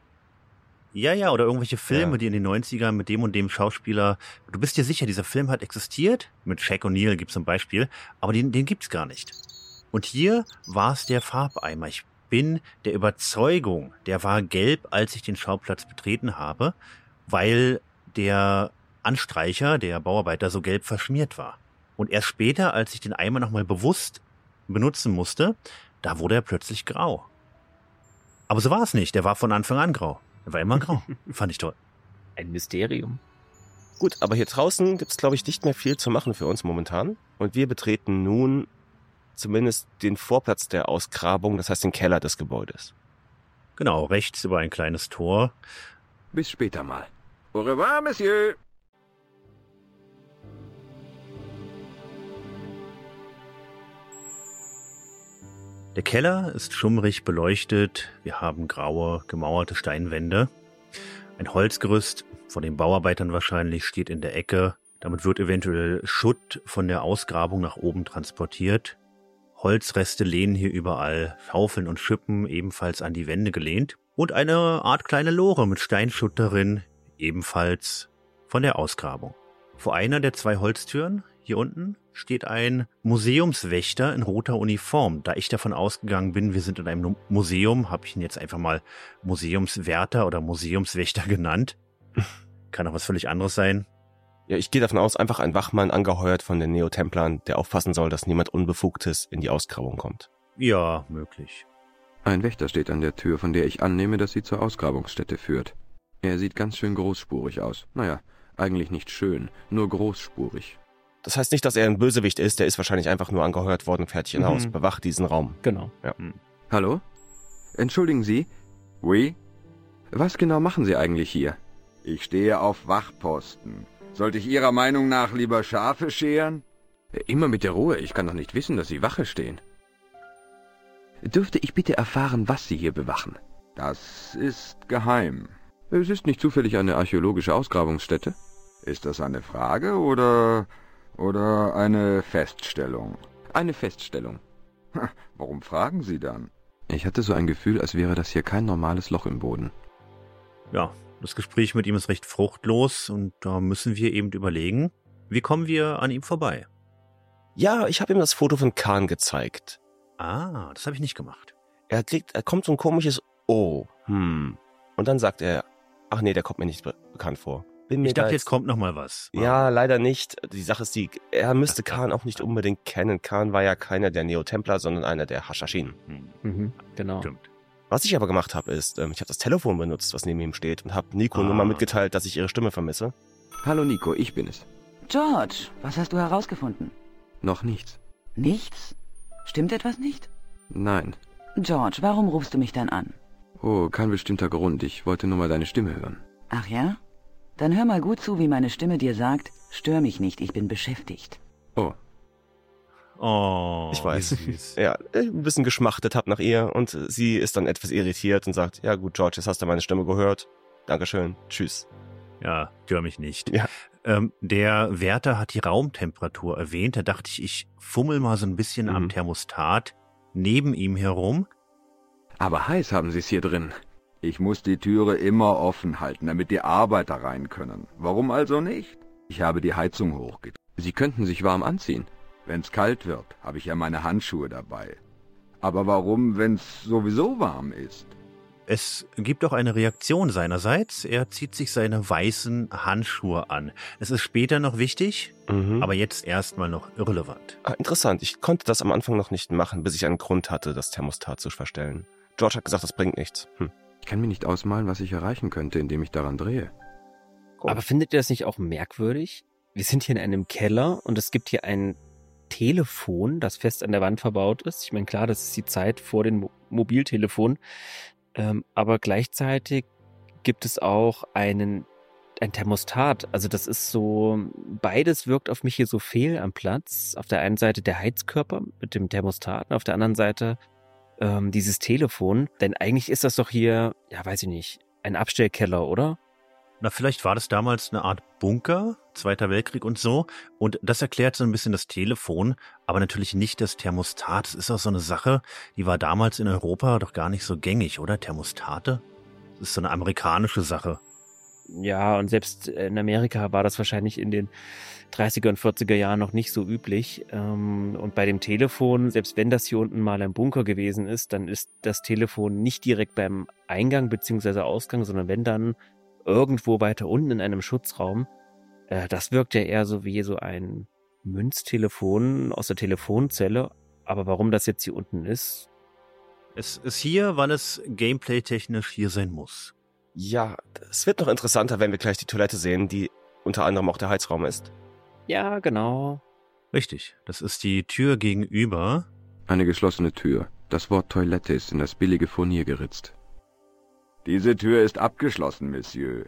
Ja, ja, oder irgendwelche Filme, ja. die in den 90ern mit dem und dem Schauspieler. Du bist dir sicher, dieser Film hat existiert? Mit Shaq O'Neal gibt's zum Beispiel, aber den, den gibt's gar nicht. Und hier war es der Farbeimer. Ich bin der Überzeugung, der war gelb, als ich den Schauplatz betreten habe, weil der Anstreicher, der Bauarbeiter, so gelb verschmiert war. Und erst später, als ich den Eimer nochmal bewusst benutzen musste, da wurde er plötzlich grau. Aber so war es nicht. Der war von Anfang an grau. Er war immer grau. Fand ich toll. Ein Mysterium. Gut, aber hier draußen gibt's glaube ich, nicht mehr viel zu machen für uns momentan. Und wir betreten nun zumindest den Vorplatz der Ausgrabung, das heißt den Keller des Gebäudes. Genau, rechts über ein kleines Tor. Bis später mal. Au revoir, Monsieur. Der Keller ist schummrig beleuchtet. Wir haben graue, gemauerte Steinwände. Ein Holzgerüst, von den Bauarbeitern wahrscheinlich, steht in der Ecke. Damit wird eventuell Schutt von der Ausgrabung nach oben transportiert. Holzreste lehnen hier überall, Schaufeln und Schippen ebenfalls an die Wände gelehnt und eine Art kleine Lore mit Steinschutt darin, ebenfalls von der Ausgrabung. Vor einer der zwei Holztüren, hier unten, steht ein Museumswächter in roter Uniform. Da ich davon ausgegangen bin, wir sind in einem Museum, habe ich ihn jetzt einfach mal Museumswärter oder Museumswächter genannt. Kann auch was völlig anderes sein. Ja, ich gehe davon aus, einfach ein Wachmann angeheuert von den Neotemplern, der aufpassen soll, dass niemand Unbefugtes in die Ausgrabung kommt. Ja, möglich. Ein Wächter steht an der Tür, von der ich annehme, dass sie zur Ausgrabungsstätte führt. Er sieht ganz schön großspurig aus. Naja, eigentlich nicht schön, nur großspurig. Das heißt nicht, dass er ein Bösewicht ist, der ist wahrscheinlich einfach nur angeheuert worden, fertig in mhm. Haus, bewacht diesen Raum. Genau. Ja. Mhm. Hallo? Entschuldigen Sie? Oui? Was genau machen Sie eigentlich hier? Ich stehe auf Wachposten. Sollte ich Ihrer Meinung nach lieber Schafe scheren? Immer mit der Ruhe, ich kann doch nicht wissen, dass Sie Wache stehen. Dürfte ich bitte erfahren, was Sie hier bewachen? Das ist geheim. Es ist nicht zufällig eine archäologische Ausgrabungsstätte? Ist das eine Frage oder oder eine Feststellung? Eine Feststellung. Warum fragen Sie dann? Ich hatte so ein Gefühl, als wäre das hier kein normales Loch im Boden. Ja, das Gespräch mit ihm ist recht fruchtlos und da müssen wir eben überlegen, wie kommen wir an ihm vorbei? Ja, ich habe ihm das Foto von Kahn gezeigt. Ah, das habe ich nicht gemacht. Er kriegt, er kommt so ein komisches O. Hm. Und dann sagt er, ach nee, der kommt mir nicht be bekannt vor. Bin mir Ich dachte, da jetzt kommt noch mal was. Ja, leider nicht. Die Sache ist die, er müsste Khan auch nicht unbedingt kennen. Khan war ja keiner der Neo-Templer, sondern einer der Hashashin. Hm, Mhm, genau. stimmt. Was ich aber gemacht habe, ist, ähm, ich habe das Telefon benutzt, was neben ihm steht, und habe Nico nur Ah. mal mitgeteilt, dass ich ihre Stimme vermisse. Hallo Nico, ich bin es. George, was hast du herausgefunden? Noch nichts. Nichts? Stimmt etwas nicht? Nein. George, warum rufst du mich dann an? Oh, kein bestimmter Grund. Ich wollte nur mal deine Stimme hören. Ach ja? Dann hör mal gut zu, wie meine Stimme dir sagt, stör mich nicht, ich bin beschäftigt. Oh, Oh, Ich weiß. Ja, äh, ein bisschen geschmachtet hab nach ihr und sie ist dann etwas irritiert und sagt, ja gut, George, jetzt hast du meine Stimme gehört. Dankeschön. Tschüss. Ja, stör mich nicht. Ja. Ähm, der Wärter hat die Raumtemperatur erwähnt. Da dachte ich, ich fummel mal so ein bisschen am Mhm. Thermostat neben ihm herum. aber heiß haben sie es hier drin. Ich muss die Türe immer offen halten, damit die Arbeiter rein können. Warum also nicht? Ich habe die Heizung hochgedreht. Sie könnten sich warm anziehen. Wenn's kalt wird, habe ich ja meine Handschuhe dabei. Aber warum, wenn's sowieso warm ist? Es gibt auch eine Reaktion seinerseits. Er zieht sich seine weißen Handschuhe an. Es ist später noch wichtig, Mhm. aber jetzt erstmal noch irrelevant. ah, interessant. Ich konnte das am Anfang noch nicht machen, bis ich einen Grund hatte, das Thermostat zu verstellen. George hat gesagt, das bringt nichts. Hm. Ich kann mir nicht ausmalen, was ich erreichen könnte, indem ich daran drehe. Aber findet ihr das nicht auch merkwürdig? Wir sind hier in einem Keller und es gibt hier ein Telefon, das fest an der Wand verbaut ist. Ich meine, klar, das ist die Zeit vor dem Mo Mobiltelefon. Ähm, aber gleichzeitig gibt es auch einen, ein Thermostat. Also das ist so, beides wirkt auf mich hier so fehl am Platz. Auf der einen Seite der Heizkörper mit dem Thermostat, und auf der anderen Seite ähm, dieses Telefon. Denn eigentlich ist das doch hier, ja, weiß ich nicht, ein Abstellkeller, oder? Na, vielleicht war das damals eine Art Bunker, Zweiter Weltkrieg und so. Und das erklärt so ein bisschen das Telefon, aber natürlich nicht das Thermostat. Das ist auch so eine Sache, die war damals in Europa doch gar nicht so gängig, oder? Thermostate? Das ist so eine amerikanische Sache. Ja, und selbst in Amerika war das wahrscheinlich in den 30er und 40er Jahren noch nicht so üblich. Ähm, Und bei dem Telefon, selbst wenn das hier unten mal ein Bunker gewesen ist, dann ist das Telefon nicht direkt beim Eingang beziehungsweise Ausgang, sondern wenn dann irgendwo weiter unten in einem Schutzraum. Äh, Das wirkt ja eher so wie so ein Münztelefon aus der Telefonzelle. Aber warum das jetzt hier unten ist, Es ist hier, weil es gameplay-technisch hier sein muss. Ja, es wird noch interessanter, wenn wir gleich die Toilette sehen, die unter anderem auch der Heizraum ist. ja, genau. Richtig, das ist die Tür gegenüber. Eine geschlossene Tür. Das Wort Toilette ist in das billige Furnier geritzt. Diese Tür ist abgeschlossen, Monsieur.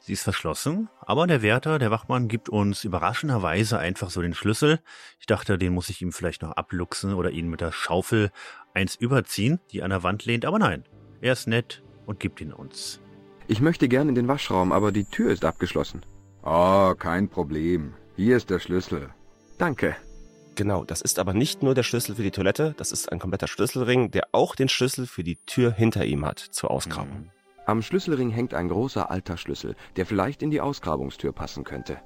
Sie ist verschlossen, aber der Wärter, der Wachmann, gibt uns überraschenderweise einfach so den Schlüssel. Ich dachte, den muss ich ihm vielleicht noch abluchsen oder ihn mit der Schaufel eins überziehen, die an der Wand lehnt, aber nein, er ist nett und gibt ihn uns. Ich möchte gern in den Waschraum, aber die Tür ist abgeschlossen. Oh, kein Problem. Hier ist der Schlüssel. Danke. Genau, das ist aber nicht nur der Schlüssel für die Toilette, das ist ein kompletter Schlüsselring, der auch den Schlüssel für die Tür hinter ihm hat zur Ausgrabung. Am Schlüsselring hängt ein großer alter Schlüssel, der vielleicht in die Ausgrabungstür passen könnte.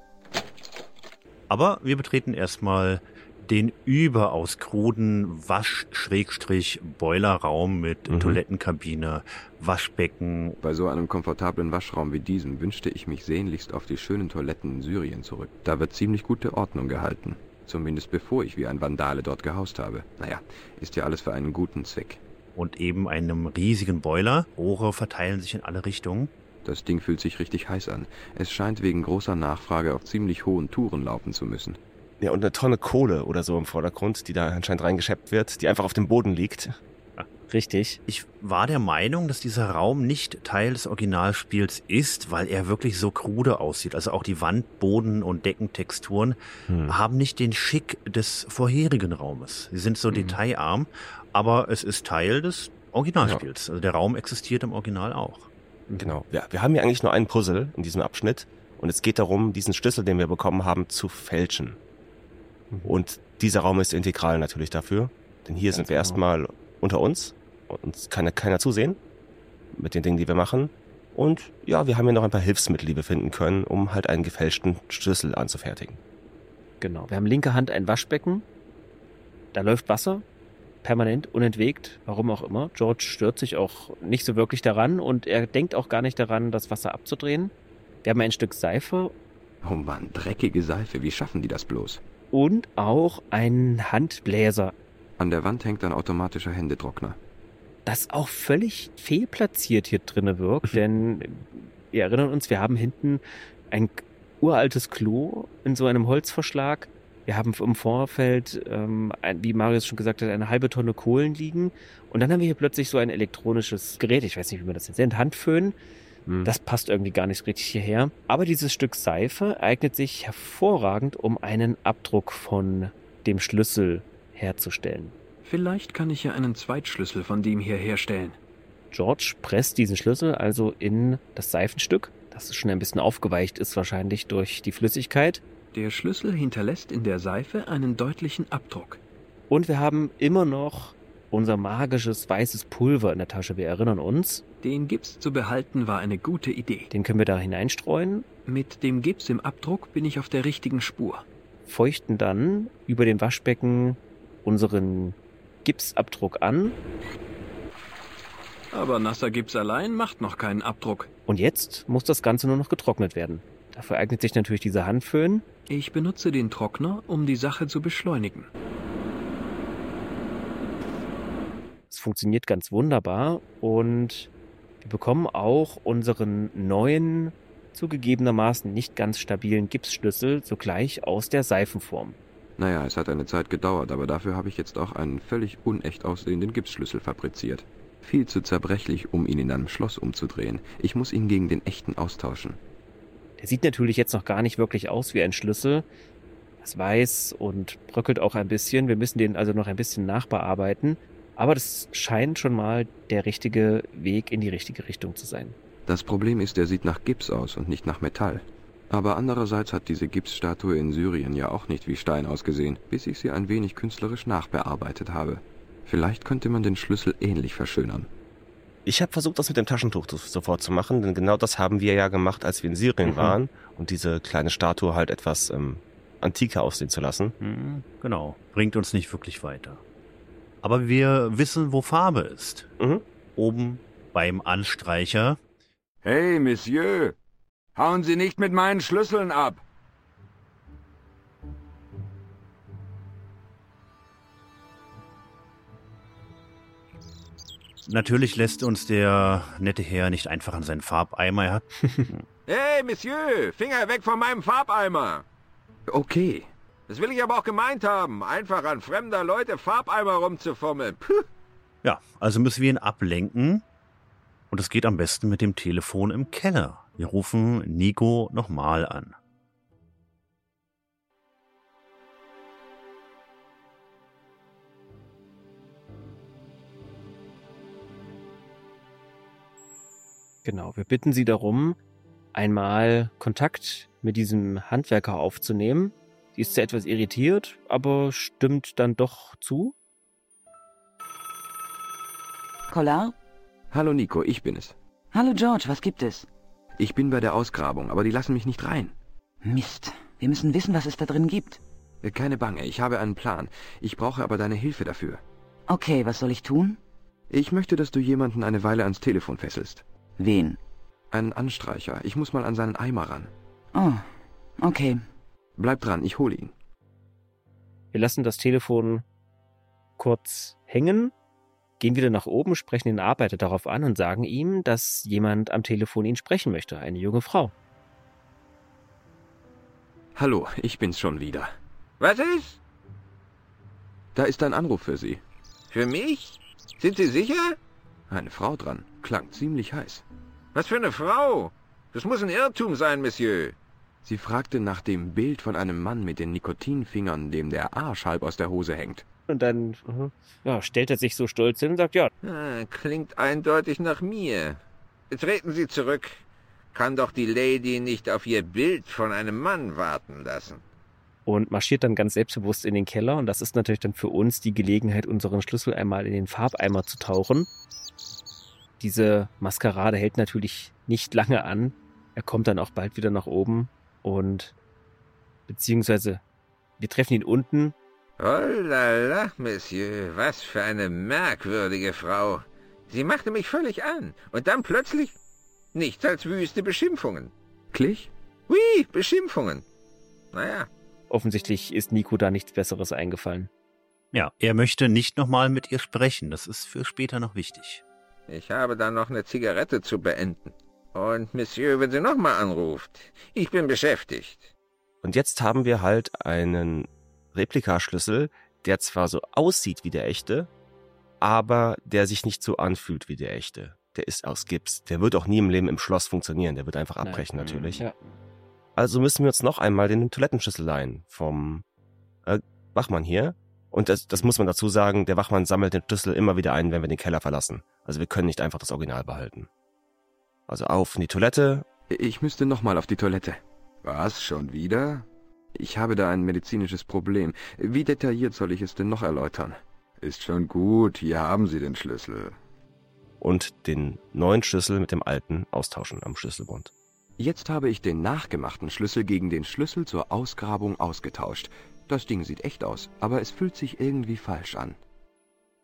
Aber wir betreten erstmal den überaus kruden Wasch-Boilerraum mit Mhm. Toilettenkabine, Waschbecken. Bei so einem komfortablen Waschraum wie diesem wünschte ich mich sehnlichst auf die schönen Toiletten in Syrien zurück. Da wird ziemlich gute Ordnung gehalten. Zumindest bevor ich wie ein Vandale dort gehaust habe. Naja, ist ja alles für einen guten Zweck. und eben einem riesigen Boiler. Rohre verteilen sich in alle Richtungen. Das Ding fühlt sich richtig heiß an. Es scheint wegen großer Nachfrage auf ziemlich hohen Touren laufen zu müssen. Ja, und eine Tonne Kohle oder so im Vordergrund, die da anscheinend reingeschleppt wird, die einfach auf dem Boden liegt. Richtig. Ich war der Meinung, dass dieser Raum nicht Teil des Originalspiels ist, weil er wirklich so krude aussieht. Also auch die Wand-, Boden- und Deckentexturen Hm. haben nicht den Schick des vorherigen Raumes. Sie sind so detailarm, aber es ist Teil des Originalspiels. Also der Raum existiert im Original auch. Genau. Wir, wir haben ja eigentlich nur einen Puzzle in diesem Abschnitt und es geht darum, diesen Schlüssel, den wir bekommen haben, zu fälschen. Und dieser Raum ist integral natürlich dafür, denn hier sind wir genau. erstmal unter uns und uns kann keiner zusehen mit den Dingen, die wir machen. Und ja, wir haben ja noch ein paar Hilfsmittel, die wir finden können, um halt einen gefälschten Schlüssel anzufertigen. Genau. Wir haben linke Hand ein Waschbecken. Da läuft Wasser. Permanent, unentwegt, warum auch immer. George stört sich auch nicht so wirklich daran und er denkt auch gar nicht daran, das Wasser abzudrehen. Wir haben ein Stück Seife. Oh Mann, dreckige Seife. Wie schaffen die das bloß? Und auch einen Handbläser. An der Wand hängt ein automatischer Händetrockner. Das auch völlig fehlplatziert hier drinnen wirkt, denn wir erinnern uns, wir haben hinten ein uraltes Klo in so einem Holzverschlag. Wir haben im Vorfeld, ähm, wie Marius schon gesagt hat, eine halbe Tonne Kohlen liegen. Und dann haben wir hier plötzlich so ein elektronisches Gerät, ich weiß nicht, wie man das jetzt nennt, Handföhn. Hm. Das passt irgendwie gar nicht richtig hierher. Aber dieses Stück Seife eignet sich hervorragend, um einen Abdruck von dem Schlüssel herzustellen. Vielleicht kann ich ja einen Zweitschlüssel von dem hier herstellen. George presst diesen Schlüssel also in das Seifenstück, das schon ein bisschen aufgeweicht ist wahrscheinlich durch die Flüssigkeit. Der Schlüssel hinterlässt in der Seife einen deutlichen Abdruck. Und wir haben immer noch unser magisches weißes Pulver in der Tasche. Wir erinnern uns. Den Gips zu behalten war eine gute Idee. Den können wir da hineinstreuen. Mit dem Gips im Abdruck bin ich auf der richtigen Spur. Feuchten dann über dem Waschbecken unseren Gipsabdruck an. Aber nasser Gips allein macht noch keinen Abdruck. Und jetzt muss das Ganze nur noch getrocknet werden. Dafür eignet sich natürlich dieser Handföhn. Ich benutze den Trockner, um die Sache zu beschleunigen. Es funktioniert ganz wunderbar und wir bekommen auch unseren neuen, zugegebenermaßen nicht ganz stabilen Gipsschlüssel sogleich aus der Seifenform. Naja, es hat eine Zeit gedauert, aber dafür habe ich jetzt auch einen völlig unecht aussehenden Gipsschlüssel fabriziert. Viel zu zerbrechlich, um ihn in einem Schloss umzudrehen. Ich muss ihn gegen den echten austauschen. Der sieht natürlich jetzt noch gar nicht wirklich aus wie ein Schlüssel. Das weiß und bröckelt auch ein bisschen. Wir müssen den also noch ein bisschen nachbearbeiten. Aber das scheint schon mal der richtige Weg in die richtige Richtung zu sein. Das Problem ist, er sieht nach Gips aus und nicht nach Metall. Aber andererseits hat diese Gipsstatue in Syrien ja auch nicht wie Stein ausgesehen, bis ich sie ein wenig künstlerisch nachbearbeitet habe. Vielleicht könnte man den Schlüssel ähnlich verschönern. Ich habe versucht, das mit dem Taschentuch sofort zu machen, denn genau das haben wir ja gemacht, als wir in Syrien mhm. waren und diese kleine Statue halt etwas ähm, antiker aussehen zu lassen. Mhm, genau, bringt uns nicht wirklich weiter. Aber wir wissen, wo Farbe ist. Mhm. Oben beim Anstreicher. Hey, Monsieur, hauen Sie nicht mit meinen Schlüsseln ab. Natürlich lässt uns der nette Herr nicht einfach an seinen Farbeimer. hey, Monsieur, Finger weg von meinem Farbeimer. Okay. Das will ich aber auch gemeint haben. Einfach an fremder Leute Farbeimer rumzufummeln. Puh. Ja, also müssen wir ihn ablenken. Und es geht am besten mit dem Telefon im Keller. Wir rufen Nico nochmal an. Genau, wir bitten Sie darum, einmal Kontakt mit diesem Handwerker aufzunehmen. Sie ist zwar etwas irritiert, aber stimmt dann doch zu. Collard? Hallo Nico, ich bin es. Hallo George, was gibt es? Ich bin bei der Ausgrabung, aber die lassen mich nicht rein. Mist, wir müssen wissen, was es da drin gibt. Äh, keine Bange, ich habe einen Plan. Ich brauche aber deine Hilfe dafür. Okay, was soll ich tun? Ich möchte, dass du jemanden eine Weile ans Telefon fesselst. Wen? Einen Anstreicher. Ich muss mal an seinen Eimer ran. Oh, okay. Bleib dran, ich hole ihn. Wir lassen das Telefon kurz hängen, gehen wieder nach oben, sprechen den Arbeiter darauf an und sagen ihm, dass jemand am Telefon ihn sprechen möchte, eine junge Frau. Hallo, ich bin's schon wieder. Was ist? Da ist ein Anruf für Sie. Für mich? Sind Sie sicher? Eine Frau dran. Klang ziemlich heiß. Was für eine Frau? Das muss ein Irrtum sein, Monsieur. Sie fragte nach dem Bild von einem Mann mit den Nikotinfingern, dem der Arsch halb aus der Hose hängt. Und dann uh, ja, stellt er sich so stolz hin und sagt, ja. Ah, klingt eindeutig nach mir. Treten Sie zurück. Kann doch die Lady nicht auf ihr Bild von einem Mann warten lassen. Und marschiert dann ganz selbstbewusst in den Keller. Und das ist natürlich dann für uns die Gelegenheit, unseren Schlüssel einmal in den Farbeimer zu tauchen. Diese Maskerade hält natürlich nicht lange an. Er kommt dann auch bald wieder nach oben und beziehungsweise wir treffen ihn unten. Oh la la, Monsieur, was für eine merkwürdige Frau. Sie machte mich völlig an und dann plötzlich nichts als wüste Beschimpfungen. Wirklich? Hui, Beschimpfungen. Naja. Offensichtlich ist Nico da nichts Besseres eingefallen. Ja, er möchte nicht nochmal mit ihr sprechen. Das ist für später noch wichtig. Ich habe da noch eine Zigarette zu beenden. Und Monsieur, wenn sie nochmal anruft, ich bin beschäftigt. Und jetzt haben wir halt einen Replikaschlüssel, der zwar so aussieht wie der echte, aber der sich nicht so anfühlt wie der echte. Der ist aus Gips. Der wird auch nie im Leben im Schloss funktionieren. Der wird einfach abbrechen Nein. natürlich. Ja. Also müssen wir uns noch einmal den Toilettenschlüssel leihen vom äh, Wachmann hier. Und das, das muss man dazu sagen, der Wachmann sammelt den Schlüssel immer wieder ein, wenn wir den Keller verlassen. Also wir können nicht einfach das Original behalten. Also auf in die Toilette. Ich müsste nochmal auf die Toilette. Was, schon wieder? Ich habe da ein medizinisches Problem. Wie detailliert soll ich es denn noch erläutern? Ist schon gut, hier haben Sie den Schlüssel. Und den neuen Schlüssel mit dem alten austauschen am Schlüsselbund. Jetzt habe ich den nachgemachten Schlüssel gegen den Schlüssel zur Ausgrabung ausgetauscht. Das Ding sieht echt aus, aber es fühlt sich irgendwie falsch an.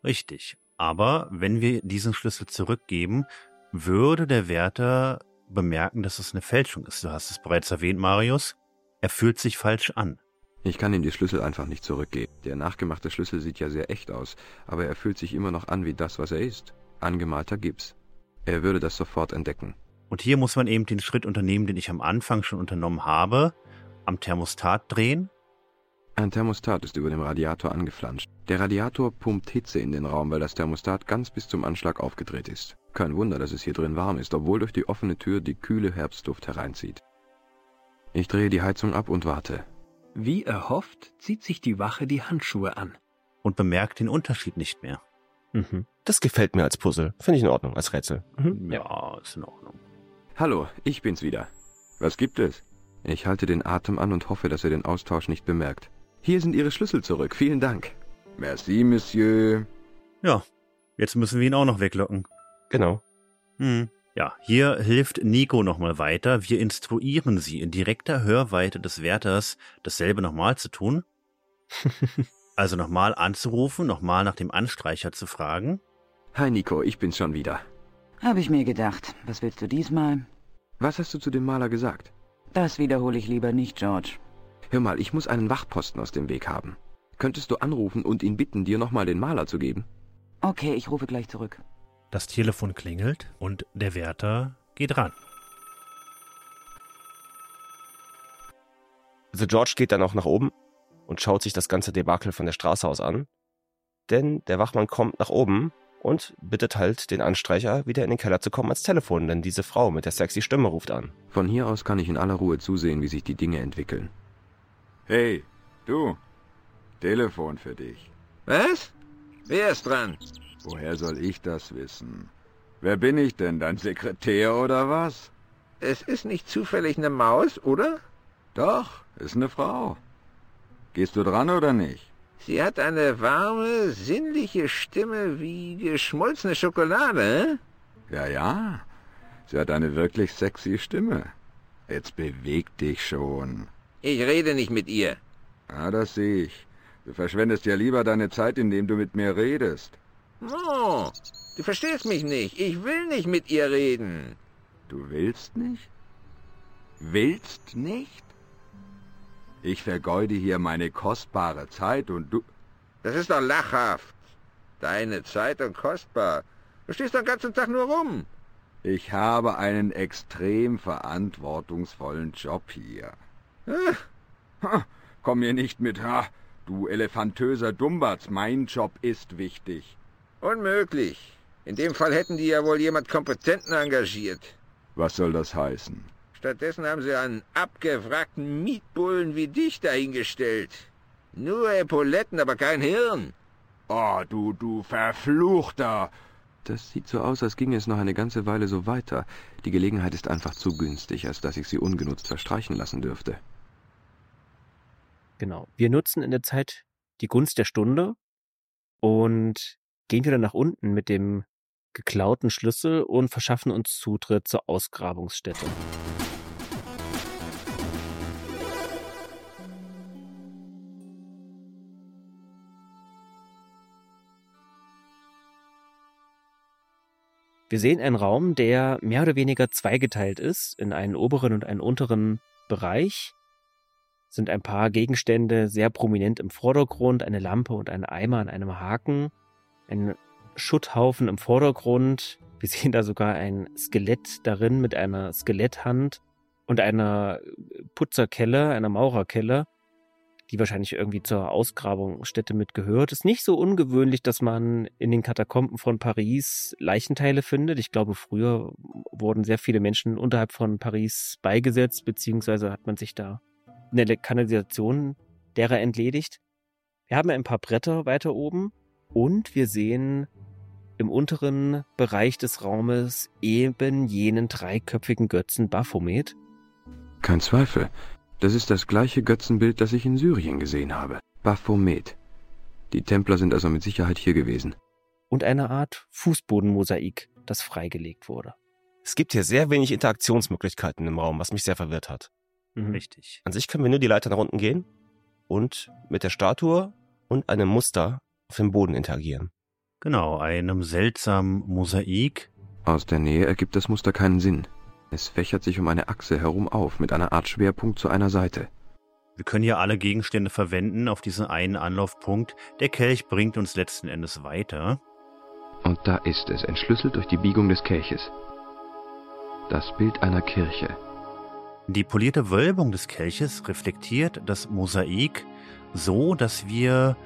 Richtig. Aber wenn wir diesen Schlüssel zurückgeben, würde der Wärter bemerken, dass es eine Fälschung ist. Du hast es bereits erwähnt, Marius. Er fühlt sich falsch an. Ich kann ihm die Schlüssel einfach nicht zurückgeben. Der nachgemachte Schlüssel sieht ja sehr echt aus, aber er fühlt sich immer noch an wie das, was er ist. Angemalter Gips. Er würde das sofort entdecken. Und hier muss man eben den Schritt unternehmen, den ich am Anfang schon unternommen habe. Am Thermostat drehen ein Thermostat ist über dem Radiator angeflanscht. Der Radiator pumpt Hitze in den Raum, weil das Thermostat ganz bis zum Anschlag aufgedreht ist. Kein Wunder, dass es hier drin warm ist, obwohl durch die offene Tür die kühle Herbstluft hereinzieht. Ich drehe die Heizung ab und warte. Wie erhofft, zieht sich die Wache die Handschuhe an. Und bemerkt den Unterschied nicht mehr. Mhm. Das gefällt mir als Puzzle. Finde ich in Ordnung, als Rätsel. Mhm. Ja, ist in Ordnung. Hallo, ich bin's wieder. Was gibt es? Ich halte den Atem an und hoffe, dass er den Austausch nicht bemerkt. Hier sind Ihre Schlüssel zurück. Vielen Dank. Merci, Monsieur. Ja, jetzt müssen wir ihn auch noch weglocken. Genau. Hm. Ja, hier hilft Nico nochmal weiter. Wir instruieren sie in direkter Hörweite des Wärters, dasselbe nochmal zu tun. also nochmal anzurufen, nochmal nach dem Anstreicher zu fragen. Hi Nico, ich bin's schon wieder. Hab ich mir gedacht. Was willst du diesmal? Was hast du zu dem Maler gesagt? Das wiederhole ich lieber nicht, George. Hör mal, ich muss einen Wachposten aus dem Weg haben. Könntest du anrufen und ihn bitten, dir nochmal den Maler zu geben? Okay, ich rufe gleich zurück. Das Telefon klingelt und der Wärter geht ran. Also George geht dann auch nach oben und schaut sich das ganze Debakel von der Straße aus an. Denn der Wachmann kommt nach oben und bittet halt den Anstreicher, wieder in den Keller zu kommen ans Telefon, denn diese Frau mit der sexy Stimme ruft an. Von hier aus kann ich in aller Ruhe zusehen, wie sich die Dinge entwickeln. Hey, du. Telefon für dich. Was? Wer ist dran? Woher soll ich das wissen? Wer bin ich denn, dein Sekretär oder was? Es ist nicht zufällig eine Maus, oder? Doch, ist eine Frau. Gehst du dran oder nicht? Sie hat eine warme, sinnliche Stimme wie geschmolzene Schokolade? Ja, ja. Sie hat eine wirklich sexy Stimme. Jetzt beweg dich schon. Ich rede nicht mit ihr. Ah, das sehe ich. Du verschwendest ja lieber deine Zeit, indem du mit mir redest. Oh, du verstehst mich nicht. Ich will nicht mit ihr reden. Du willst nicht? Willst nicht? Ich vergeude hier meine kostbare Zeit und du... Das ist doch lachhaft. Deine Zeit und kostbar. Du stehst den ganzen Tag nur rum. Ich habe einen extrem verantwortungsvollen Job hier. Ha, komm mir nicht mit, ha, du elefantöser Dumbatz, mein Job ist wichtig. Unmöglich. In dem Fall hätten die ja wohl jemand Kompetenten engagiert. Was soll das heißen? Stattdessen haben sie einen abgewrackten Mietbullen wie dich dahingestellt. Nur Epauletten, aber kein Hirn. Oh, du, du Verfluchter! Das sieht so aus, als ginge es noch eine ganze Weile so weiter. Die Gelegenheit ist einfach zu günstig, als dass ich sie ungenutzt verstreichen lassen dürfte. Genau. Wir nutzen in der Zeit die Gunst der Stunde und gehen wieder nach unten mit dem geklauten Schlüssel und verschaffen uns Zutritt zur Ausgrabungsstätte. Wir sehen einen Raum, der mehr oder weniger zweigeteilt ist in einen oberen und einen unteren Bereich. Sind ein paar Gegenstände sehr prominent im Vordergrund, eine Lampe und ein Eimer an einem Haken, ein Schutthaufen im Vordergrund. Wir sehen da sogar ein Skelett darin mit einer Skeletthand und einer Putzerkelle, einer Maurerkelle die wahrscheinlich irgendwie zur Ausgrabungsstätte mitgehört. Ist nicht so ungewöhnlich, dass man in den Katakomben von Paris Leichenteile findet. Ich glaube, früher wurden sehr viele Menschen unterhalb von Paris beigesetzt, beziehungsweise hat man sich da in der Kanalisation derer entledigt. Wir haben ein paar Bretter weiter oben und wir sehen im unteren Bereich des Raumes eben jenen dreiköpfigen Götzen Baphomet. Kein Zweifel. Das ist das gleiche Götzenbild, das ich in Syrien gesehen habe. Baphomet. Die Templer sind also mit Sicherheit hier gewesen. Und eine Art Fußbodenmosaik, das freigelegt wurde. Es gibt hier sehr wenig Interaktionsmöglichkeiten im Raum, was mich sehr verwirrt hat. Mhm. Richtig. An sich können wir nur die Leiter nach unten gehen und mit der Statue und einem Muster auf dem Boden interagieren. Genau, einem seltsamen Mosaik. Aus der Nähe ergibt das Muster keinen Sinn. Es fächert sich um eine Achse herum auf, mit einer Art Schwerpunkt zu einer Seite. Wir können hier alle Gegenstände verwenden auf diesen einen Anlaufpunkt. Der Kelch bringt uns letzten Endes weiter. Und da ist es, entschlüsselt durch die Biegung des Kelches. Das Bild einer Kirche. Die polierte Wölbung des Kelches reflektiert das Mosaik so, dass wir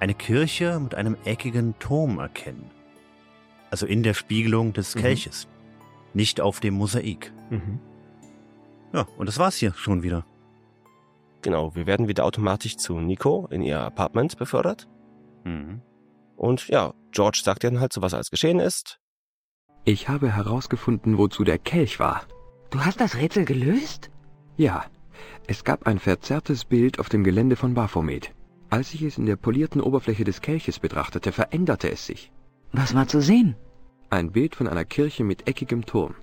eine Kirche mit einem eckigen Turm erkennen. Also in der Spiegelung des mhm. Kelches nicht auf dem Mosaik. Mhm. Ja, und das war's hier schon wieder. Genau, wir werden wieder automatisch zu Nico in ihr Apartment befördert. Mhm. Und ja, George sagt dann halt so, was alles geschehen ist. Ich habe herausgefunden, wozu der Kelch war. Du hast das Rätsel gelöst? Ja. Es gab ein verzerrtes Bild auf dem Gelände von Baphomet. Als ich es in der polierten Oberfläche des Kelches betrachtete, veränderte es sich. Was war zu sehen? Ein Bild von einer Kirche mit eckigem Turm.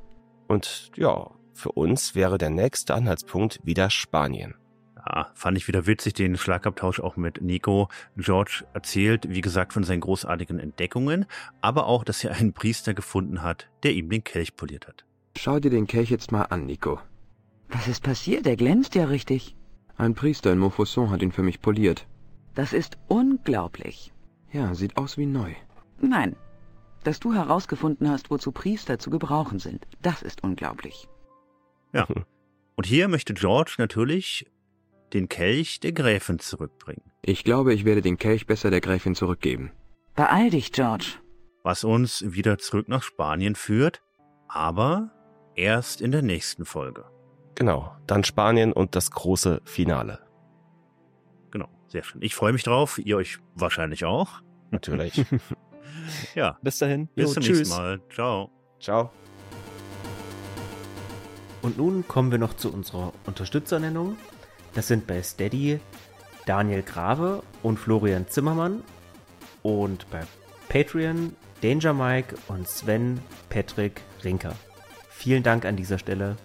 Und ja, für uns wäre der nächste Anhaltspunkt wieder Spanien. Ja, fand ich wieder witzig, den Schlagabtausch auch mit Nico. George erzählt, wie gesagt, von seinen großartigen Entdeckungen, aber auch, dass er einen Priester gefunden hat, der ihm den Kelch poliert hat. Schau dir den Kelch jetzt mal an, Nico. Was ist passiert? Der glänzt ja richtig. Ein Priester in Montfaucon hat ihn für mich poliert. Das ist unglaublich. Ja, sieht aus wie neu. Nein, dass du herausgefunden hast, wozu Priester zu gebrauchen sind, das ist unglaublich. Ja. Und hier möchte George natürlich den Kelch der Gräfin zurückbringen. Ich glaube, ich werde den Kelch besser der Gräfin zurückgeben. Beeil dich, George. Was uns wieder zurück nach Spanien führt, aber erst in der nächsten Folge. Genau, dann Spanien und das große Finale. Sehr schön. Ich freue mich drauf, ihr euch wahrscheinlich auch. Natürlich. Ja. Bis dahin. Bis jo, zum tschüss. nächsten Mal. Ciao. Ciao. Und nun kommen wir noch zu unserer Unterstützernennung. Das sind bei Steady Daniel Grave und Florian Zimmermann. Und bei Patreon Danger Mike und Sven Patrick Rinker. Vielen Dank an dieser Stelle.